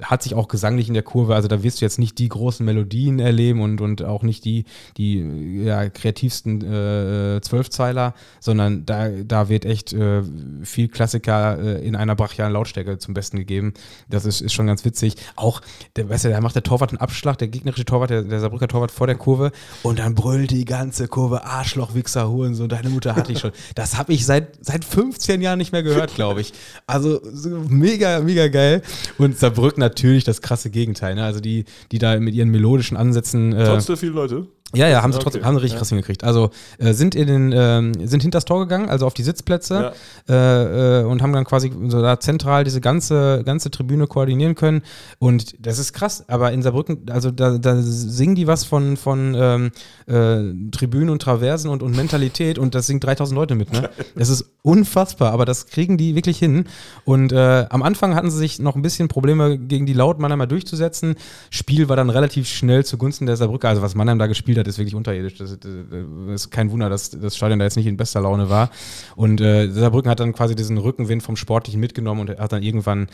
Speaker 1: Hat sich auch gesanglich in der Kurve, also da wirst du jetzt nicht die großen Melodien erleben und, und auch nicht die, die ja, kreativsten äh, Zwölfzeiler, sondern da, da wird echt äh, viel Klassiker äh, in einer brachialen Lautstärke zum Besten gegeben. Das ist, ist schon ganz witzig. Auch, der, weißt du, da macht der Torwart einen Abschlag, der gegnerische Torwart, der, der Saarbrücker Torwart vor der Kurve und dann brüllt die ganze Kurve Arschloch, Wichser, Hurensohn, deine Mutter hatte ich schon. Das habe ich seit, seit 15 Jahren nicht mehr gehört, glaube ich. Also so mega, mega geil. Und Saarbrücken natürlich das krasse Gegenteil. Ne? Also die, die da mit ihren melodischen Ansätzen. Äh,
Speaker 2: Trotzdem viele Leute.
Speaker 1: Ja, ja, haben sie
Speaker 2: Okay.
Speaker 1: trotzdem, haben sie richtig
Speaker 2: Ja.
Speaker 1: krass hingekriegt. Also äh, sind in den, ähm, sind hinters Tor gegangen, also auf die Sitzplätze äh, äh, und haben dann quasi so da zentral diese ganze, ganze Tribüne koordinieren können. Und das ist krass, aber in Saarbrücken, also da, da singen die was von, von ähm, äh, Tribünen und Traversen und, und Mentalität und das singt 3000 Leute mit, ne? Das ist unfassbar, aber das kriegen die wirklich hin. Und äh, am Anfang hatten sie sich noch ein bisschen Probleme gegen die Laut Mannheimer durchzusetzen. Spiel war dann relativ schnell zugunsten der Saarbrücker, also was Mannheim da gespielt gespielt hat, ist wirklich unterirdisch. Das, das, ist kein Wunder, dass das Stadion da jetzt nicht in bester Laune war. Und äh, Saarbrücken hat dann quasi diesen Rückenwind vom Sportlichen mitgenommen und hat dann irgendwann,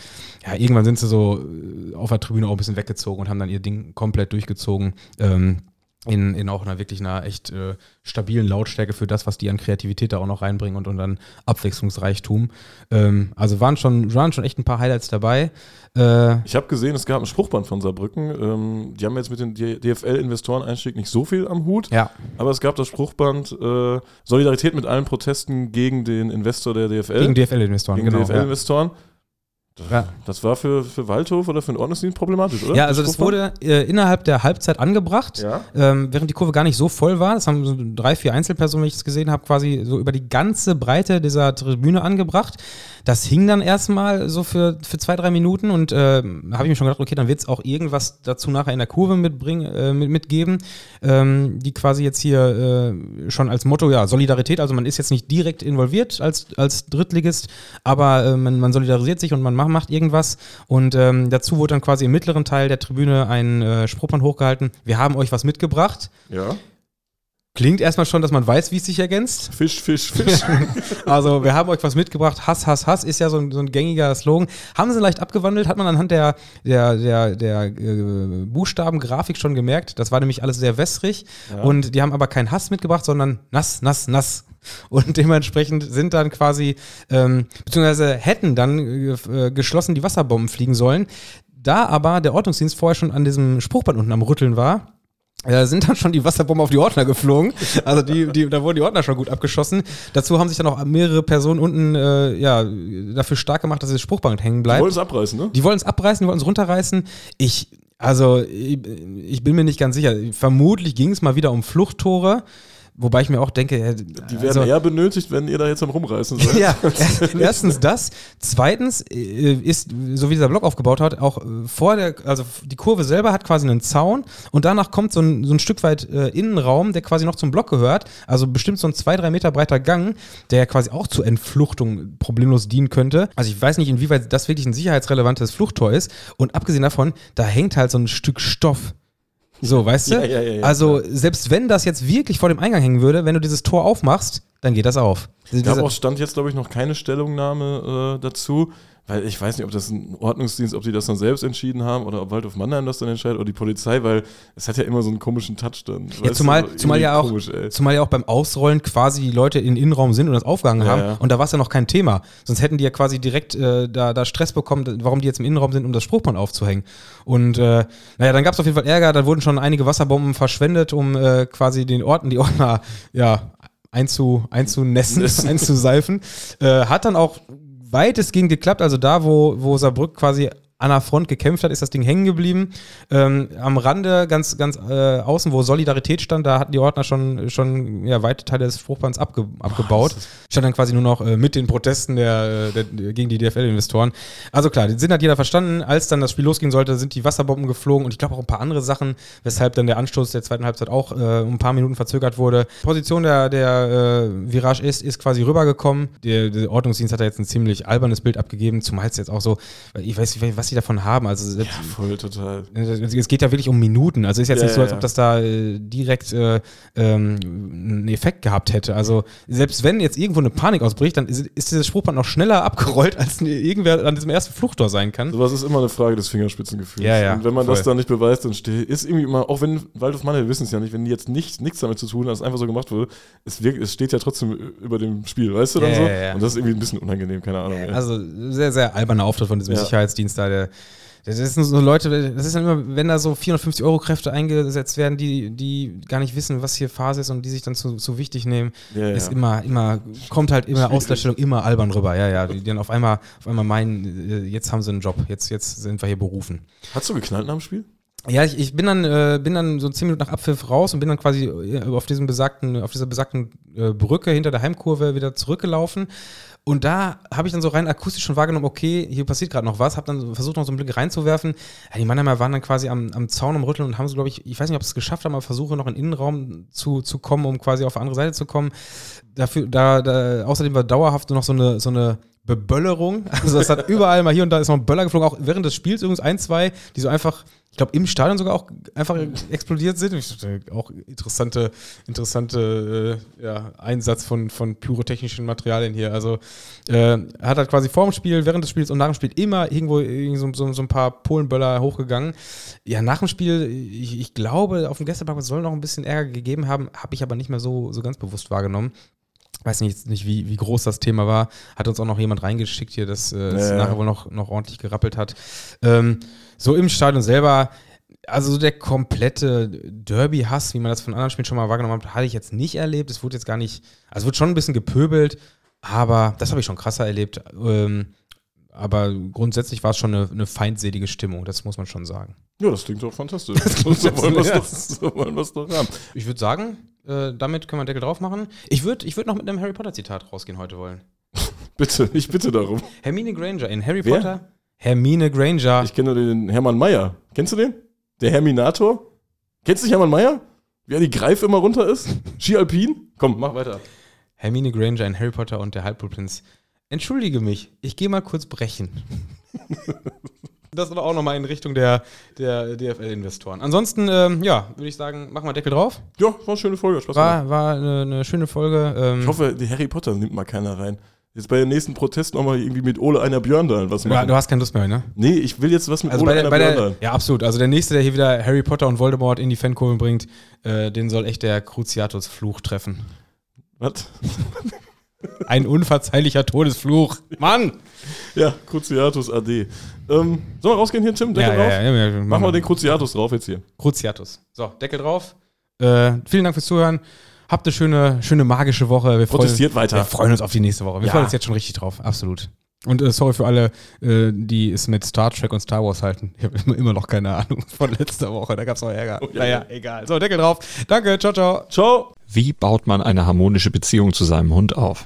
Speaker 1: ja, irgendwann sind sie so äh, auf der Tribüne auch ein bisschen weggezogen und haben dann ihr Ding komplett durchgezogen. Ähm, in, in auch einer wirklich einer echt äh, stabilen Lautstärke für das, was die an Kreativität da auch noch reinbringen und, und dann Abwechslungsreichtum. Ähm, also waren schon, waren schon echt ein paar Highlights dabei.
Speaker 2: Äh, ich habe gesehen, es gab ein Spruchband von Saarbrücken. Ähm, die haben jetzt mit dem DFL-Investoreneinstieg nicht so viel am Hut,
Speaker 1: ja.
Speaker 2: aber es gab das Spruchband äh, Solidarität mit allen Protesten gegen den Investor der DFL.
Speaker 1: Gegen DFL-Investoren,
Speaker 2: genau. DFL-Investoren. Ja. Ja. Das war für, für Waldhof oder für den Ordnungsdienst problematisch, oder?
Speaker 1: Ja, also das wurde äh, innerhalb der Halbzeit angebracht,
Speaker 2: ja.
Speaker 1: ähm, während die Kurve gar nicht so voll war. Das haben so drei, vier Einzelpersonen, wenn ich das gesehen habe, quasi so über die ganze Breite dieser Tribüne angebracht. Das hing dann erstmal so für, für zwei, drei Minuten und äh, habe ich mir schon gedacht, okay, dann wird es auch irgendwas dazu nachher in der Kurve mitbringen, äh, mit, mitgeben, ähm, die quasi jetzt hier äh, schon als Motto, ja, Solidarität, also man ist jetzt nicht direkt involviert als, als Drittligist, aber äh, man, man solidarisiert sich und man macht, macht irgendwas und ähm, dazu wurde dann quasi im mittleren Teil der Tribüne ein äh, Spruchband hochgehalten, wir haben euch was mitgebracht.
Speaker 2: Ja.
Speaker 1: Klingt erstmal schon, dass man weiß, wie es sich ergänzt.
Speaker 2: Fisch, Fisch, Fisch.
Speaker 1: also, wir haben euch was mitgebracht. Hass, Hass, Hass ist ja so ein, so ein gängiger Slogan. Haben sie leicht abgewandelt, hat man anhand der, der, der, der äh, Buchstabengrafik schon gemerkt. Das war nämlich alles sehr wässrig. Ja. Und die haben aber keinen Hass mitgebracht, sondern nass, nass, nass. Und dementsprechend sind dann quasi, ähm, beziehungsweise hätten dann äh, geschlossen die Wasserbomben fliegen sollen. Da aber der Ordnungsdienst vorher schon an diesem Spruchband unten am Rütteln war, da sind dann schon die Wasserbomben auf die Ordner geflogen. Also die, die, da wurden die Ordner schon gut abgeschossen. Dazu haben sich dann auch mehrere Personen unten äh, ja, dafür stark gemacht, dass das Spruchband hängen bleibt. Die
Speaker 2: wollen es abreißen, ne?
Speaker 1: Die wollen es abreißen, die wollen es runterreißen. Ich, also, ich, ich, bin mir nicht ganz sicher. Vermutlich ging es mal wieder um Fluchttore. Wobei ich mir auch denke,
Speaker 2: die werden also, eher benötigt, wenn ihr da jetzt am Rumreißen seid.
Speaker 1: ja, erstens das. Zweitens äh, ist, so wie dieser Block aufgebaut hat, auch äh, vor der, also die Kurve selber hat quasi einen Zaun und danach kommt so ein, so ein Stück weit äh, Innenraum, der quasi noch zum Block gehört. Also bestimmt so ein zwei, drei Meter breiter Gang, der quasi auch zur Entfluchtung problemlos dienen könnte. Also ich weiß nicht, inwieweit das wirklich ein sicherheitsrelevantes Fluchttor ist. Und abgesehen davon, da hängt halt so ein Stück Stoff so, weißt du? Ja, ja, ja, also, selbst wenn das jetzt wirklich vor dem Eingang hängen würde, wenn du dieses Tor aufmachst, dann geht das auf.
Speaker 2: Es gab auch stand jetzt, glaube ich, noch keine Stellungnahme äh, dazu. Weil ich weiß nicht, ob das ein Ordnungsdienst, ob die das dann selbst entschieden haben oder ob Waldhof Mannheim das dann entscheidet oder die Polizei, weil es hat ja immer so einen komischen Touch dann.
Speaker 1: Ja, zumal, du, zumal, ja auch, komisch, zumal ja auch beim Ausrollen quasi die Leute in den Innenraum sind und das aufgegangen ja, haben ja. und da war es ja noch kein Thema. Sonst hätten die ja quasi direkt äh, da, da Stress bekommen, warum die jetzt im Innenraum sind, um das Spruchband aufzuhängen. Und äh, naja, dann gab es auf jeden Fall Ärger, da wurden schon einige Wasserbomben verschwendet, um äh, quasi den Orten, die Ordner, ja, einzu, einzunässen, einzuseifen. Äh, hat dann auch weitestgehend geklappt. Also da, wo, wo Saarbrück quasi an der Front gekämpft hat, ist das Ding hängen geblieben. Ähm, am Rande, ganz, ganz äh, außen, wo Solidarität stand, da hatten die Ordner schon, schon ja, weite Teile des Fruchtbands abge abgebaut. Oh, stand dann quasi nur noch äh, mit den Protesten der, der, der gegen die DFL-Investoren. Also klar, den Sinn hat jeder verstanden. Als dann das Spiel losgehen sollte, sind die Wasserbomben geflogen und ich glaube auch ein paar andere Sachen, weshalb dann der Anstoß der zweiten Halbzeit auch äh, um ein paar Minuten verzögert wurde. Position der, der äh, Virage ist, ist quasi rübergekommen. Der, der Ordnungsdienst hat da jetzt ein ziemlich albernes Bild abgegeben, zumal es jetzt auch so, ich weiß nicht, was sie davon haben. Also
Speaker 2: ja, voll total.
Speaker 1: Es geht ja wirklich um Minuten. Also ist jetzt ja, nicht so, als ob das da äh, direkt äh, ähm, einen Effekt gehabt hätte. Also selbst wenn jetzt irgendwo eine Panik ausbricht, dann ist, ist dieses Spruchband noch schneller abgerollt, als irgendwer an diesem ersten Fluchttor sein kann.
Speaker 2: Sowas ist immer eine Frage des Fingerspitzengefühls.
Speaker 1: Ja, ja,
Speaker 2: Und wenn man voll. das dann nicht beweist, dann steht, ist irgendwie immer, auch wenn Waldorf Mann, wir wissen es ja nicht, wenn die jetzt nicht, nichts damit zu tun haben, es einfach so gemacht wurde, es, wirkt, es steht ja trotzdem über dem Spiel, weißt du dann so? Und das ist irgendwie ein bisschen unangenehm, keine Ahnung.
Speaker 1: Also sehr, sehr alberner Auftritt von diesem Sicherheitsdienst da, der das sind so Leute, das ist dann immer, wenn da so 450 Euro Kräfte eingesetzt werden, die, die gar nicht wissen, was hier Phase ist und die sich dann zu, zu wichtig nehmen, ja, ist ja. immer, immer, kommt halt immer aus der Stellung immer albern rüber. Ja, ja, die dann auf einmal, auf einmal meinen, äh, jetzt haben sie einen Job, jetzt, jetzt sind wir hier berufen.
Speaker 2: Hast du geknallt nach dem Spiel?
Speaker 1: Ja, ich, ich bin dann äh, bin dann so zehn Minuten nach Abpfiff raus und bin dann quasi äh, auf diesem besagten auf dieser besagten äh, Brücke hinter der Heimkurve wieder zurückgelaufen und da habe ich dann so rein akustisch schon wahrgenommen, okay, hier passiert gerade noch was, habe dann versucht, noch so einen Blick reinzuwerfen. Ja, die Mannheimer waren dann quasi am, am Zaun am Rütteln und haben so, glaube ich, ich weiß nicht, ob sie es geschafft haben, aber versuche noch in den Innenraum zu, zu kommen, um quasi auf die andere Seite zu kommen. Dafür, da, da, außerdem war dauerhaft noch so eine, so eine Beböllerung. Also es hat überall mal hier und da ist noch ein Böller geflogen, auch während des Spiels übrigens ein, zwei, die so einfach, ich glaube im Stadion sogar auch einfach explodiert sind. Ich, auch interessante, interessante äh, ja, Einsatz von, von pyrotechnischen Materialien hier. Also äh, hat halt quasi vor dem Spiel, während des Spiels und nach dem Spiel immer irgendwo so, so, so ein paar Polenböller hochgegangen. Ja, nach dem Spiel, ich, ich glaube, auf dem Gästeparkplatz soll noch ein bisschen Ärger gegeben haben, habe ich aber nicht mehr so, so ganz bewusst wahrgenommen weiß nicht, nicht wie, wie groß das Thema war, hat uns auch noch jemand reingeschickt hier, dass äh, es ja, nachher wohl noch, noch ordentlich gerappelt hat. Ähm, so im Stadion selber, also so der komplette Derby-Hass, wie man das von anderen Spielen schon mal wahrgenommen hat, hatte ich jetzt nicht erlebt. Es wurde jetzt gar nicht, also es wird schon ein bisschen gepöbelt, aber das habe ich schon krasser erlebt. Ähm, aber grundsätzlich war es schon eine, eine, feindselige Stimmung, das muss man schon sagen.
Speaker 2: Ja, das klingt doch fantastisch. so, wollen wir es doch, so wollen doch haben.
Speaker 1: Ich würde sagen, äh, damit können wir einen Deckel drauf machen. Ich würde ich würd noch mit einem Harry Potter-Zitat rausgehen heute wollen.
Speaker 2: bitte, ich bitte darum.
Speaker 1: Hermine Granger in Harry Wer? Potter. Hermine Granger.
Speaker 2: Ich kenne nur den Hermann Meyer. Kennst du den? Der Herminator? Kennst du nicht Hermann Meyer? Wie er die Greif immer runter ist? Ski Alpin? Komm, mach weiter.
Speaker 1: Hermine Granger in Harry Potter und der Halbblutprinz. Entschuldige mich, ich gehe mal kurz brechen. das ist auch nochmal in Richtung der, der DFL-Investoren. Ansonsten, ähm, ja, würde ich sagen, machen wir Deckel drauf.
Speaker 2: Ja, war eine schöne Folge.
Speaker 1: Spaß war, war eine, eine, schöne Folge.
Speaker 2: Ähm ich hoffe, die Harry Potter nimmt mal keiner rein. Jetzt bei den nächsten Protest nochmal irgendwie mit Ole einer Björn da was machen. Ja,
Speaker 1: du hast keine Lust mehr, ne?
Speaker 2: Nee, ich will jetzt was mit
Speaker 1: also Ole einer Björn da. Ja, absolut. Also der nächste, der hier wieder Harry Potter und Voldemort in die Fankurve bringt, äh, den soll echt der Cruciatus-Fluch treffen.
Speaker 2: Was?
Speaker 1: Ein unverzeihlicher Todesfluch. Mann!
Speaker 2: Ja, Cruciatus AD. Ähm, sollen wir rausgehen hier, Tim? Deckel
Speaker 1: ja, drauf? Ja, ja, ja,
Speaker 2: Machen wir den Cruciatus drauf jetzt hier.
Speaker 1: Cruciatus. So, Deckel drauf. Äh, vielen Dank fürs Zuhören. Habt eine schöne, schöne magische Woche.
Speaker 2: Wir Protestiert
Speaker 1: freuen,
Speaker 2: weiter.
Speaker 1: Wir freuen uns auf die nächste Woche. Wir freuen uns jetzt schon richtig drauf. Absolut. Und äh, sorry für alle, äh, die es mit Star Trek und Star Wars halten. Ich habe immer, immer, noch keine Ahnung von letzter Woche. Da gab es noch Ärger. Oh, ja, naja, egal. So, Deckel drauf. Danke. Ciao, ciao.
Speaker 2: Ciao.
Speaker 3: Wie baut man eine harmonische Beziehung zu seinem Hund auf?